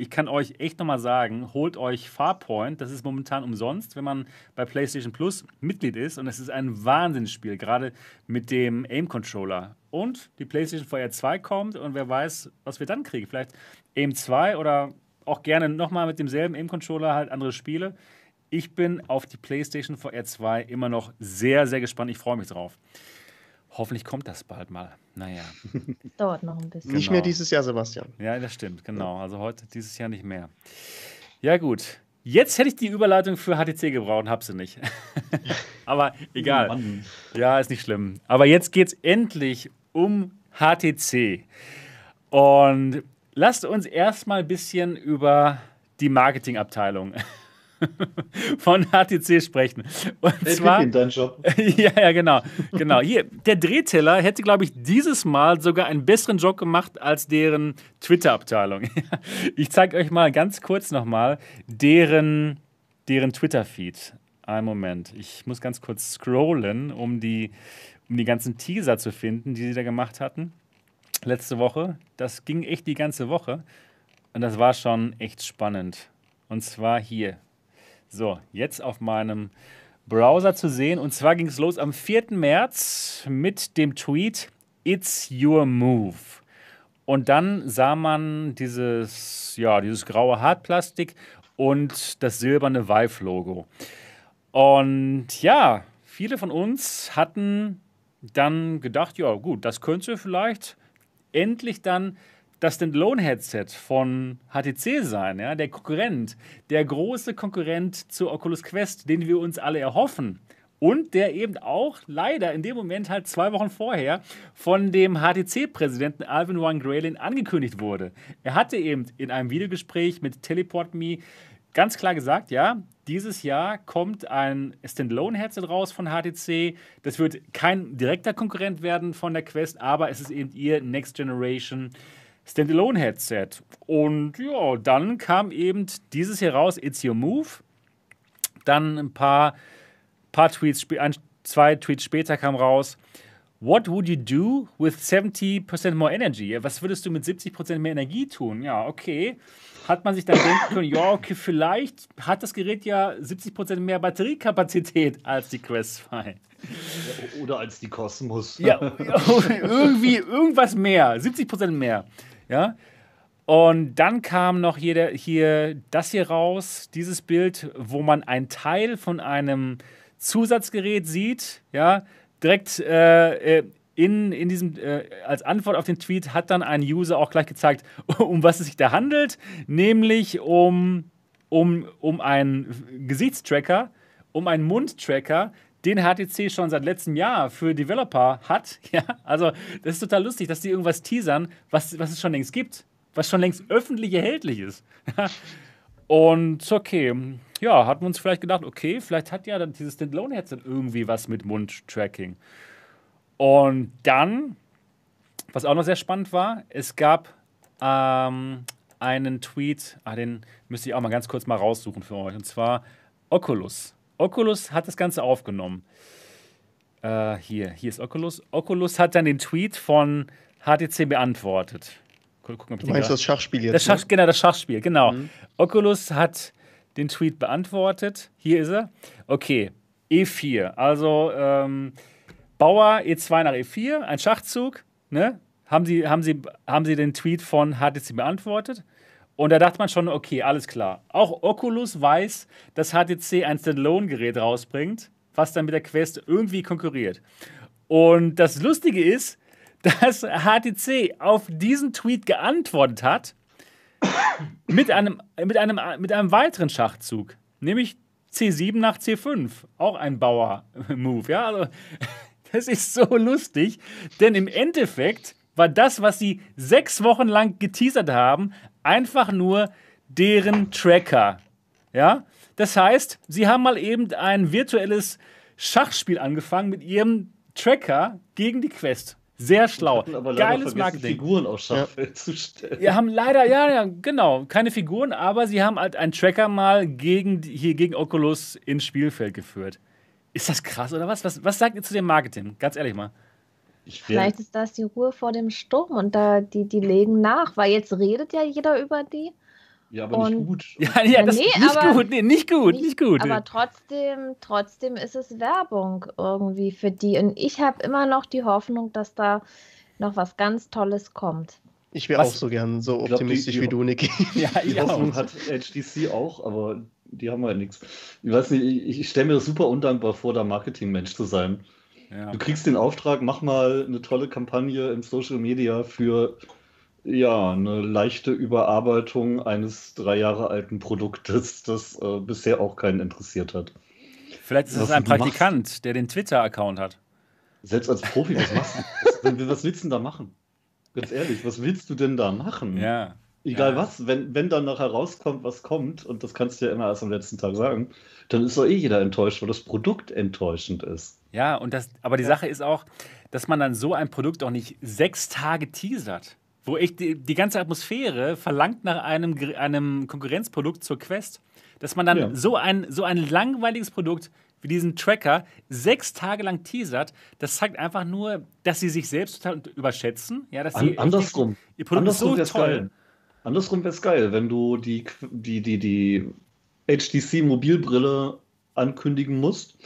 ich kann euch echt nochmal sagen, holt euch Farpoint. Das ist momentan umsonst, wenn man bei PlayStation Plus Mitglied ist. Und es ist ein Wahnsinnsspiel, gerade mit dem Aim-Controller. Und die PlayStation VR 2 kommt und wer weiß, was wir dann kriegen. Vielleicht Aim 2 oder auch gerne nochmal mit demselben Aim-Controller halt andere Spiele. Ich bin auf die PlayStation VR 2 immer noch sehr, sehr gespannt. Ich freue mich drauf. Hoffentlich kommt das bald mal. Naja. Dauert noch ein bisschen. Nicht genau. mehr dieses Jahr, Sebastian. Ja, das stimmt, genau. Also heute, dieses Jahr nicht mehr. Ja, gut. Jetzt hätte ich die Überleitung für HTC gebraucht und habe sie nicht. Aber egal. Oh ja, ist nicht schlimm. Aber jetzt geht es endlich um HTC. Und lasst uns erstmal ein bisschen über die Marketingabteilung von HTC sprechen. Und hey, zwar, dein Job. ja, ja, genau. genau. Hier, der Drehteller hätte, glaube ich, dieses Mal sogar einen besseren Job gemacht als deren Twitter-Abteilung. ich zeige euch mal ganz kurz nochmal deren, deren Twitter-Feed. Einen Moment. Ich muss ganz kurz scrollen, um die, um die ganzen Teaser zu finden, die sie da gemacht hatten. Letzte Woche. Das ging echt die ganze Woche. Und das war schon echt spannend. Und zwar hier. So, jetzt auf meinem Browser zu sehen. Und zwar ging es los am 4. März mit dem Tweet It's your move. Und dann sah man dieses, ja, dieses graue Hartplastik und das silberne Vive-Logo. Und ja, viele von uns hatten dann gedacht, ja gut, das könnte vielleicht endlich dann das Standalone-Headset von HTC sein, ja, der Konkurrent, der große Konkurrent zur Oculus Quest, den wir uns alle erhoffen. und der eben auch leider in dem Moment halt zwei Wochen vorher von dem HTC-Präsidenten Alvin Wang Graylin angekündigt wurde. Er hatte eben in einem Videogespräch mit Teleport Me ganz klar gesagt, ja, dieses Jahr kommt ein Standalone-Headset raus von HTC. Das wird kein direkter Konkurrent werden von der Quest, aber es ist eben ihr Next Generation Standalone-Headset. Und ja, dann kam eben dieses hier raus, It's Your Move. Dann ein paar, paar Tweets, ein, zwei Tweets später kam raus, What would you do with 70% more energy? Was würdest du mit 70% mehr Energie tun? Ja, okay hat man sich dann denken können, ja, okay, vielleicht hat das Gerät ja 70% mehr Batteriekapazität als die Quest 2. Oder als die Cosmos. Ja, irgendwie irgendwas mehr, 70% mehr. Ja. Und dann kam noch hier, hier das hier raus, dieses Bild, wo man einen Teil von einem Zusatzgerät sieht, ja, direkt äh, äh in, in diesem, äh, als Antwort auf den Tweet hat dann ein User auch gleich gezeigt, um was es sich da handelt, nämlich um, um, um einen Gesichtstracker, um einen Mundtracker, den HTC schon seit letztem Jahr für Developer hat. Ja, also das ist total lustig, dass die irgendwas teasern, was, was es schon längst gibt, was schon längst öffentlich erhältlich ist. Und okay, ja, hatten wir uns vielleicht gedacht, okay, vielleicht hat ja dann dieses Standalone-Headset irgendwie was mit Mundtracking. Und dann, was auch noch sehr spannend war, es gab ähm, einen Tweet, ah, den müsste ich auch mal ganz kurz mal raussuchen für euch, und zwar Oculus. Oculus hat das Ganze aufgenommen. Äh, hier, hier ist Oculus. Oculus hat dann den Tweet von HTC beantwortet. Gucken, du meinst das Schachspiel jetzt? Das Schach, ne? Genau, das Schachspiel, genau. Mhm. Oculus hat den Tweet beantwortet. Hier ist er. Okay, E4. Also, ähm, Bauer E2 nach E4, ein Schachzug. Ne? Haben, Sie, haben, Sie, haben Sie den Tweet von HTC beantwortet? Und da dachte man schon, okay, alles klar. Auch Oculus weiß, dass HTC ein Standalone-Gerät rausbringt, was dann mit der Quest irgendwie konkurriert. Und das Lustige ist, dass HTC auf diesen Tweet geantwortet hat mit einem, mit einem, mit einem weiteren Schachzug, nämlich C7 nach C5. Auch ein Bauer-Move. Ja, also das ist so lustig, denn im Endeffekt war das, was sie sechs Wochen lang geteasert haben, einfach nur deren Tracker. Ja? Das heißt, sie haben mal eben ein virtuelles Schachspiel angefangen mit ihrem Tracker gegen die Quest. Sehr schlau. Aber Geiles Marketing. Figuren Schachfeld ja. zu stellen. Wir haben leider, ja, ja, genau, keine Figuren, aber sie haben halt einen Tracker mal gegen, hier gegen Oculus ins Spielfeld geführt. Ist das krass oder was? Was, was sagt ihr zu dem Marketing? Ganz ehrlich mal. Vielleicht ist das die Ruhe vor dem Sturm und da die, die legen nach, weil jetzt redet ja jeder über die. Ja, aber und, nicht gut. Ja, ja das nee, nicht gut, nee, nicht gut, nicht, nicht gut. Aber trotzdem, trotzdem ist es Werbung irgendwie für die. Und ich habe immer noch die Hoffnung, dass da noch was ganz Tolles kommt. Ich wäre auch so gern so optimistisch glaub, die, die, wie du, Niki. Ja, die Hoffnung hat HTC auch, aber die haben halt nichts. Ich weiß nicht, ich, ich stelle mir das super undankbar vor, da Marketingmensch zu sein. Ja. Du kriegst den Auftrag, mach mal eine tolle Kampagne im Social Media für ja, eine leichte Überarbeitung eines drei Jahre alten Produktes, das äh, bisher auch keinen interessiert hat. Vielleicht ist das ein Praktikant, machst, der den Twitter-Account hat. Selbst als Profi, was machst du? was, was willst du denn da machen? Ganz ehrlich, was willst du denn da machen? Ja. Egal ja. was, wenn, wenn dann nachher rauskommt, was kommt, und das kannst du ja immer erst am letzten Tag sagen, dann ist doch eh jeder enttäuscht, weil das Produkt enttäuschend ist. Ja, und das, aber die ja. Sache ist auch, dass man dann so ein Produkt auch nicht sechs Tage teasert, wo echt die, die ganze Atmosphäre verlangt nach einem, einem Konkurrenzprodukt zur Quest, dass man dann ja. so, ein, so ein langweiliges Produkt wie diesen Tracker sechs Tage lang teasert, das zeigt einfach nur, dass sie sich selbst total überschätzen. Ja, dass sie An, andersrum. Ihr Produkt andersrum ist so toll. Geil. Andersrum wäre es geil, wenn du die, die, die, die HTC-Mobilbrille ankündigen musst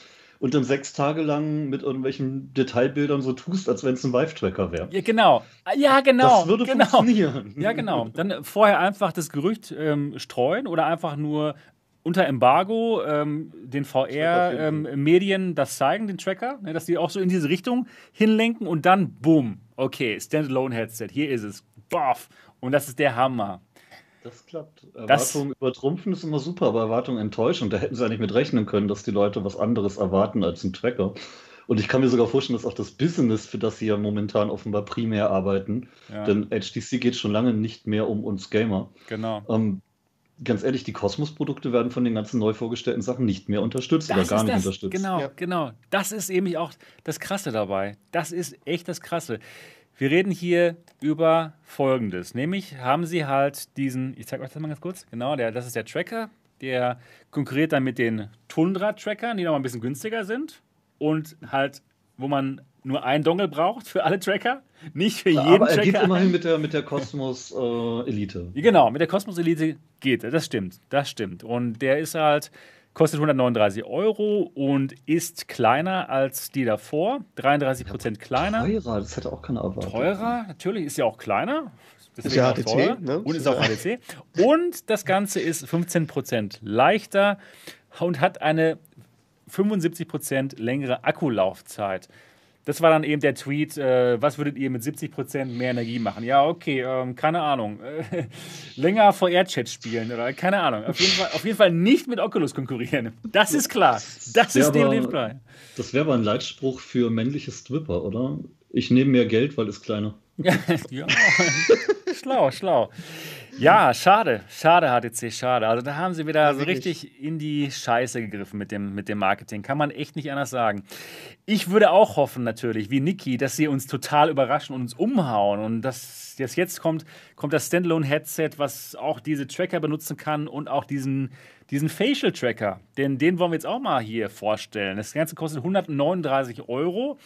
und dann sechs Tage lang mit irgendwelchen Detailbildern so tust, als wenn es ein Vive-Tracker wäre. Ja, genau. Ja, genau. Das würde genau. funktionieren. Ja, genau. Dann vorher einfach das Gerücht ähm, streuen oder einfach nur unter Embargo ähm, den VR-Medien ähm, das zeigen, den Tracker, ne, dass die auch so in diese Richtung hinlenken und dann, boom, okay, Standalone-Headset, hier ist es, boff. Und das ist der Hammer. Das klappt. Erwartungen übertrumpfen ist immer super, aber Erwartungen enttäuschen. Da hätten sie eigentlich mit rechnen können, dass die Leute was anderes erwarten als ein Tracker. Und ich kann mir sogar vorstellen, dass auch das Business, für das sie ja momentan offenbar primär arbeiten, ja. denn HTC geht schon lange nicht mehr um uns Gamer. Genau. Ähm, ganz ehrlich, die Kosmos-Produkte werden von den ganzen neu vorgestellten Sachen nicht mehr unterstützt das oder gar nicht das, unterstützt. Genau, ja. genau. Das ist eben auch das Krasse dabei. Das ist echt das Krasse. Wir reden hier über Folgendes. Nämlich haben sie halt diesen, ich zeige euch das mal ganz kurz, genau, der, das ist der Tracker, der konkurriert dann mit den Tundra-Trackern, die noch mal ein bisschen günstiger sind und halt, wo man nur einen Dongle braucht für alle Tracker, nicht für jeden Aber er Tracker. geht immerhin mit der, mit der Cosmos äh, Elite. Genau, mit der Cosmos Elite geht. Das stimmt, das stimmt. Und der ist halt kostet 139 Euro und ist kleiner als die davor, 33 Prozent kleiner. Teurer, das hätte auch keiner erwartet. Teurer, natürlich ist ja auch kleiner. Ist ja teurer, ne? Und ist auch HTC. Und das Ganze ist 15 Prozent leichter und hat eine 75 Prozent längere Akkulaufzeit. Das war dann eben der Tweet, äh, was würdet ihr mit 70% mehr Energie machen? Ja, okay, ähm, keine Ahnung. Äh, länger VR-Chat spielen oder keine Ahnung. Auf jeden, Fall, auf jeden Fall nicht mit Oculus konkurrieren. Das ist klar. Das ist definitiv klar. Das wäre aber ein Leitspruch für männliche Stripper, oder? Ich nehme mehr Geld, weil es kleiner. ja, schlau, schlau. Ja, schade, schade HTC, schade. Also da haben sie wieder ja, so richtig in die Scheiße gegriffen mit dem, mit dem Marketing. Kann man echt nicht anders sagen. Ich würde auch hoffen natürlich, wie Niki, dass sie uns total überraschen und uns umhauen und dass das jetzt kommt, kommt das Standalone-Headset, was auch diese Tracker benutzen kann und auch diesen, diesen Facial Tracker. Den, den wollen wir jetzt auch mal hier vorstellen. Das Ganze kostet 139 Euro.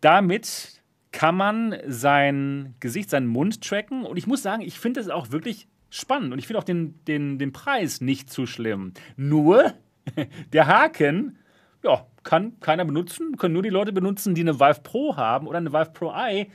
Damit kann man sein Gesicht, seinen Mund tracken. Und ich muss sagen, ich finde das auch wirklich spannend. Und ich finde auch den, den, den Preis nicht zu schlimm. Nur der Haken, ja, kann keiner benutzen, können nur die Leute benutzen, die eine Vive Pro haben oder eine Vive Pro Eye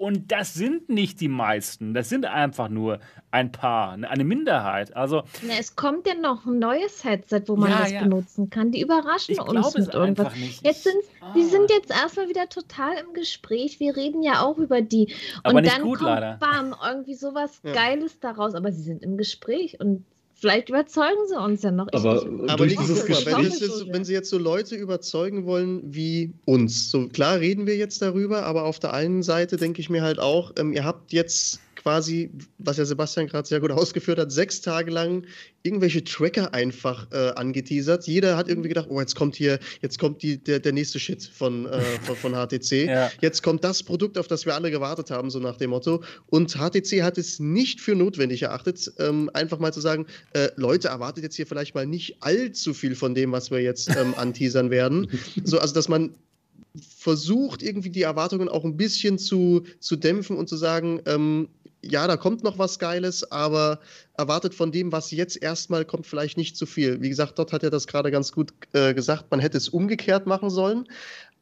und das sind nicht die meisten. Das sind einfach nur ein paar, eine Minderheit. Also, Na, es kommt ja noch ein neues Headset, wo man ja, das ja. benutzen kann. Die überraschen ich uns mit irgendwas. Jetzt sind, ah. Die sind jetzt erstmal wieder total im Gespräch. Wir reden ja auch über die. Und aber nicht dann gut, kommt leider. bam, irgendwie sowas ja. Geiles daraus. Aber sie sind im Gespräch und Vielleicht überzeugen sie uns ja noch. Aber, ich, aber nicht dieses Gespräch. Wenn, wenn, sie jetzt so Leute überzeugen wollen wie uns, so klar reden wir jetzt darüber, aber auf der einen Seite denke ich mir halt auch, ähm, ihr habt jetzt quasi, was ja Sebastian gerade sehr gut ausgeführt hat, sechs Tage lang irgendwelche Tracker einfach äh, angeteasert. Jeder hat irgendwie gedacht, oh, jetzt kommt hier, jetzt kommt die, der, der nächste Shit von, äh, von, von, HTC. Ja. Jetzt kommt das Produkt, auf das wir alle gewartet haben, so nach dem Motto. Und HTC hat es nicht für notwendig erachtet, ähm, einfach mal zu sagen, äh, Leute, erwartet jetzt hier vielleicht mal nicht allzu viel von dem, was wir jetzt ähm, anteasern werden. So, also, dass man versucht, irgendwie die Erwartungen auch ein bisschen zu, zu dämpfen und zu sagen, ähm, ja, da kommt noch was Geiles, aber erwartet von dem, was jetzt erstmal kommt, vielleicht nicht zu viel. Wie gesagt, dort hat er das gerade ganz gut äh, gesagt, man hätte es umgekehrt machen sollen.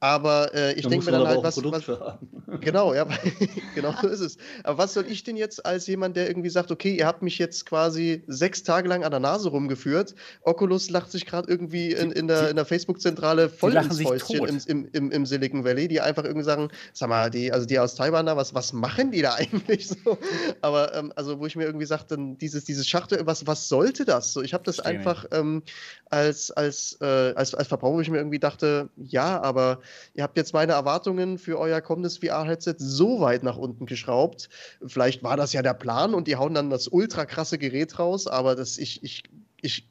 Aber äh, ich denke mir dann halt, was. was genau, ja, genau so ist es. Aber was soll ich denn jetzt als jemand, der irgendwie sagt, okay, ihr habt mich jetzt quasi sechs Tage lang an der Nase rumgeführt, Oculus lacht sich gerade irgendwie in, in der, der Facebook-Zentrale voll ins Fäustchen im, im, im, im, Silicon Valley, die einfach irgendwie sagen, sag mal, die, also die aus Taiwan da, was, was machen die da eigentlich so? Aber ähm, also, wo ich mir irgendwie sagte, dieses, dieses Schachtel, was, was sollte das? So, ich habe das Verstehe einfach ähm, als, als, äh, als, als Verbraucher, wo ich mir irgendwie dachte, ja, aber ihr habt jetzt meine Erwartungen für euer kommendes VR-Headset so weit nach unten geschraubt. Vielleicht war das ja der Plan und die hauen dann das ultra krasse Gerät raus, aber das, ich, ich, ich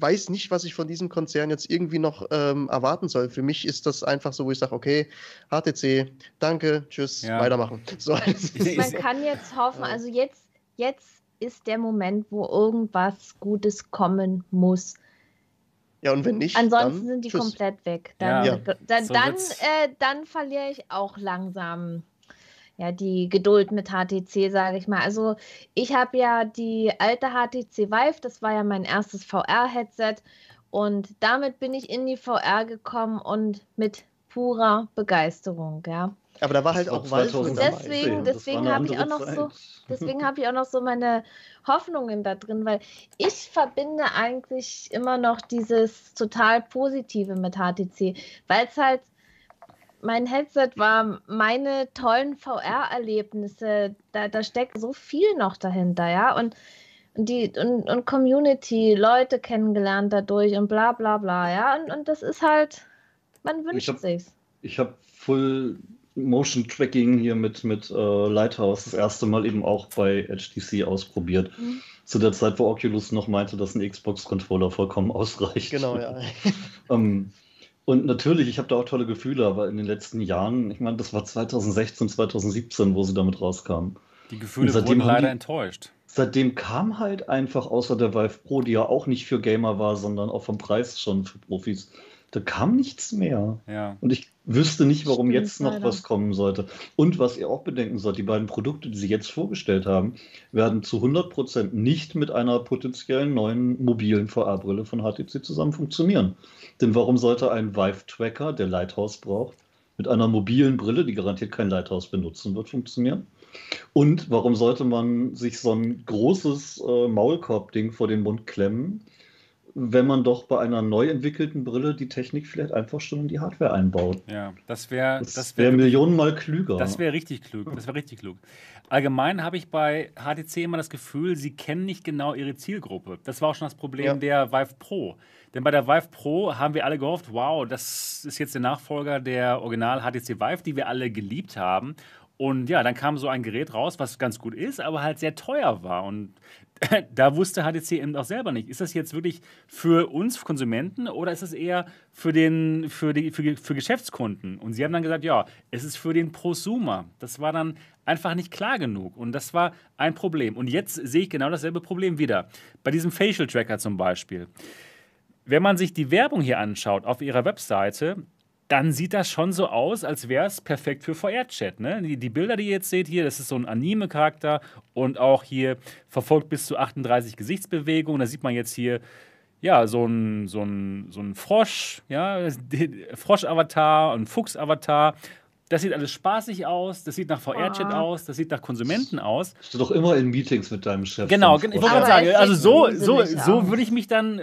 weiß nicht, was ich von diesem Konzern jetzt irgendwie noch ähm, erwarten soll. Für mich ist das einfach so, wo ich sage, okay, HTC, danke, tschüss, ja. weitermachen. So, Man kann jetzt hoffen, also jetzt, jetzt ist der Moment, wo irgendwas Gutes kommen muss. Ja, und wenn nicht. Ansonsten sind die tschüss. komplett weg. Dann, ja. dann, so dann, äh, dann verliere ich auch langsam ja, die Geduld mit HTC, sage ich mal. Also ich habe ja die alte HTC Vive, das war ja mein erstes VR-Headset und damit bin ich in die VR gekommen und mit purer Begeisterung, ja. Aber da war halt auch Valve Deswegen, deswegen habe ich auch noch Zeit. so, deswegen habe ich auch noch so meine Hoffnungen da drin, weil ich verbinde eigentlich immer noch dieses total Positive mit HTC, weil es halt mein Headset war meine tollen VR-Erlebnisse. Da, da steckt so viel noch dahinter, ja. Und die und, und Community, Leute kennengelernt dadurch und bla bla bla, ja. Und, und das ist halt, man wünscht ich hab, sich's. Ich habe Full Motion Tracking hier mit, mit äh, Lighthouse das erste Mal eben auch bei HTC ausprobiert. Mhm. Zu der Zeit, wo Oculus noch meinte, dass ein Xbox-Controller vollkommen ausreicht. Genau, ja. ähm, und natürlich, ich habe da auch tolle Gefühle, aber in den letzten Jahren, ich meine, das war 2016, 2017, wo sie damit rauskamen. Die Gefühle wurden leider die, enttäuscht. Seitdem kam halt einfach, außer der Vive Pro, die ja auch nicht für Gamer war, sondern auch vom Preis schon für Profis, da kam nichts mehr. Ja. Und ich wüsste nicht, warum Stimmt, jetzt noch leider. was kommen sollte. Und was ihr auch bedenken sollt, die beiden Produkte, die sie jetzt vorgestellt haben, werden zu 100% nicht mit einer potenziellen neuen mobilen VR-Brille von HTC zusammen funktionieren. Denn warum sollte ein Vive-Tracker, der Lighthouse braucht, mit einer mobilen Brille, die garantiert kein Lighthouse benutzen wird, funktionieren? Und warum sollte man sich so ein großes äh, Maulkorb-Ding vor den Mund klemmen, wenn man doch bei einer neu entwickelten Brille die Technik vielleicht einfach schon in die Hardware einbaut? Ja, das wäre das, das wär, wär Millionenmal klüger. Das wäre richtig klug. Das wäre richtig klug. Allgemein habe ich bei HTC immer das Gefühl, sie kennen nicht genau ihre Zielgruppe. Das war auch schon das Problem ja. der Vive Pro. Denn bei der Vive Pro haben wir alle gehofft, wow, das ist jetzt der Nachfolger der Original HTC Vive, die wir alle geliebt haben. Und ja, dann kam so ein Gerät raus, was ganz gut ist, aber halt sehr teuer war. Und da wusste HTC eben auch selber nicht, ist das jetzt wirklich für uns Konsumenten oder ist es eher für, den, für, die, für, für Geschäftskunden? Und sie haben dann gesagt, ja, es ist für den Prosumer. Das war dann einfach nicht klar genug. Und das war ein Problem. Und jetzt sehe ich genau dasselbe Problem wieder. Bei diesem Facial Tracker zum Beispiel. Wenn man sich die Werbung hier anschaut auf ihrer Webseite, dann sieht das schon so aus, als wäre es perfekt für VR-Chat. Ne? Die, die, Bilder, die ihr jetzt seht hier, das ist so ein Anime-Charakter und auch hier verfolgt bis zu 38 Gesichtsbewegungen. Da sieht man jetzt hier ja, so ein, so ein, so ein Frosch, ja, Frosch-Avatar, ein Fuchs-Avatar. Das sieht alles spaßig aus, das sieht nach VR-Chat ah. aus, das sieht nach Konsumenten aus. Du doch immer in Meetings mit deinem Chef. Genau, ich wollte gerade sagen, also so, so, so würde ich mich dann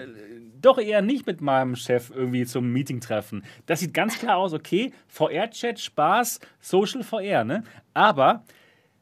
doch eher nicht mit meinem Chef irgendwie zum Meeting treffen. Das sieht ganz klar aus, okay, VR-Chat, Spaß, Social VR, ne? Aber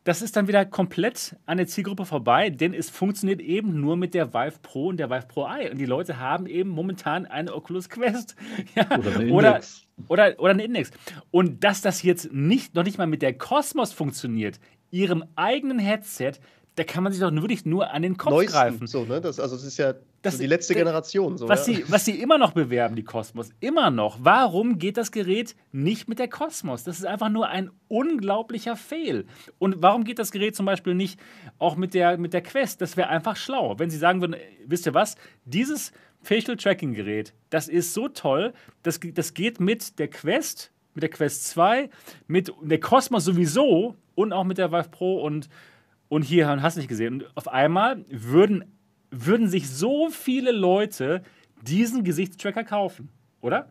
das ist dann wieder komplett an der Zielgruppe vorbei, denn es funktioniert eben nur mit der Vive Pro und der Vive Pro Eye. Und die Leute haben eben momentan eine Oculus Quest. Ja, oder, eine oder, oder, oder eine Index. Und dass das jetzt nicht, noch nicht mal mit der Cosmos funktioniert, ihrem eigenen Headset, da kann man sich doch wirklich nur an den Kopf Neuesten, greifen. So, ne? das, also es ist ja das, so die letzte das, Generation. So, was, ja. sie, was sie immer noch bewerben, die Kosmos, immer noch. Warum geht das Gerät nicht mit der Kosmos? Das ist einfach nur ein unglaublicher Fail. Und warum geht das Gerät zum Beispiel nicht auch mit der, mit der Quest? Das wäre einfach schlau. Wenn sie sagen würden, wisst ihr was, dieses Facial Tracking Gerät, das ist so toll, das, das geht mit der Quest, mit der Quest 2, mit der Kosmos sowieso und auch mit der Vive Pro und und hier hast du nicht gesehen. Und auf einmal würden, würden sich so viele Leute diesen Gesichtstracker kaufen, oder?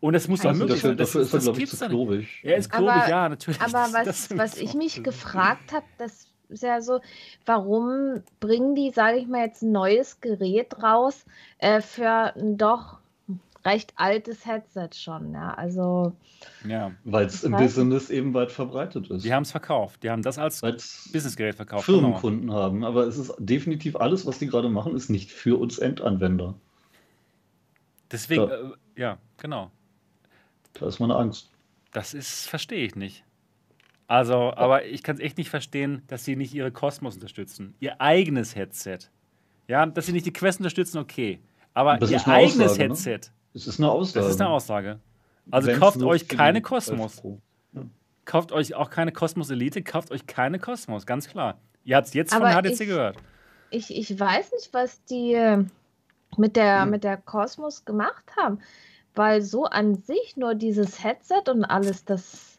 Und das muss doch also möglich sein. Dafür, dafür ist er, glaube ich, zu klobig. Er ist klobig, aber, ja, natürlich. Aber was, was ich mich gefragt habe, das ist ja so, warum bringen die, sage ich mal, jetzt ein neues Gerät raus äh, für ein doch recht altes Headset schon, ja. Also. Ja. Weil es im Business eben weit verbreitet ist. Die haben es verkauft. Die haben das als Weil's Businessgerät verkauft. Firmenkunden genau. haben. Aber es ist definitiv alles, was die gerade machen, ist nicht für uns Endanwender. Deswegen, da, äh, ja, genau. Da ist meine Angst. Das ist, verstehe ich nicht. Also, aber ich kann es echt nicht verstehen, dass sie nicht ihre Kosmos unterstützen. Ihr eigenes Headset. Ja, dass sie nicht die Quest unterstützen, okay. Aber ihr eigenes Aussage, ne? Headset. Ne? Es ist eine Aussage. Das ist eine Aussage. Also Wenn's kauft euch keine Kosmos. Ja. Kauft euch auch keine Kosmos Elite, kauft euch keine Kosmos, ganz klar. Ihr habt es jetzt Aber von HTC ich, gehört. Ich, ich weiß nicht, was die äh, mit der, hm. mit der Kosmos gemacht haben. Weil so an sich nur dieses Headset und alles, das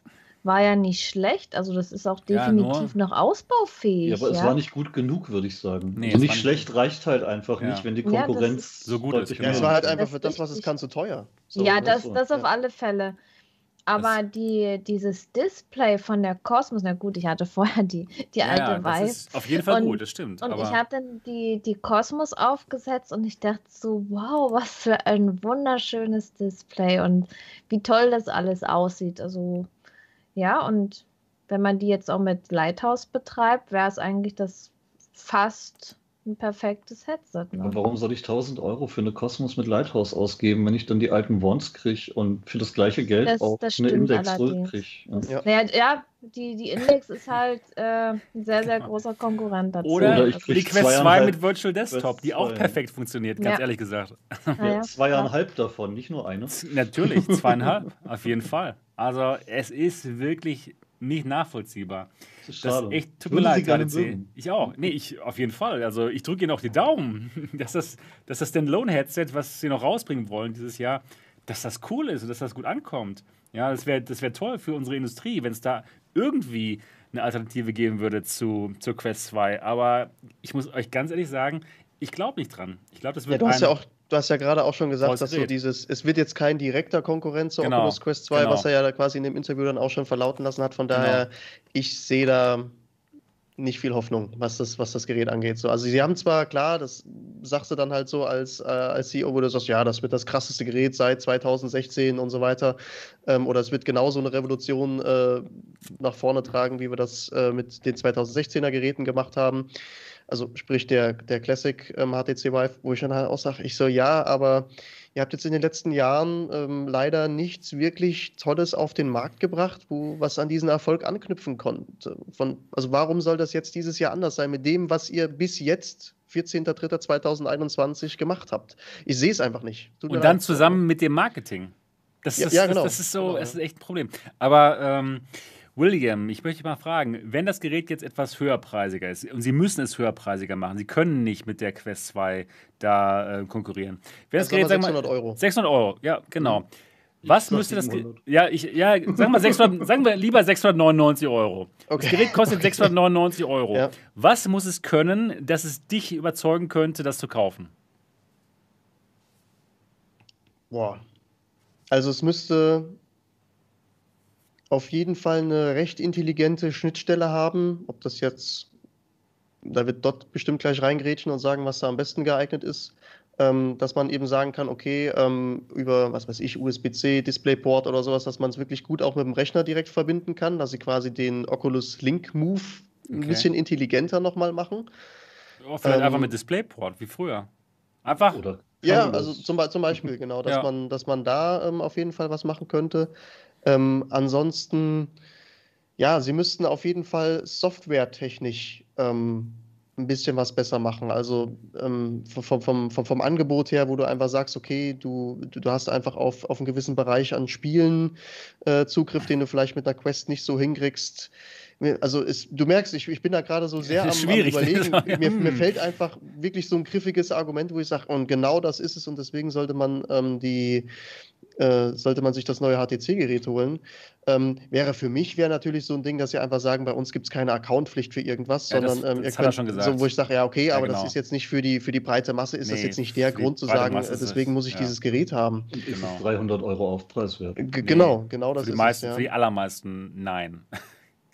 war ja nicht schlecht. Also das ist auch definitiv ja, noch ausbaufähig. Ja, aber ja? es war nicht gut genug, würde ich sagen. Nee, also nicht schlecht nicht reicht halt einfach ja. nicht, wenn die Konkurrenz so gut ist. Es war halt einfach für das, was es kann, zu teuer. So, ja, das, so. das auf alle Fälle. Aber die, dieses Display von der Cosmos, na gut, ich hatte vorher die, die alte ja, Weiß. auf jeden Fall und, gut, das stimmt. Und ich habe dann die, die Cosmos aufgesetzt und ich dachte so, wow, was für ein wunderschönes Display und wie toll das alles aussieht. Also ja, und wenn man die jetzt auch mit Lighthouse betreibt, wäre es eigentlich das fast ein perfektes Headset. Ne? warum soll ich 1000 Euro für eine Cosmos mit Lighthouse ausgeben, wenn ich dann die alten Wands kriege und für das gleiche Geld Das- auch das eine Index kriege? Ja. Ja. Naja, ja, die, die Index ist halt äh, ein sehr, sehr großer Konkurrent dazu. Oder, Oder ich die Quest 2 zweieinhalb mit Virtual Desktop, die auch Quest 2. perfekt funktioniert, ganz Ja. ehrlich gesagt. naja, Zweieinhalb davon, nicht nur eine. Natürlich, zweieinhalb, auf jeden Fall. Also es ist wirklich nicht nachvollziehbar. Das ist Das ist echt, tut mir leid, mögen. Ich auch. Nee, ich auf jeden Fall. Also ich drücke Ihnen auch die Daumen, dass das, dass das Standalone-Headset, was Sie noch rausbringen wollen dieses Jahr, dass das cool ist und dass das gut ankommt. Ja, das wäre das wär toll für unsere Industrie, wenn es da irgendwie eine Alternative geben würde zu, zur Quest 2. Aber ich muss euch ganz ehrlich sagen, ich glaube nicht dran. Ich glaube, das Ja, wird du hast ja auch, du hast ja gerade auch schon gesagt, dass so dieses, es wird jetzt kein direkter Konkurrent zur Genau, Oculus Quest 2, genau. was er ja da quasi in dem Interview dann auch schon verlauten lassen hat. Von daher, ich sehe da nicht viel Hoffnung, was das, was das Gerät angeht. So, also sie haben zwar, klar, das sagst du dann halt so als, äh, als CEO, wo du sagst, ja, das wird das krasseste Gerät seit 2016 und so weiter. Ähm, oder es wird genauso eine Revolution äh, nach vorne tragen, wie wir das äh, mit den 2016er Geräten gemacht haben. Also sprich der, der Classic ähm, HTC Vive, wo ich dann halt auch sage, ich so, ja, aber ihr habt jetzt in den letzten Jahren ähm, leider nichts wirklich Tolles auf den Markt gebracht, wo was an diesen Erfolg anknüpfen konnte. Von, also warum soll das jetzt dieses Jahr anders sein mit dem, was ihr bis jetzt 14.03.2021 gemacht habt? Ich sehe es einfach nicht. Tut Und dann leid. zusammen mit dem Marketing. Das, Ja, das, ja, genau. das, das ist so, Genau, das ist echt ein Problem. Aber ähm, William, ich möchte mal fragen, wenn das Gerät jetzt etwas höherpreisiger ist, und Sie müssen es höherpreisiger machen, Sie können nicht mit der Quest 2 da äh, konkurrieren. Wenn das sagen Gerät, wir sagen wir, 600 Euro. 600 Euro, ja, genau. Was sag müsste das. Ge- 700. Ja, ich, ja, sagen wir, 600, sagen wir lieber 699 Euro. Das Okay. Gerät kostet 699 Euro. Ja. Was muss es können, dass es dich überzeugen könnte, das zu kaufen? Boah. Also es müsste auf jeden Fall eine recht intelligente Schnittstelle haben. Ob das jetzt, da wird dort bestimmt gleich reingrätschen und sagen, was da am besten geeignet ist. Ähm, dass man eben sagen kann, okay, ähm, über, was weiß ich, USB-C, DisplayPort oder sowas, dass man es wirklich gut auch mit dem Rechner direkt verbinden kann, dass sie quasi den Oculus Link Move ein Okay. bisschen intelligenter nochmal machen. Oh, vielleicht Ähm, einfach mit DisplayPort, wie früher. Einfach. Oder Ja, also zum, zum Beispiel, genau, dass Ja. man, dass man da ähm, auf jeden Fall was machen könnte. Ähm, ansonsten, ja, sie müssten auf jeden Fall softwaretechnisch ähm, ein bisschen was besser machen. Also ähm, vom, vom, vom, vom Angebot her, wo du einfach sagst, okay, du, du hast einfach auf, auf einen gewissen Bereich an Spielen äh, Zugriff, den du vielleicht mit einer Quest nicht so hinkriegst. Also es, du merkst, ich, ich bin da gerade so sehr am, am ne? Überlegen. Mir, mir Hm. fällt einfach wirklich so ein griffiges Argument, wo ich sage, und genau das ist es und deswegen sollte man ähm, die äh, sollte man sich das neue HTC-Gerät holen. Ähm, wäre für mich wäre natürlich so ein Ding, dass sie einfach sagen, bei uns gibt es keine Accountpflicht für irgendwas, Ja, das- sondern ähm, das ihr hat er könnt, schon gesagt. so, wo ich sage, ja, okay, Ja, aber genau. das ist jetzt nicht für die, für die breite Masse, ist das Nee, jetzt nicht der Grund zu sagen, äh, es- deswegen muss ich ja. dieses Gerät haben. Ist Genau. es 300 Euro Aufpreis wert? G genau, genau das für, die ist meisten, es, ja. für die allermeisten nein.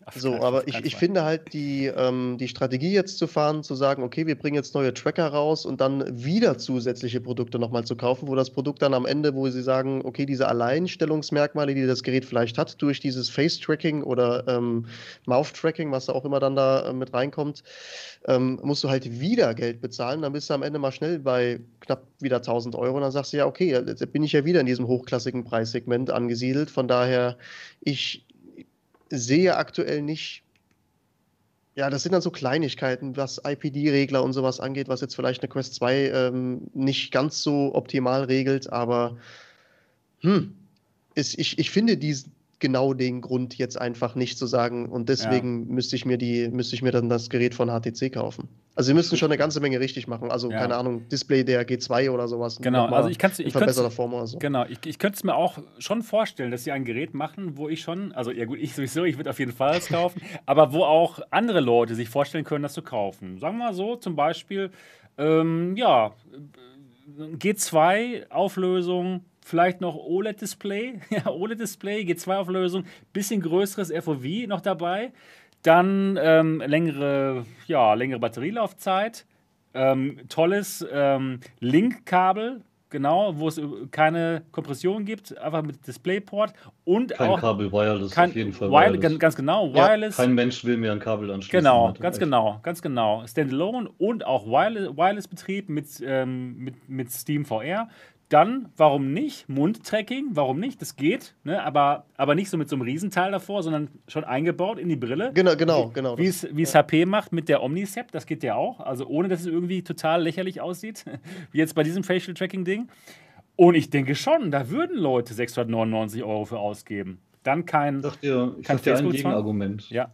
Auf So, keinen- aber ich, ich finde halt die, ähm, die Strategie jetzt zu fahren, zu sagen, okay, wir bringen jetzt neue Tracker raus und dann wieder zusätzliche Produkte nochmal zu kaufen, wo das Produkt dann am Ende, wo sie sagen, okay, diese Alleinstellungsmerkmale, die das Gerät vielleicht hat, durch dieses Face-Tracking oder ähm, Mouth-Tracking, was da auch immer dann da äh, mit reinkommt, ähm, musst du halt wieder Geld bezahlen. Dann bist du am Ende mal schnell bei knapp wieder 1000 Euro und dann sagst du ja, okay, jetzt bin ich ja wieder in diesem hochklassigen Preissegment angesiedelt. Von daher, ich sehe aktuell nicht. Ja, das sind dann so Kleinigkeiten, was IPD-Regler und sowas angeht, was jetzt vielleicht eine Quest 2 ähm, nicht ganz so optimal regelt, aber hm, ist, ich, ich finde diesen genau den Grund jetzt einfach nicht zu sagen und deswegen müsste ich mir die, müsste ich mir dann das Gerät von HTC kaufen. Also sie müssen schon eine ganze Menge richtig machen. Also, Ja. keine Ahnung, Display der G2 oder sowas. Genau, also ich in ich verbesserter Form oder so. Genau, ich, ich könnte es mir auch schon vorstellen, dass sie ein Gerät machen, wo ich schon, also ja gut, ich sowieso, ich würde auf jeden Fall es kaufen, aber wo auch andere Leute sich vorstellen können, das zu kaufen. Sagen wir mal so, zum Beispiel, ähm, ja, G2-Auflösung, vielleicht noch OLED-Display, ja, OLED-Display, G2-Auflösung, bisschen größeres FOV noch dabei, dann ähm, längere, ja, längere Batterielaufzeit, ähm, tolles ähm, Link-Kabel, genau, wo es keine Kompression gibt, einfach mit Displayport und kein auch Kabel Wireless kein, auf jeden Fall. Wireless. Ganz, ganz, genau, Wireless. Ja, kein Mensch will mir ein Kabel anschließen. Genau, ganz echt. genau, ganz genau. Standalone und auch Wireless-Betrieb mit, ähm, mit, mit Steam VR. Dann, warum nicht? Mundtracking, warum nicht? Das geht, ne? aber, aber nicht so mit so einem Riesenteil davor, sondern schon eingebaut in die Brille. Genau, genau, genau. Wie es ja. HP macht mit der Omnicep, das geht ja auch. Also ohne, dass es irgendwie total lächerlich aussieht, wie jetzt bei diesem Facial Tracking-Ding. Und ich denke schon, da würden Leute 699 Euro für ausgeben. Dann kein, ich dachte, ich kein Gegenargument. Ja.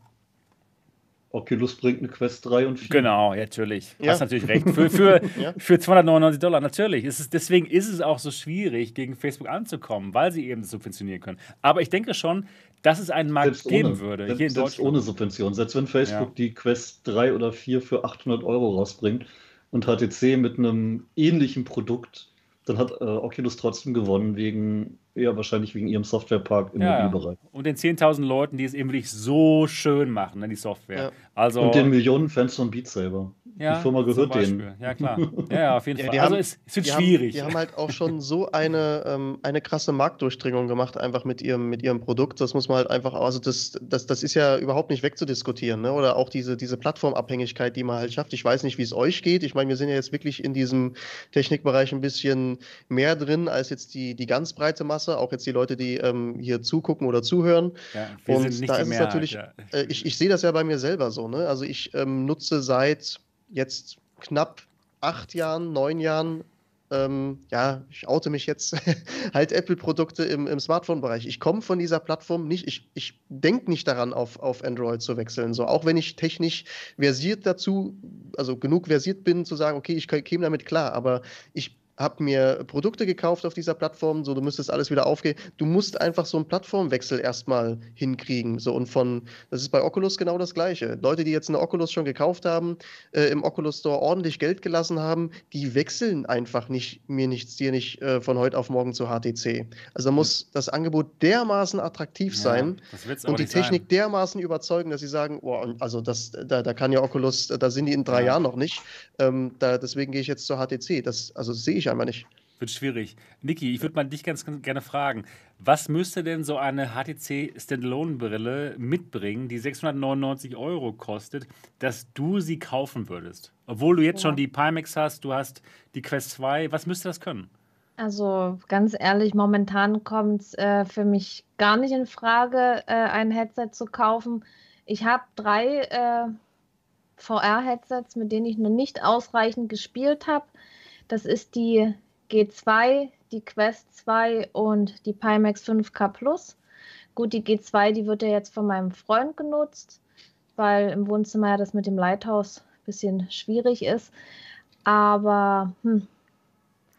Oculus bringt eine Quest 3 und 4. Genau, natürlich. Ja. Hast natürlich recht. Für, für, ja. für 299 Dollar, natürlich. Ist es, deswegen ist es auch so schwierig, gegen Facebook anzukommen, weil sie eben subventionieren können. Aber ich denke schon, dass es einen Markt selbst geben ohne, würde. Selbst, hier in selbst ohne Subvention. Selbst wenn Facebook ja. die Quest 3 oder 4 für 800 Euro rausbringt und HTC mit einem ähnlichen Produkt, dann hat äh, Oculus trotzdem gewonnen wegen ja, wahrscheinlich wegen ihrem Softwarepark im ja, Mobilbereich. Und den 10.000 Leuten, die es eben wirklich so schön machen, ne, die Software. Ja. Also, und den Millionen Fans von Beat Saber. Ja, die Firma gehört denen. Ja, klar. Ja, ja auf jeden Fall. Also haben, es, es, wird die schwierig. Haben, die haben halt auch schon so eine, ähm, eine krasse Marktdurchdringung gemacht, einfach mit ihrem, mit ihrem Produkt. Das muss man halt einfach, also das, das, das ist ja überhaupt nicht wegzudiskutieren. Ne? Oder auch diese, diese Plattformabhängigkeit, die man halt schafft. Ich weiß nicht, wie es euch geht. Ich meine, wir sind ja jetzt wirklich in diesem Technikbereich ein bisschen mehr drin als jetzt die, die ganz breite Masse, auch jetzt die Leute, die ähm, hier zugucken oder zuhören. Ja, und da ist es natürlich, ja. äh, ich, ich sehe das ja bei mir selber so. Ne? Also ich ähm, nutze seit jetzt knapp acht Jahren, neun Jahren, ähm, ja, ich oute mich jetzt, halt Apple-Produkte im, im Smartphone-Bereich. Ich komme von dieser Plattform nicht, ich, ich denke nicht daran, auf, auf Android zu wechseln. So, auch wenn ich technisch versiert dazu, also genug versiert bin, zu sagen, okay, ich käme damit klar, aber ich habe mir Produkte gekauft auf dieser Plattform, so du müsstest alles wieder aufgehen. Du musst einfach so einen Plattformwechsel erstmal hinkriegen. So und von, das ist bei Oculus genau das Gleiche. Leute, die jetzt eine Oculus schon gekauft haben, äh, im Oculus Store ordentlich Geld gelassen haben, die wechseln einfach nicht, mir nichts, dir nicht äh, von heute auf morgen zu HTC. Also da muss das Angebot dermaßen attraktiv ja, sein und die Technik sein. dermaßen überzeugen, dass sie sagen, oh, also das, da, da kann ja Oculus, da sind die in drei ja. Jahren noch nicht. Ähm, da, deswegen gehe ich jetzt zur HTC. Das, also sehe ich einfach nicht. Wird schwierig. Niki, ich würde mal dich ganz, ganz gerne fragen, was müsste denn so eine HTC Standalone-Brille mitbringen, die 699 Euro kostet, dass du sie kaufen würdest? Obwohl du jetzt ja. schon die Pimax hast, du hast die Quest 2, was müsste das können? Also ganz ehrlich, momentan kommt es äh, für mich gar nicht in Frage, äh, ein Headset zu kaufen. Ich habe drei äh, VR-Headsets, mit denen ich noch nicht ausreichend gespielt habe. Das ist die G2, die Quest 2 und die Pimax 5K Plus. Gut, die G2, die wird ja jetzt von meinem Freund genutzt, weil im Wohnzimmer ja das mit dem Lighthouse ein bisschen schwierig ist. Aber hm.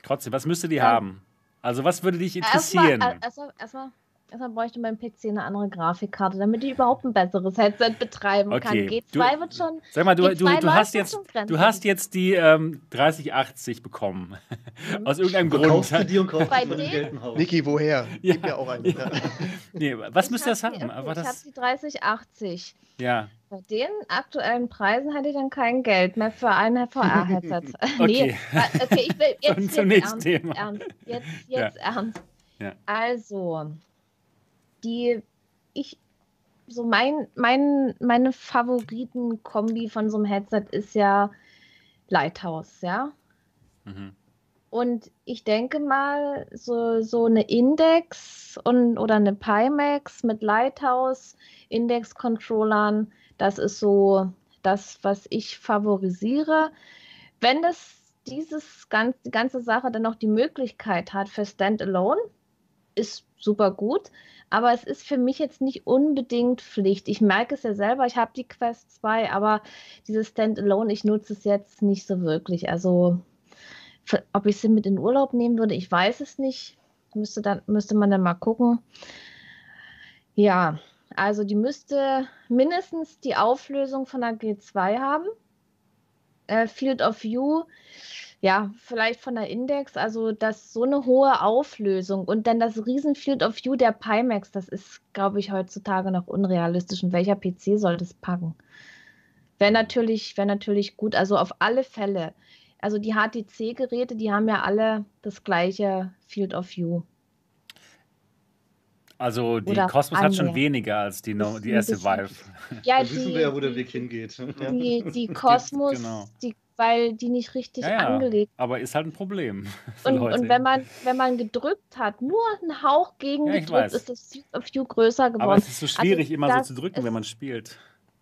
trotzdem, was müsste die ja. haben? Also was würde dich interessieren? Erstmal, erstmal, erstmal Erstmal bräuchte mein PC eine andere Grafikkarte, damit ich überhaupt ein besseres Headset betreiben okay. kann. G2 du, wird schon. Sag mal, du, du, du hast, jetzt, du hast jetzt die ähm, 3080 bekommen. Mhm. Aus irgendeinem Grund. Kaufst du die und kaufst Bei den? Niki, woher? Ja. Gib mir auch einen. Ja. nee, was müsste das haben? Die, okay, ich habe die 3080. Ja. Bei den aktuellen Preisen hätte ich dann kein Geld mehr für ein VR-Headset. okay. nee, okay, ich will jetzt, jetzt, jetzt ernst, ernst. Jetzt, jetzt ja. ernst. Ja. Also, die ich so mein, mein, meine Favoriten-Kombi von so einem Headset ist ja Lighthouse, ja. Mhm. Und ich denke mal, so, so eine Index und, oder eine Pimax mit Lighthouse, Index-Controllern, das ist so das, was ich favorisiere. Wenn das dieses ganz, die ganze Sache dann noch die Möglichkeit hat für Standalone, ist super gut. Aber es ist für mich jetzt nicht unbedingt Pflicht. Ich merke es ja selber, ich habe die Quest 2, aber dieses Standalone, ich nutze es jetzt nicht so wirklich. Also, ob ich sie mit in Urlaub nehmen würde, ich weiß es nicht. Müsste, dann, müsste man dann mal gucken. Ja, also die müsste mindestens die Auflösung von der G2 haben. Äh, Field of View ja, vielleicht von der Index, also das so eine hohe Auflösung und dann das riesen Field of View der Pimax, das ist, glaube ich, heutzutage noch unrealistisch. Und welcher PC soll das packen? Wäre natürlich, wäre natürlich gut. Also auf alle Fälle also die HTC-Geräte, die haben ja alle das gleiche Field of View. Also die Oder Cosmos hat schon weniger als die, no, die erste Vive. Ja, da wissen wir ja, wo der Weg hingeht. Die, die Cosmos, genau. die, weil die nicht richtig ja, ja, angelegt Aber ist halt ein Problem. Und, und, wenn, man, wenn man gedrückt hat, nur einen Hauch gegen ja, gedrückt, ist das Field of View größer geworden. Aber es ist so schwierig, also, immer so zu drücken, wenn man spielt.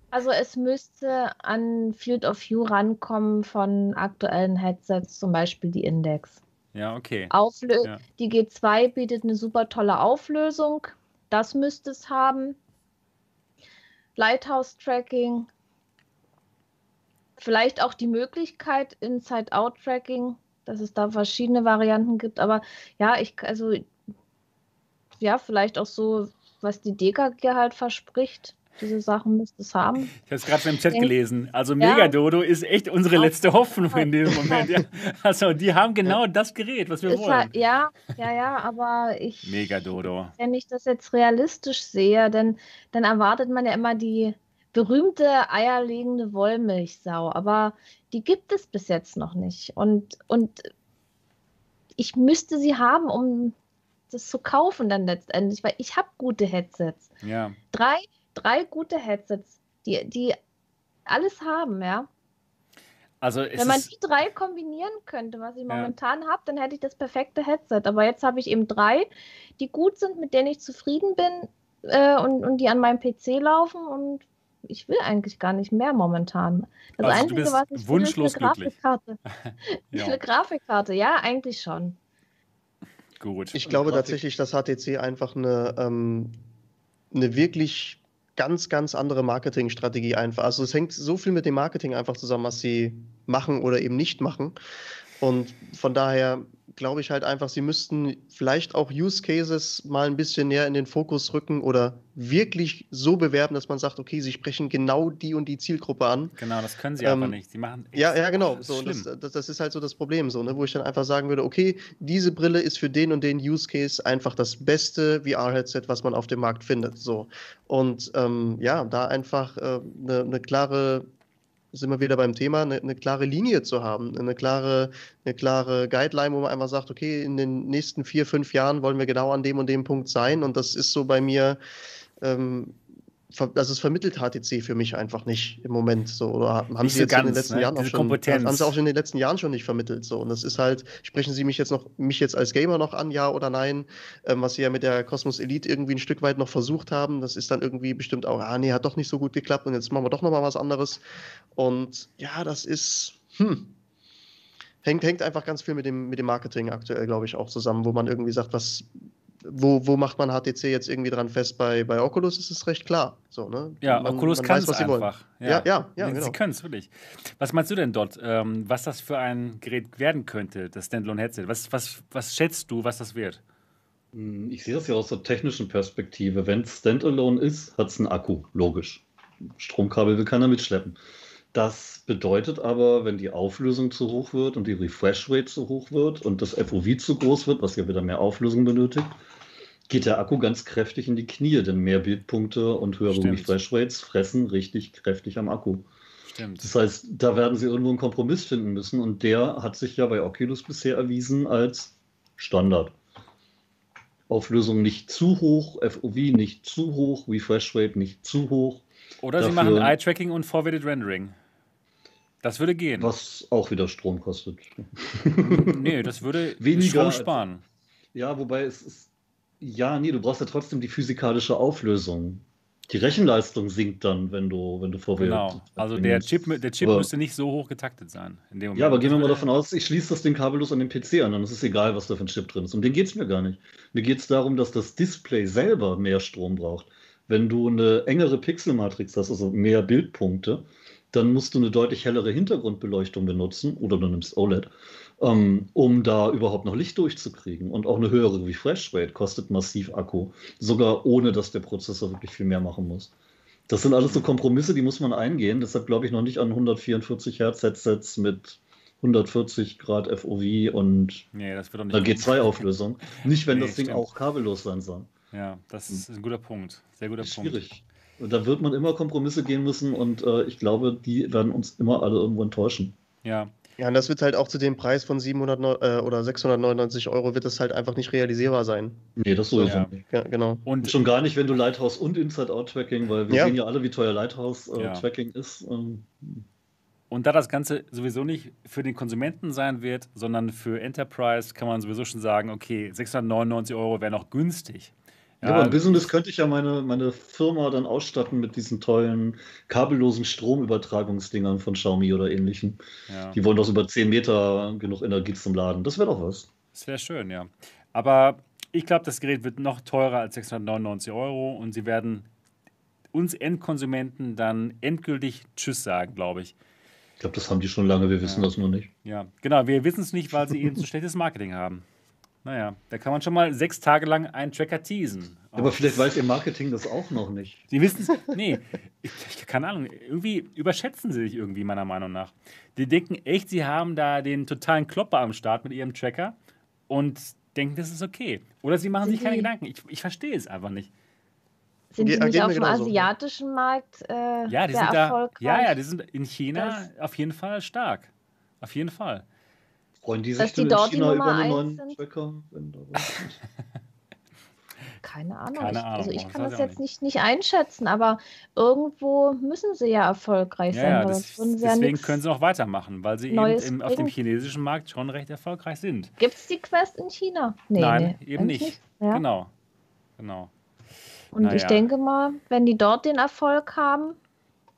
Also es müsste an Field of View rankommen von aktuellen Headsets, zum Beispiel die Index. Ja, okay. Auflö ja. Die G2 bietet eine super tolle Auflösung. Das müsste es haben. Lighthouse-Tracking. Vielleicht auch die Möglichkeit Inside-Out-Tracking, dass es da verschiedene Varianten gibt. Aber ja, ich, also, ja, vielleicht auch so, was die DKG halt verspricht diese Sachen müsste es haben. Ich habe es gerade schon im Chat gelesen. Also ja. Megadodo ist echt unsere letzte Hoffnung in dem Moment. Ja. Also die haben genau das Gerät, was wir ist wollen. Halt, ja, ja, ja, aber ich. Megadodo. Wenn ich das jetzt realistisch sehe, dann, dann erwartet man ja immer die berühmte eierlegende Wollmilchsau. Aber die gibt es bis jetzt noch nicht. Und, und ich müsste sie haben, um das zu kaufen dann letztendlich, weil ich habe gute Headsets. Ja. Drei drei gute Headsets, die, die alles haben, ja. Also Wenn man die drei kombinieren könnte, was ich ja. momentan habe, dann hätte ich das perfekte Headset. Aber jetzt habe ich eben drei, die gut sind, mit denen ich zufrieden bin äh, und, und die an meinem PC laufen und ich will eigentlich gar nicht mehr momentan. Das also Einzige, was ich will, ist eine Grafikkarte. ja. eine Grafikkarte, ja, eigentlich schon. Gut. Ich glaube tatsächlich, dass HTC einfach eine, ähm, eine wirklich ganz, ganz andere Marketingstrategie einfach. Also es hängt so viel mit dem Marketing einfach zusammen, was sie machen oder eben nicht machen. Und von daher glaube ich halt einfach, sie müssten vielleicht auch Use Cases mal ein bisschen näher in den Fokus rücken oder wirklich so bewerben, dass man sagt, okay, sie sprechen genau die und die Zielgruppe an. Genau, das können sie ähm, aber nicht. Sie machen ja, ja, genau. So, das, das, das, ist halt so das Problem, so, ne, wo ich dann einfach sagen würde, okay, diese Brille ist für den und den Use Case einfach das beste VR-Headset, was man auf dem Markt findet. So. Und ähm, ja, da einfach eine äh, ne, ne klare sind wir wieder beim Thema, eine, eine, klare Linie zu haben, eine klare, eine klare Guideline, wo man einfach sagt, okay, in den nächsten vier, fünf Jahren wollen wir genau an dem und dem Punkt sein. Und das ist so bei mir ähm, also es vermittelt HTC für mich einfach nicht im Moment so oder haben nicht sie jetzt ganz, in den letzten ne? Jahren auch schon haben sie auch in den letzten Jahren schon nicht vermittelt so. Und das ist halt sprechen Sie mich jetzt noch mich jetzt als Gamer noch an ja oder nein? Ähm, was Sie ja mit der Cosmos Elite irgendwie ein Stück weit noch versucht haben das ist dann irgendwie bestimmt auch ah nee hat doch nicht so gut geklappt und jetzt machen wir doch noch mal was anderes. Und ja das ist hm, hängt, hängt einfach ganz viel mit dem, mit dem Marketing aktuell, glaube ich, auch zusammen, wo man irgendwie sagt, was, wo, wo macht man HTC jetzt irgendwie dran fest? Bei, bei Oculus ist es recht klar. So, ne? Ja, man, Oculus kann es einfach. Ja, ja, ja, ja genau. Sie können es wirklich. Was meinst du denn dort, ähm, was das für ein Gerät werden könnte, das Standalone-Headset? Was, was, was schätzt du, was das wird? Hm, ich sehe das ja aus der technischen Perspektive. Wenn es Standalone ist, hat es einen Akku, logisch. Stromkabel will keiner mitschleppen. Das bedeutet aber, wenn die Auflösung zu hoch wird und die Refresh Rate zu hoch wird und das FOV zu groß wird, was ja wieder mehr Auflösung benötigt, geht der Akku ganz kräftig in die Knie, denn mehr Bildpunkte und höhere. Refresh Rates fressen richtig kräftig am Akku. Stimmt. Das heißt, da werden sie irgendwo einen Kompromiss finden müssen und der hat sich ja bei Oculus bisher erwiesen als Standard. Auflösung nicht zu hoch, FOV nicht zu hoch, Refresh Rate nicht zu hoch. Oder Dafür, sie machen Eye-Tracking und Forwarded Rendering. Das würde gehen. Was auch wieder Strom kostet. nee, das würde Weniger Strom sparen. ja, wobei es ist ja, nee, du brauchst ja trotzdem die physikalische Auflösung. Die Rechenleistung sinkt dann, wenn du, wenn du vorwärts. Genau. Also der Chip, der Chip aber, müsste nicht so hoch getaktet sein. ja, aber gehen wir mal davon aus, ich schließe das Ding kabellos an den PC an, dann ist es egal, was da für ein Chip drin ist. Um den geht es mir gar nicht. Mir geht es darum, dass das Display selber mehr Strom braucht. Wenn du eine engere Pixelmatrix hast, also mehr Bildpunkte, dann musst du eine deutlich hellere Hintergrundbeleuchtung benutzen oder du nimmst OLED ähm, um da überhaupt noch Licht durchzukriegen. Und auch eine höhere Refresh Rate kostet massiv Akku, sogar ohne dass der Prozessor wirklich viel mehr machen muss. Das sind alles so Kompromisse, die muss man eingehen. Deshalb glaube ich noch nicht an 144 Hertz Headsets mit 140 Grad FOV und nee, das wird einer G2-Auflösung. Nicht, wenn nee, das Ding stimmt. auch kabellos sein soll. Ja, das ist ein guter Punkt. Sehr guter Punkt. Schwierig. Und da wird man immer Kompromisse gehen müssen und äh, ich glaube, die werden uns immer alle irgendwo enttäuschen. Ja, Ja, und das wird halt auch zu dem Preis von 700 äh, oder 699 Euro wird das halt einfach nicht realisierbar sein. Nee, das sowieso ja. nicht. Ja, genau. Und schon gar nicht, wenn du Lighthouse und Inside-Out-Tracking, weil wir ja. sehen ja alle, wie teuer Lighthouse-Tracking äh, ist. Ähm. Und da das Ganze sowieso nicht für den Konsumenten sein wird, sondern für Enterprise, kann man sowieso schon sagen, okay, 699 Euro wäre noch günstig. Ja, aber im Business könnte ich ja meine, meine Firma dann ausstatten mit diesen tollen kabellosen Stromübertragungsdingern von Xiaomi oder ähnlichen. Ja. Die wollen doch über 10 Meter genug Energie zum Laden. Das wäre doch was. Das wäre schön, ja. Aber ich glaube, das Gerät wird noch teurer als 699 Euro und sie werden uns Endkonsumenten dann endgültig Tschüss sagen, glaube ich. Ich glaube, das haben die schon lange, wir wissen ja. das nur nicht. Ja, genau, wir wissen es nicht, weil sie eben so schlechtes Marketing haben. Naja, da kann man schon mal sechs Tage lang einen Tracker teasen. Aber vielleicht weiß ihr Marketing das auch noch nicht. Sie wissen es. Nee, ich, ich, keine Ahnung. Irgendwie überschätzen sie sich irgendwie, meiner Meinung nach. Die denken echt, sie haben da den totalen Klopper am Start mit ihrem Tracker und denken, das ist okay. Oder sie machen Sind sich keine Gedanken. Ich, ich verstehe es einfach nicht. Sind die nicht auf dem asiatischen Markt äh, ja, die sind da, Ja, ja, die sind in China das auf jeden Fall stark. Auf jeden Fall. Freuen die sich denn in China über einen neuen Tracker? Keine Ahnung. Keine Ahnung. Also ich kann das, das jetzt nicht, nicht einschätzen, aber irgendwo müssen sie ja erfolgreich ja, sein. Ja, das, deswegen können sie auch weitermachen, weil sie eben im, auf dem chinesischen Markt schon recht erfolgreich sind. Gibt es die Quest in China? Nee, Nein, nee, eben nicht. nicht. Ja? Genau. genau. Und naja. ich denke mal, wenn die dort den Erfolg haben,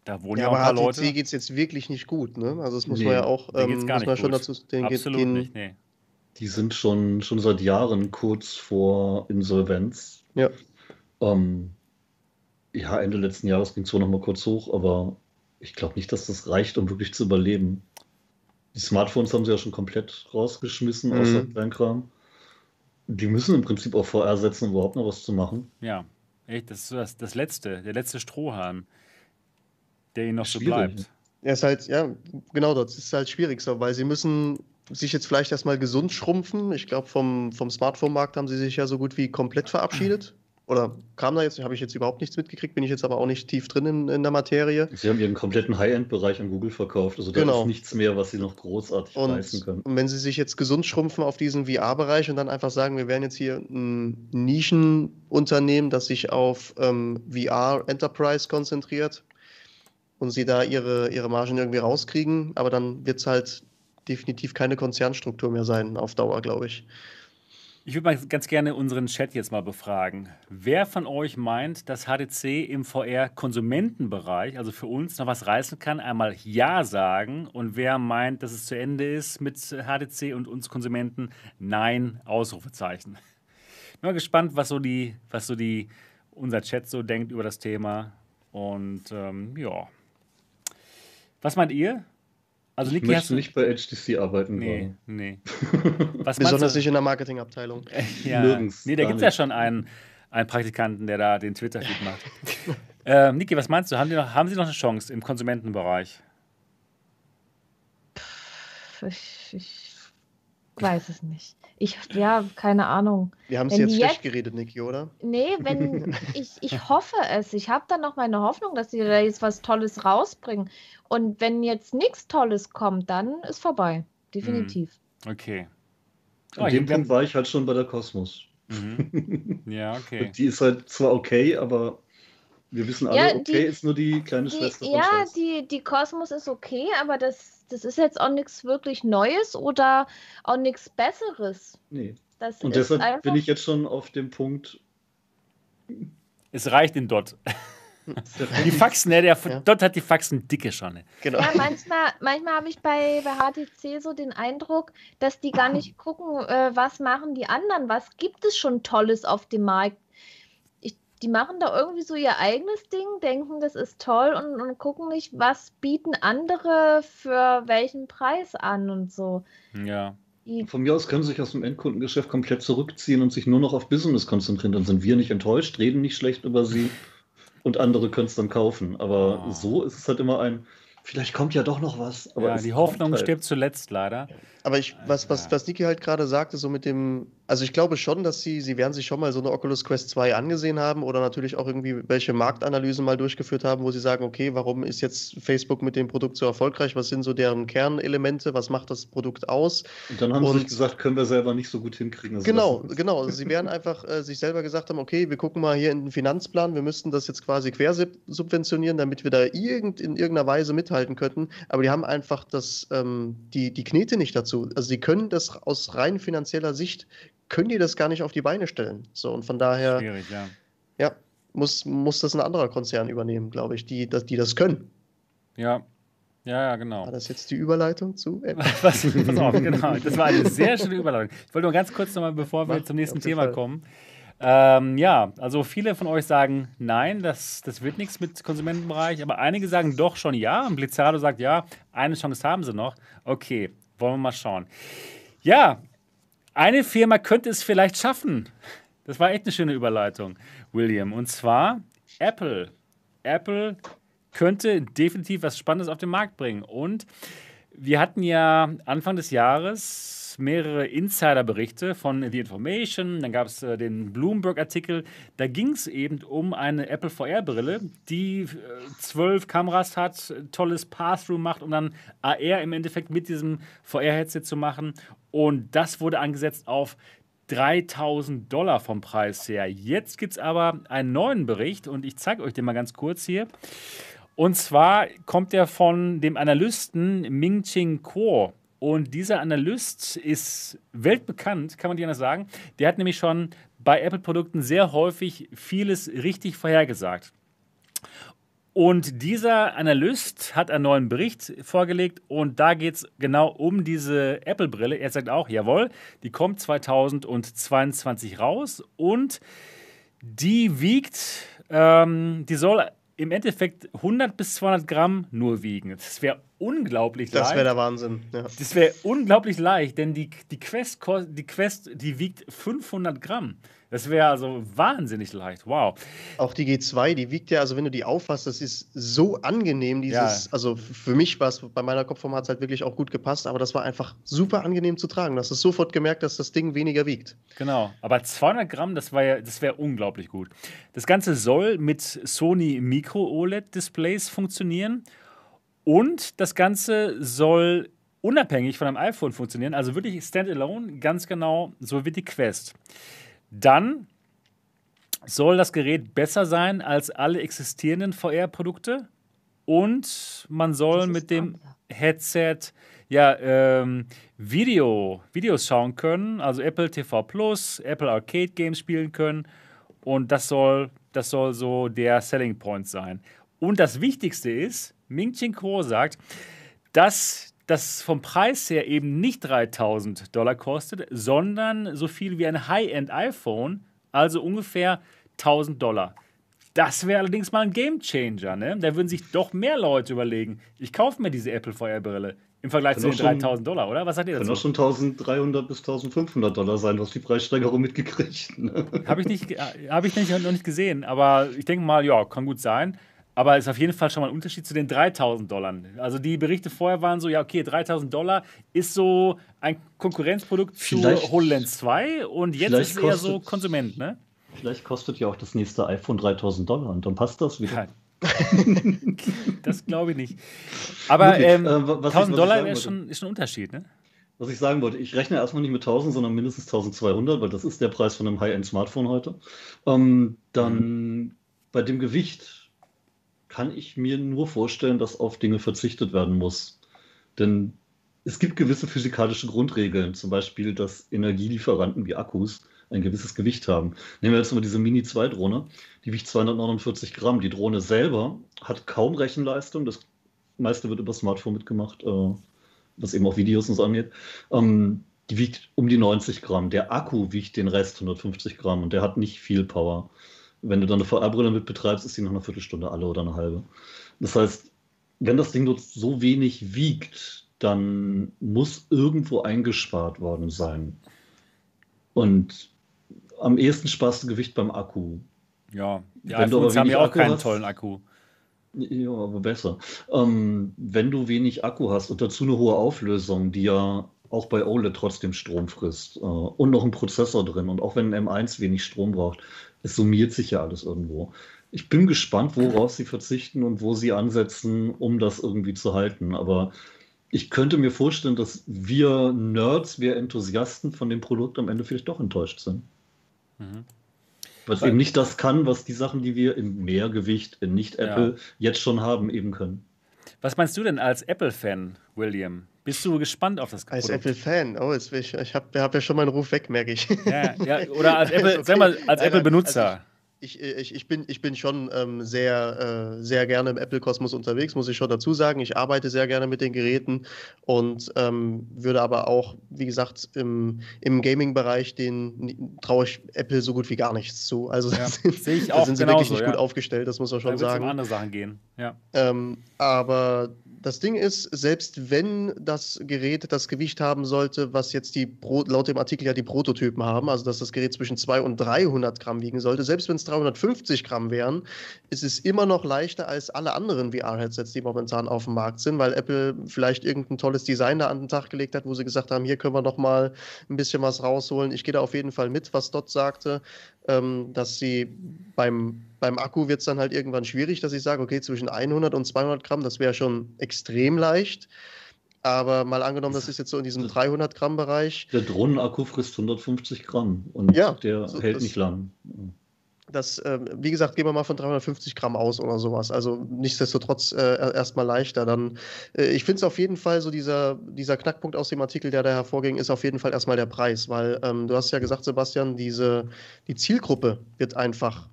da wohnen ja, ja auch ein paar Leute. HTC geht es jetzt wirklich nicht gut, ne? Also das muss nee, man ja auch, ähm, muss man schon dazu den Absolut gehen. nicht, nee. Die sind schon, schon seit Jahren kurz vor Insolvenz. Ja. Ähm, ja, Ende letzten Jahres ging es zwar noch mal kurz hoch, aber ich glaube nicht, dass das reicht, um wirklich zu überleben. Die Smartphones haben sie ja schon komplett rausgeschmissen, mhm. außer Kleinkram. Die müssen im Prinzip auch VR setzen, um überhaupt noch was zu machen. Ja, echt, das ist das, das letzte, der letzte Strohhalm der ihnen noch so bleibt. Ja, ist halt, ja, genau, das ist halt schwierig so, weil sie müssen sich jetzt vielleicht erstmal gesund schrumpfen. Ich glaube, vom, vom Smartphone-Markt haben sie sich ja so gut wie komplett verabschiedet. Oder kam da jetzt, habe ich jetzt überhaupt nichts mitgekriegt, bin ich jetzt aber auch nicht tief drin in, in der Materie. Sie haben ihren kompletten High-End-Bereich an Google verkauft, also da genau. ist nichts mehr, was sie noch großartig und, leisten können. Und wenn sie sich jetzt gesund schrumpfen auf diesen VR-Bereich und dann einfach sagen, wir werden jetzt hier ein Nischenunternehmen, das sich auf ähm, VR-Enterprise konzentriert, und sie da ihre, ihre Margen irgendwie rauskriegen, aber dann wird es halt definitiv keine Konzernstruktur mehr sein auf Dauer, glaube ich. Ich würde mal ganz gerne unseren Chat jetzt mal befragen. Wer von euch meint, dass HTC im VR-Konsumentenbereich, also für uns, noch was reißen kann, einmal Ja sagen. Und wer meint, dass es zu Ende ist mit HTC und uns Konsumenten, Nein, Ausrufezeichen. Bin mal gespannt, was so die, was so die, unser Chat so denkt über das Thema. Und ähm, ja, was meint ihr? Also, Niki, ich möchte nicht bei HTC arbeiten. Nee, nee. Besonders nicht in der Marketingabteilung. ja. Nirgends. Nee, da gibt es ja schon einen, einen Praktikanten, der da den Twitter-Feed macht. ähm, Niki, was meinst du? Haben, noch, haben Sie noch eine Chance im Konsumentenbereich? Ich, ich weiß es nicht. Ich, ja, keine Ahnung. Wir haben es jetzt schlecht geredet, Niki, oder? Nee, wenn ich, ich hoffe es. Ich habe dann noch meine Hoffnung, dass sie da jetzt was Tolles rausbringen. Und wenn jetzt nichts Tolles kommt, dann ist vorbei. Definitiv. Hm. Okay. An oh, dem Punkt war ich halt schon bei der Kosmos. Mhm. Ja, okay. die ist halt zwar okay, aber wir wissen alle, ja, die, okay ist nur die kleine die, Schwester Ja, die, die Kosmos ist okay, aber das, das ist jetzt auch nichts wirklich Neues oder auch nichts Besseres. Nee. Das Und deshalb bin ich jetzt schon auf dem Punkt. Es reicht in Dot. Die Faxen, ne, der ja. dort hat die Faxen dicke schon. Genau. Ja, manchmal, manchmal habe ich bei, bei HTC so den Eindruck, dass die gar nicht gucken, äh, was machen die anderen, was gibt es schon Tolles auf dem Markt die machen da irgendwie so ihr eigenes Ding, denken, das ist toll und, und gucken nicht, was bieten andere für welchen Preis an und so. Ja. Von mir aus können sie sich aus dem Endkundengeschäft komplett zurückziehen und sich nur noch auf Business konzentrieren. Dann sind wir nicht enttäuscht, reden nicht schlecht über sie und andere können es dann kaufen. Aber oh. so ist es halt immer ein, vielleicht kommt ja doch noch was. Aber ja, die Hoffnung halt. stirbt zuletzt leider. Aber ich, was, was, was Niki halt gerade sagte, so mit dem Also ich glaube schon, dass sie, sie werden sich schon mal so eine Oculus Quest 2 angesehen haben oder natürlich auch irgendwie welche Marktanalysen mal durchgeführt haben, wo sie sagen, okay, warum ist jetzt Facebook mit dem Produkt so erfolgreich? Was sind so deren Kernelemente? Was macht das Produkt aus? Und dann haben Und, sie sich gesagt, können wir selber nicht so gut hinkriegen. Also genau, genau. Also sie werden einfach äh, sich selber gesagt haben, okay, wir gucken mal hier in den Finanzplan, wir müssten das jetzt quasi quersubventionieren, damit wir da irgend, in irgendeiner Weise mithalten könnten. Aber die haben einfach das, ähm, die, die Knete nicht dazu. Also sie können das aus rein finanzieller Sicht können die das gar nicht auf die Beine stellen. So, und von daher. Schwierig, ja. Ja, muss, muss das ein anderer Konzern übernehmen, glaube ich, die, die das können. Ja. Ja, ja, genau. War das jetzt die Überleitung zu? Was, pass auf, genau. Das war eine sehr schöne Überleitung. Ich wollte nur ganz kurz nochmal, bevor wir Mach, zum nächsten Thema Fall. kommen. Ähm, ja, also viele von euch sagen nein, das, das wird nichts mit Konsumentenbereich, aber einige sagen doch schon ja. Und Blizzardo sagt ja, eine Chance haben sie noch. Okay, wollen wir mal schauen. Ja, eine Firma könnte es vielleicht schaffen. Das war echt eine schöne Überleitung, William. Und zwar Apple. Apple könnte definitiv was Spannendes auf den Markt bringen. Und wir hatten ja Anfang des Jahres mehrere Insider-Berichte von The Information, dann gab es äh, den Bloomberg-Artikel. Da ging es eben um eine Apple VR-Brille, die äh, zwölf Kameras hat, tolles Pass-Through macht, um dann AR im Endeffekt mit diesem VR-Headset zu machen. Und das wurde angesetzt auf 3000 Dollar vom Preis her. Jetzt gibt es aber einen neuen Bericht und ich zeige euch den mal ganz kurz hier. Und zwar kommt der von dem Analysten Ming Ching Kuo. Und dieser Analyst ist weltbekannt, kann man dir sagen. Der hat nämlich schon bei Apple-Produkten sehr häufig vieles richtig vorhergesagt. Und dieser Analyst hat einen neuen Bericht vorgelegt und da geht es genau um diese Apple-Brille. Er sagt auch, jawohl, die kommt 2022 raus und die wiegt, ähm, die soll im Endeffekt 100 bis 200 Gramm nur wiegen. Das wäre unglaublich das leicht. Das wäre der Wahnsinn. Ja. Das wäre unglaublich leicht, denn die, die, Quest, die Quest, die wiegt 500 Gramm. Das wäre also wahnsinnig leicht. Wow. Auch die G2, die wiegt ja, also wenn du die auffasst, das ist so angenehm. Dieses, ja. also für mich war es, bei meiner Kopfform hat es halt wirklich auch gut gepasst, aber das war einfach super angenehm zu tragen. Du hast es sofort gemerkt, dass das Ding weniger wiegt. Genau. Aber 200 Gramm, das, ja, das wäre unglaublich gut. Das Ganze soll mit Sony Micro OLED Displays funktionieren und das Ganze soll unabhängig von einem iPhone funktionieren, also wirklich standalone, ganz genau, so wie die Quest. Dann soll das Gerät besser sein als alle existierenden VR-Produkte und man soll mit dem Headset ja ähm, Video, Videos schauen können, also Apple TV Plus, Apple Arcade Games spielen können und das soll, das soll so der Selling Point sein. Und das Wichtigste ist, Ming Ching Kuo sagt, dass das vom Preis her eben nicht 3000 Dollar kostet, sondern so viel wie ein High-End iPhone, also ungefähr 1000 Dollar. Das wäre allerdings mal ein Game Changer. Ne? Da würden sich doch mehr Leute überlegen, ich kaufe mir diese Apple VR-Brille im Vergleich kann zu den 3000 Dollar, oder? Was sagt ihr dazu? Kann auch schon 1300 bis 1500 Dollar sein, du hast die Preissteigerung mitgekriegt. Ne? Habe ich, nicht, hab ich nicht, noch nicht gesehen, aber ich denke mal, ja, kann gut sein. Aber es ist auf jeden Fall schon mal ein Unterschied zu den 3000 Dollar. Also die Berichte vorher waren so, ja, okay, 3000 Dollar ist so ein Konkurrenzprodukt vielleicht, zu HoloLens 2 und jetzt ist es eher so Konsument, ne? Vielleicht kostet ja auch das nächste iPhone 3000 Dollar und dann passt das wieder. Ja. das glaube ich nicht. Aber ähm, äh, 1000 Dollar wäre schon, ist schon ein Unterschied, ne? Was ich sagen wollte, ich rechne erstmal nicht mit 1000, sondern mindestens 1200, weil das ist der Preis von einem High-End-Smartphone heute. Ähm, dann mhm. bei dem Gewicht kann ich mir nur vorstellen, dass auf Dinge verzichtet werden muss. Denn es gibt gewisse physikalische Grundregeln, zum Beispiel, dass Energielieferanten wie Akkus ein gewisses Gewicht haben. Nehmen wir jetzt mal diese Mini-2-Drohne, die wiegt 249 Gramm. Die Drohne selber hat kaum Rechenleistung, das meiste wird über Smartphone mitgemacht, äh, was eben auch Videos und so angeht. Ähm, die wiegt um die 90 Gramm. Der Akku wiegt den Rest 150 Gramm und der hat nicht viel Power. Wenn du dann eine VR-Brille mit betreibst, ist die nach einer Viertelstunde alle oder eine halbe. Das heißt, wenn das Ding dort so wenig wiegt, dann muss irgendwo eingespart worden sein. Und am ehesten sparst du Gewicht beim Akku. Ja, die wenn iPhones haben ja auch Akku keinen hast, tollen Akku. Ja, aber besser. Ähm, wenn du wenig Akku hast und dazu eine hohe Auflösung, die ja auch bei OLED trotzdem Strom frisst äh, und noch ein Prozessor drin. Und auch wenn ein M1 wenig Strom braucht, es summiert sich ja alles irgendwo. Ich bin gespannt, woraus sie verzichten und wo sie ansetzen, um das irgendwie zu halten. Aber ich könnte mir vorstellen, dass wir Nerds, wir Enthusiasten von dem Produkt am Ende vielleicht doch enttäuscht sind. Mhm. Was eben nicht das kann, was die Sachen, die wir im Mehrgewicht, in Nicht-Apple ja. jetzt schon haben, eben können. Was meinst du denn als Apple-Fan, William? Bist du gespannt auf das? Als Apple-Fan? Oh, jetzt ich, ich habe hab ja schon meinen Ruf weg, merke ich. Ja, ja oder als Apple, okay. sag mal, als Apple-Benutzer. Also ich, ich, ich, bin, ich bin schon ähm, sehr, äh, sehr gerne im Apple-Kosmos unterwegs, muss ich schon dazu sagen. Ich arbeite sehr gerne mit den Geräten und ähm, würde aber auch, wie gesagt, im, im Gaming-Bereich, den traue ich Apple so gut wie gar nichts zu. Also ja, sind, ich auch da sind sie genauso, wirklich nicht ja. gut aufgestellt, das muss man schon da sagen. Um andere Sachen gehen. Ja. Ähm, aber das Ding ist, selbst wenn das Gerät das Gewicht haben sollte, was jetzt die Pro laut dem Artikel ja die Prototypen haben, also dass das Gerät zwischen 200 und 300 Gramm wiegen sollte, selbst wenn es 350 Gramm wären, ist es immer noch leichter als alle anderen VR-Headsets, die momentan auf dem Markt sind, weil Apple vielleicht irgendein tolles Design da an den Tag gelegt hat, wo sie gesagt haben, hier können wir noch mal ein bisschen was rausholen. Ich gehe da auf jeden Fall mit, was Dot sagte ähm, dass sie beim, beim Akku wird es dann halt irgendwann schwierig, dass ich sage, okay, zwischen 100 und 200 Gramm, das wäre schon extrem leicht. Aber mal angenommen, das ist jetzt so in diesem 300 Gramm Bereich. Der Drohnenakku frisst 150 Gramm und ja, der so, hält nicht lang. Das, äh, wie gesagt, gehen wir mal von 350 Gramm aus oder sowas. Also nichtsdestotrotz äh, erstmal leichter. Dann, äh, ich finde es auf jeden Fall so, dieser, dieser Knackpunkt aus dem Artikel, der da hervorging, ist auf jeden Fall erstmal der Preis, weil ähm, du hast ja gesagt, Sebastian, diese, die Zielgruppe wird einfach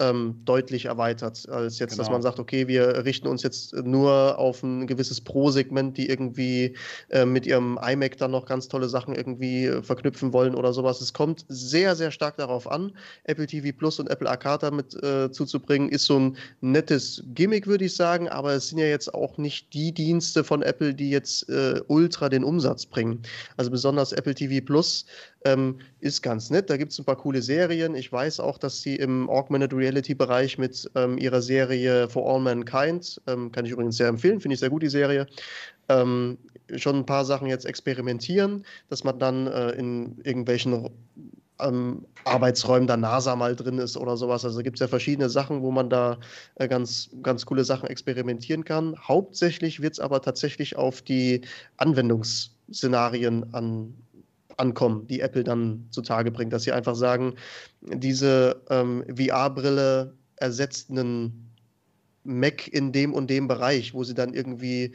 ähm, deutlich erweitert, als jetzt, genau. dass man sagt, okay, wir richten uns jetzt nur auf ein gewisses Pro-Segment, die irgendwie äh, mit ihrem iMac dann noch ganz tolle Sachen irgendwie äh, verknüpfen wollen oder sowas. Es kommt sehr, sehr stark darauf an, Apple TV Plus und Apple Arcade damit äh, zuzubringen, ist so ein nettes Gimmick, würde ich sagen, aber es sind ja jetzt auch nicht die Dienste von Apple, die jetzt äh, ultra den Umsatz bringen. Also besonders Apple TV Plus ähm, ist ganz nett. Da gibt es ein paar coole Serien. Ich weiß auch, dass sie im Augmented Reality-Bereich mit ähm, ihrer Serie For All Mankind, ähm, kann ich übrigens sehr empfehlen, finde ich sehr gut, die Serie, ähm, schon ein paar Sachen jetzt experimentieren, dass man dann äh, in irgendwelchen ähm, Arbeitsräumen der NASA mal drin ist oder sowas. Also gibt es ja verschiedene Sachen, wo man da äh, ganz, ganz coole Sachen experimentieren kann. Hauptsächlich wird es aber tatsächlich auf die Anwendungsszenarien an, ankommen, die Apple dann zutage bringt, dass sie einfach sagen, diese ähm, VR-Brille ersetzt einen Mac in dem und dem Bereich, wo sie dann irgendwie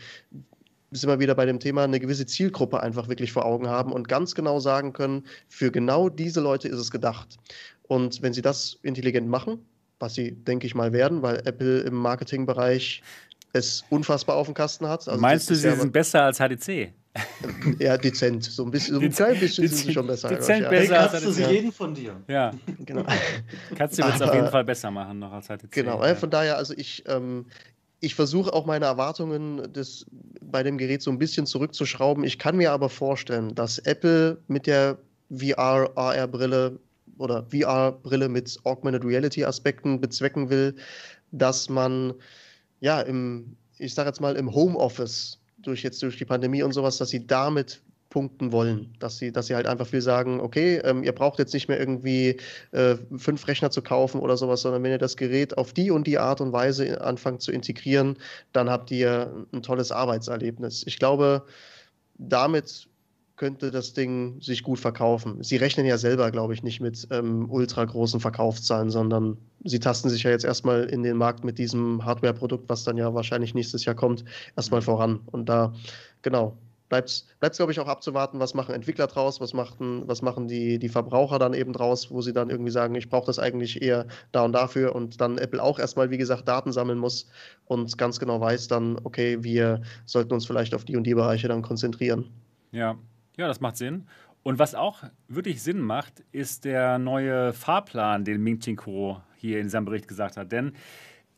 sind wir wieder bei dem Thema, eine gewisse Zielgruppe einfach wirklich vor Augen haben und ganz genau sagen können, für genau diese Leute ist es gedacht. Und wenn sie das intelligent machen, was sie, denke ich mal, werden, weil Apple im Marketingbereich es unfassbar auf dem Kasten hat. Also Meinst du, sie sind besser als HTC? Ja, dezent. So ein bisschen, so ein klein bisschen sind sie schon besser. Dezent ja. besser als du sie jeden von dir. Ja, genau. Kannst du jetzt auf jeden Fall besser machen noch als HTC. Genau, ja. von daher, also ich, ähm, ich versuche auch meine Erwartungen des, bei dem Gerät so ein bisschen zurückzuschrauben. Ich kann mir aber vorstellen, dass Apple mit der VR, AR-Brille oder VR-Brille mit Augmented Reality-Aspekten bezwecken will, dass man ja im, ich sage jetzt mal, im Homeoffice durch jetzt durch die Pandemie und sowas, dass sie damit punkten wollen, dass sie, dass sie halt einfach viel sagen, okay, ähm, ihr braucht jetzt nicht mehr irgendwie äh, fünf Rechner zu kaufen oder sowas, sondern wenn ihr das Gerät auf die und die Art und Weise anfangt zu integrieren, dann habt ihr ein tolles Arbeitserlebnis. Ich glaube, damit könnte das Ding sich gut verkaufen. Sie rechnen ja selber, glaube ich, nicht mit ähm, ultra großen Verkaufszahlen, sondern sie tasten sich ja jetzt erstmal in den Markt mit diesem Hardware-Produkt, was dann ja wahrscheinlich nächstes Jahr kommt, erstmal mhm. voran. Und da, genau, bleibt es, glaube ich, auch abzuwarten, was machen Entwickler draus, was machen, was machen die, die Verbraucher dann eben draus, wo sie dann irgendwie sagen, ich brauche das eigentlich eher da und dafür und dann Apple auch erstmal, wie gesagt, Daten sammeln muss und ganz genau weiß dann, okay, wir sollten uns vielleicht auf die und die Bereiche dann konzentrieren. Ja, ja, das macht Sinn. Und was auch wirklich Sinn macht, ist der neue Fahrplan, den Ming Chin Kuo hier in seinem Bericht gesagt hat. Denn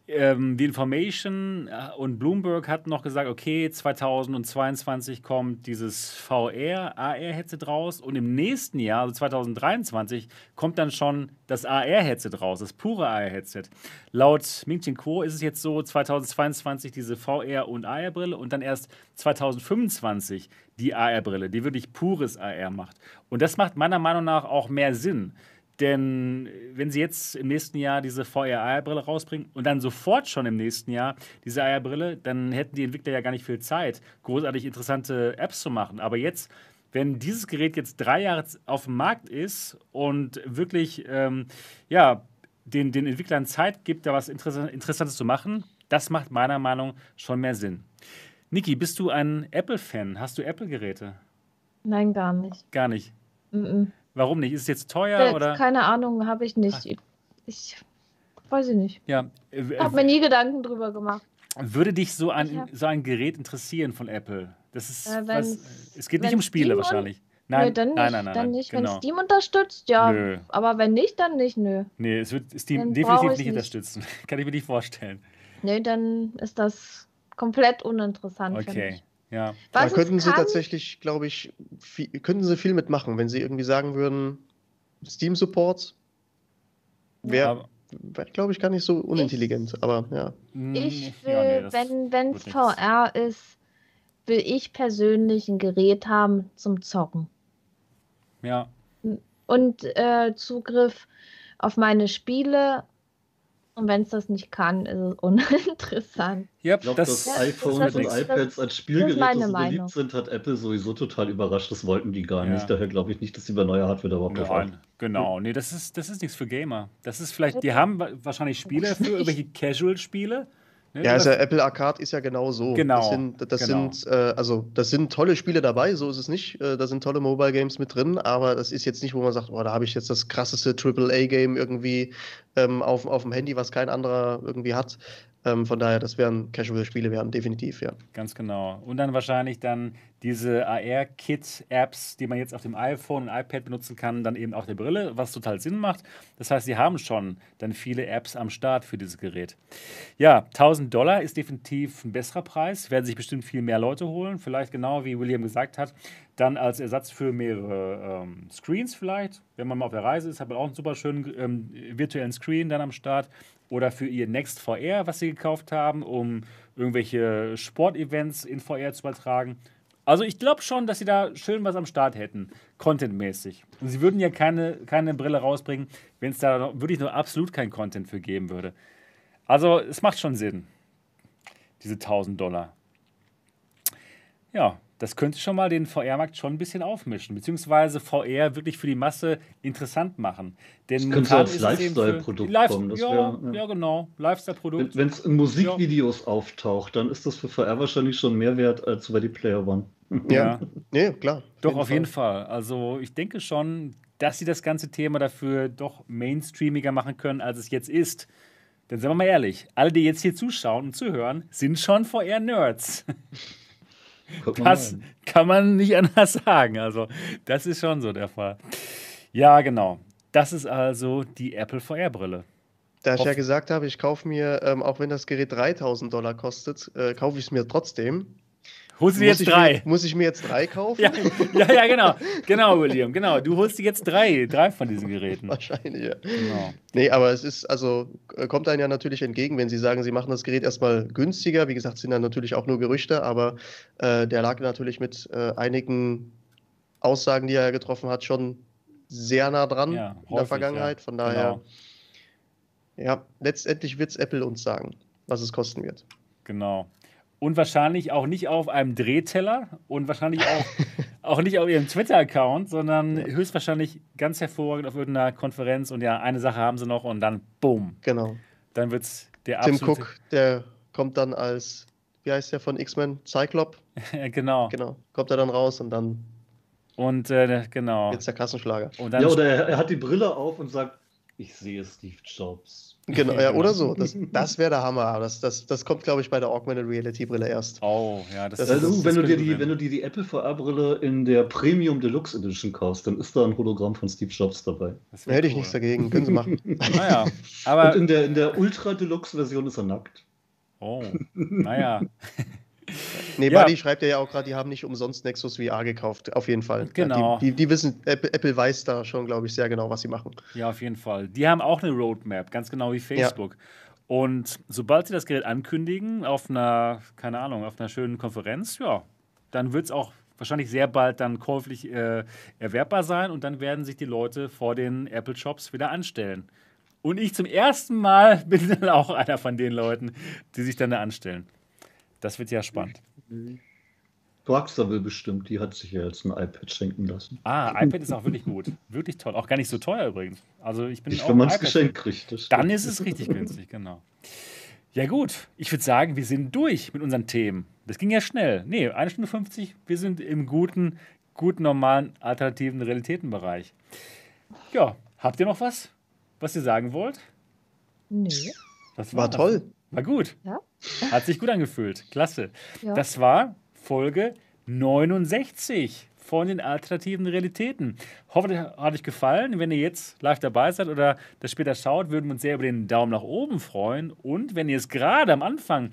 ähm, die Information äh, und Bloomberg hatten noch gesagt, okay, 2022 kommt dieses VR, AR-Headset raus und im nächsten Jahr, also 2023, kommt dann schon das AR-Headset raus, das pure AR-Headset. Laut Ming Chin Kuo ist es jetzt so, 2022 diese VR- und AR-Brille und dann erst 2025 die AR-Brille, die wirklich pures AR macht. Und das macht meiner Meinung nach auch mehr Sinn. Denn wenn sie jetzt im nächsten Jahr diese VR-AR-Brille rausbringen und dann sofort schon im nächsten Jahr diese AR-Brille, dann hätten die Entwickler ja gar nicht viel Zeit, großartig interessante Apps zu machen. Aber jetzt, wenn dieses Gerät jetzt drei Jahre auf dem Markt ist und wirklich ähm, ja, den, den Entwicklern Zeit gibt, da was Interessantes zu machen, das macht meiner Meinung nach schon mehr Sinn. Niki, bist du ein Apple-Fan? Hast du Apple-Geräte? Nein, gar nicht. Gar nicht. Mm -mm. Warum nicht? Ist es jetzt teuer Äh, oder? Keine Ahnung, habe ich nicht. Ach. Ich weiß ich nicht. Ja. äh, Habe mir nie Gedanken drüber gemacht. Würde dich so ein, so ein Gerät interessieren von Apple? Das ist Äh, was, wenn's- es geht nicht um Spiele Steam wahrscheinlich. nö, Nein, dann nicht. nein, nein, nein, dann nicht. genau. Wenn Steam unterstützt, ja. Nö. Aber wenn nicht, dann nicht, nö. Nee, es wird Steam Dann definitiv nicht, ich nicht. unterstützen. Kann ich mir nicht vorstellen. Nee, dann ist das komplett uninteressant. Okay. Ich. Ja. Da Was es könnten sie tatsächlich, glaube ich, viel, könnten sie viel mitmachen, wenn sie irgendwie sagen würden, Steam Support wäre, wär, glaube ich, gar nicht so unintelligent. Aber ja. Mm, Ich will, ja, nee, wenn es. VR ist, will ich persönlich ein Gerät haben zum Zocken. Ja, Und äh, Zugriff auf meine Spiele. Und wenn es das nicht kann, ist es uninteressant. ja Ich glaube, dass das, Ja, iPhones das und ist- iPads als Spielgeräte so Meinung. beliebt sind, hat Apple sowieso total überrascht. Das wollten die gar Ja. nicht. Daher glaube ich nicht, dass sie bei neuer Hardware da überhaupt drauf achten. Nein, genau. Nee, das ist, das ist nichts für Gamer. Das ist vielleicht, die haben wa- wahrscheinlich Spiele für irgendwelche Casual-Spiele. Ne, Ja, also Apple Arcade ist ja genau so. Genau, Das sind, das genau. sind, äh, also das sind tolle Spiele dabei, so ist es nicht. Äh, da sind tolle Mobile Games mit drin, aber das ist jetzt nicht, wo man sagt, oh, da habe ich jetzt das krasseste AAA-Game irgendwie ähm, auf, auf dem Handy, was kein anderer irgendwie hat. Ähm, von daher, das wären Casual-Spiele, wären definitiv, ja. Ganz genau. Und dann wahrscheinlich dann diese AR-Kit-Apps, die man jetzt auf dem iPhone und iPad benutzen kann, dann eben auf der Brille, was total Sinn macht. Das heißt, sie haben schon dann viele Apps am Start für dieses Gerät. Ja, 1000 Dollar ist definitiv ein besserer Preis, werden sich bestimmt viel mehr Leute holen. Vielleicht genau wie William gesagt hat, dann als Ersatz für mehrere ähm, Screens vielleicht. Wenn man mal auf der Reise ist, hat man auch einen super schönen ähm, virtuellen Screen dann am Start. Oder für ihr Next VR, was sie gekauft haben, um irgendwelche Sportevents in VR zu übertragen. Also ich glaube schon, dass sie da schön was am Start hätten, contentmäßig. Und sie würden ja keine, keine Brille rausbringen, wenn es da noch, wirklich nur absolut kein Content für geben würde. Also es macht schon Sinn, diese 1000 Dollar. Ja, das könnte schon mal den VR-Markt schon ein bisschen aufmischen, beziehungsweise VR wirklich für die Masse interessant machen. Denn Das könnte als Lifestyle-Produkt Live- kommen, das ja, wär- ja. ja, genau, Lifestyle-Produkt. Wenn es in Musikvideos auftaucht, dann ist das für VR wahrscheinlich schon mehr wert als Ready Player One. Ja. Nee, klar. Doch, auf jeden Fall. Also ich denke schon, dass sie das ganze Thema dafür doch mainstreamiger machen können, als es jetzt ist. Denn sagen wir mal ehrlich, alle, die jetzt hier zuschauen und zuhören, sind schon VR-Nerds. Das rein. kann man nicht anders sagen. Also, das ist schon so der Fall. Ja, genau. Das ist also die Apple VR-Brille. Da ich ja gesagt habe, ich kaufe mir, ähm, auch wenn das Gerät 3000 Dollar kostet, äh, kaufe ich es mir trotzdem. Holst du dir Muss jetzt drei? Mir, muss ich mir jetzt drei kaufen? Ja, ja, ja, genau. Genau, William. Genau. Du holst dir jetzt drei, drei von diesen Geräten. Wahrscheinlich, ja. Genau. Nee, aber es ist, also äh, kommt einem ja natürlich entgegen, wenn Sie sagen, Sie machen das Gerät erstmal günstiger. Wie gesagt, sind dann natürlich auch nur Gerüchte, aber äh, der lag natürlich mit äh, einigen Aussagen, die er getroffen hat, schon sehr nah dran Ja, in häufig, der Vergangenheit. Von daher, Genau. ja, letztendlich wird es Apple uns sagen, was es kosten wird. Genau. Und wahrscheinlich auch nicht auf einem Drehteller und wahrscheinlich auch, auch nicht auf ihrem Twitter-Account, sondern höchstwahrscheinlich ganz hervorragend auf irgendeiner Konferenz. Und ja, eine Sache haben sie noch und dann, boom, Genau. dann wird es der Tim absolute... Cook, der kommt dann als, wie heißt der von X-Men? Cyclop? genau. Genau. Kommt er dann raus und dann Und äh, genau. wird's der Kassenschlager. Und dann Ja, oder er, er hat die Brille auf und sagt, ich sehe Steve Jobs. Genau, ja, oder so. Das, das wäre der Hammer. Das, das, das kommt, glaube ich, bei der Augmented Reality Brille erst. Oh, ja, das, das, das wenn, du dir die, wenn du dir die Apple VR-Brille in der Premium Deluxe Edition kaufst, dann ist da ein Hologramm von Steve Jobs dabei. Hätte cool. ich nichts dagegen, können sie machen. naja, aber. Und in der, in der Ultra Deluxe Version ist er nackt. Oh, naja. Nee, ja. Buddy schreibt ja auch gerade, die haben nicht umsonst Nexus VR gekauft. Auf jeden Fall. Genau. Die, die, die wissen, Apple, Apple, weiß da schon, glaube ich, sehr genau, was sie machen. Ja, auf jeden Fall. Die haben auch eine Roadmap, ganz genau wie Facebook. Ja. Und sobald sie das Gerät ankündigen, auf einer, keine Ahnung, auf einer schönen Konferenz, ja, dann wird es auch wahrscheinlich sehr bald dann käuflich äh, erwerbbar sein und dann werden sich die Leute vor den Apple Shops wieder anstellen. Und ich zum ersten Mal bin dann auch einer von den Leuten, die sich dann da anstellen. Das wird ja spannend. Rockstar will bestimmt, die hat sich ja jetzt ein iPad schenken lassen. Ah, iPad ist auch wirklich gut. Wirklich toll. Auch gar nicht so teuer übrigens. Also ich bin ich, Wenn man es geschenkt kriegt. Dann ist es richtig günstig, genau. Ja gut, ich würde sagen, wir sind durch mit unseren Themen. Das ging ja schnell. Nee, eine Stunde 50. Wir sind im guten, guten, normalen, alternativen Realitätenbereich. Ja, habt ihr noch was, was ihr sagen wollt? Nee. Das war, war toll. War gut. Ja. Hat sich gut angefühlt. Klasse. Ja. Das war Folge 69 von den alternativen Realitäten. Hoffe, es hat euch gefallen. Wenn ihr jetzt live dabei seid oder das später schaut, würden wir uns sehr über den Daumen nach oben freuen. Und wenn ihr es gerade am Anfang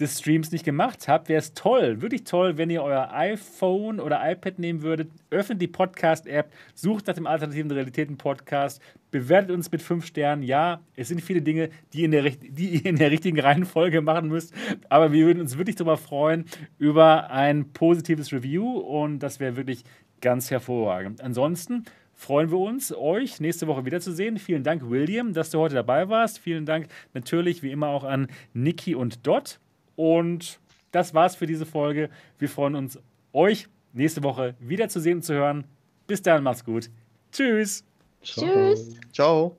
des Streams nicht gemacht habt, wäre es toll, wirklich toll, wenn ihr euer iPhone oder iPad nehmen würdet, öffnet die Podcast-App, sucht nach dem Alternativen Realitäten Podcast, bewertet uns mit fünf Sternen. Ja, es sind viele Dinge, die, in der, die ihr in der richtigen Reihenfolge machen müsst, aber wir würden uns wirklich darüber freuen, über ein positives Review und das wäre wirklich ganz hervorragend. Ansonsten freuen wir uns, euch nächste Woche wiederzusehen. Vielen Dank, William, dass du heute dabei warst. Vielen Dank natürlich wie immer auch an Niki und Dot. Und das war's für diese Folge. Wir freuen uns, euch nächste Woche wiederzusehen und zu hören. Bis dann, macht's gut. Tschüss. Ciao. Tschüss. Ciao.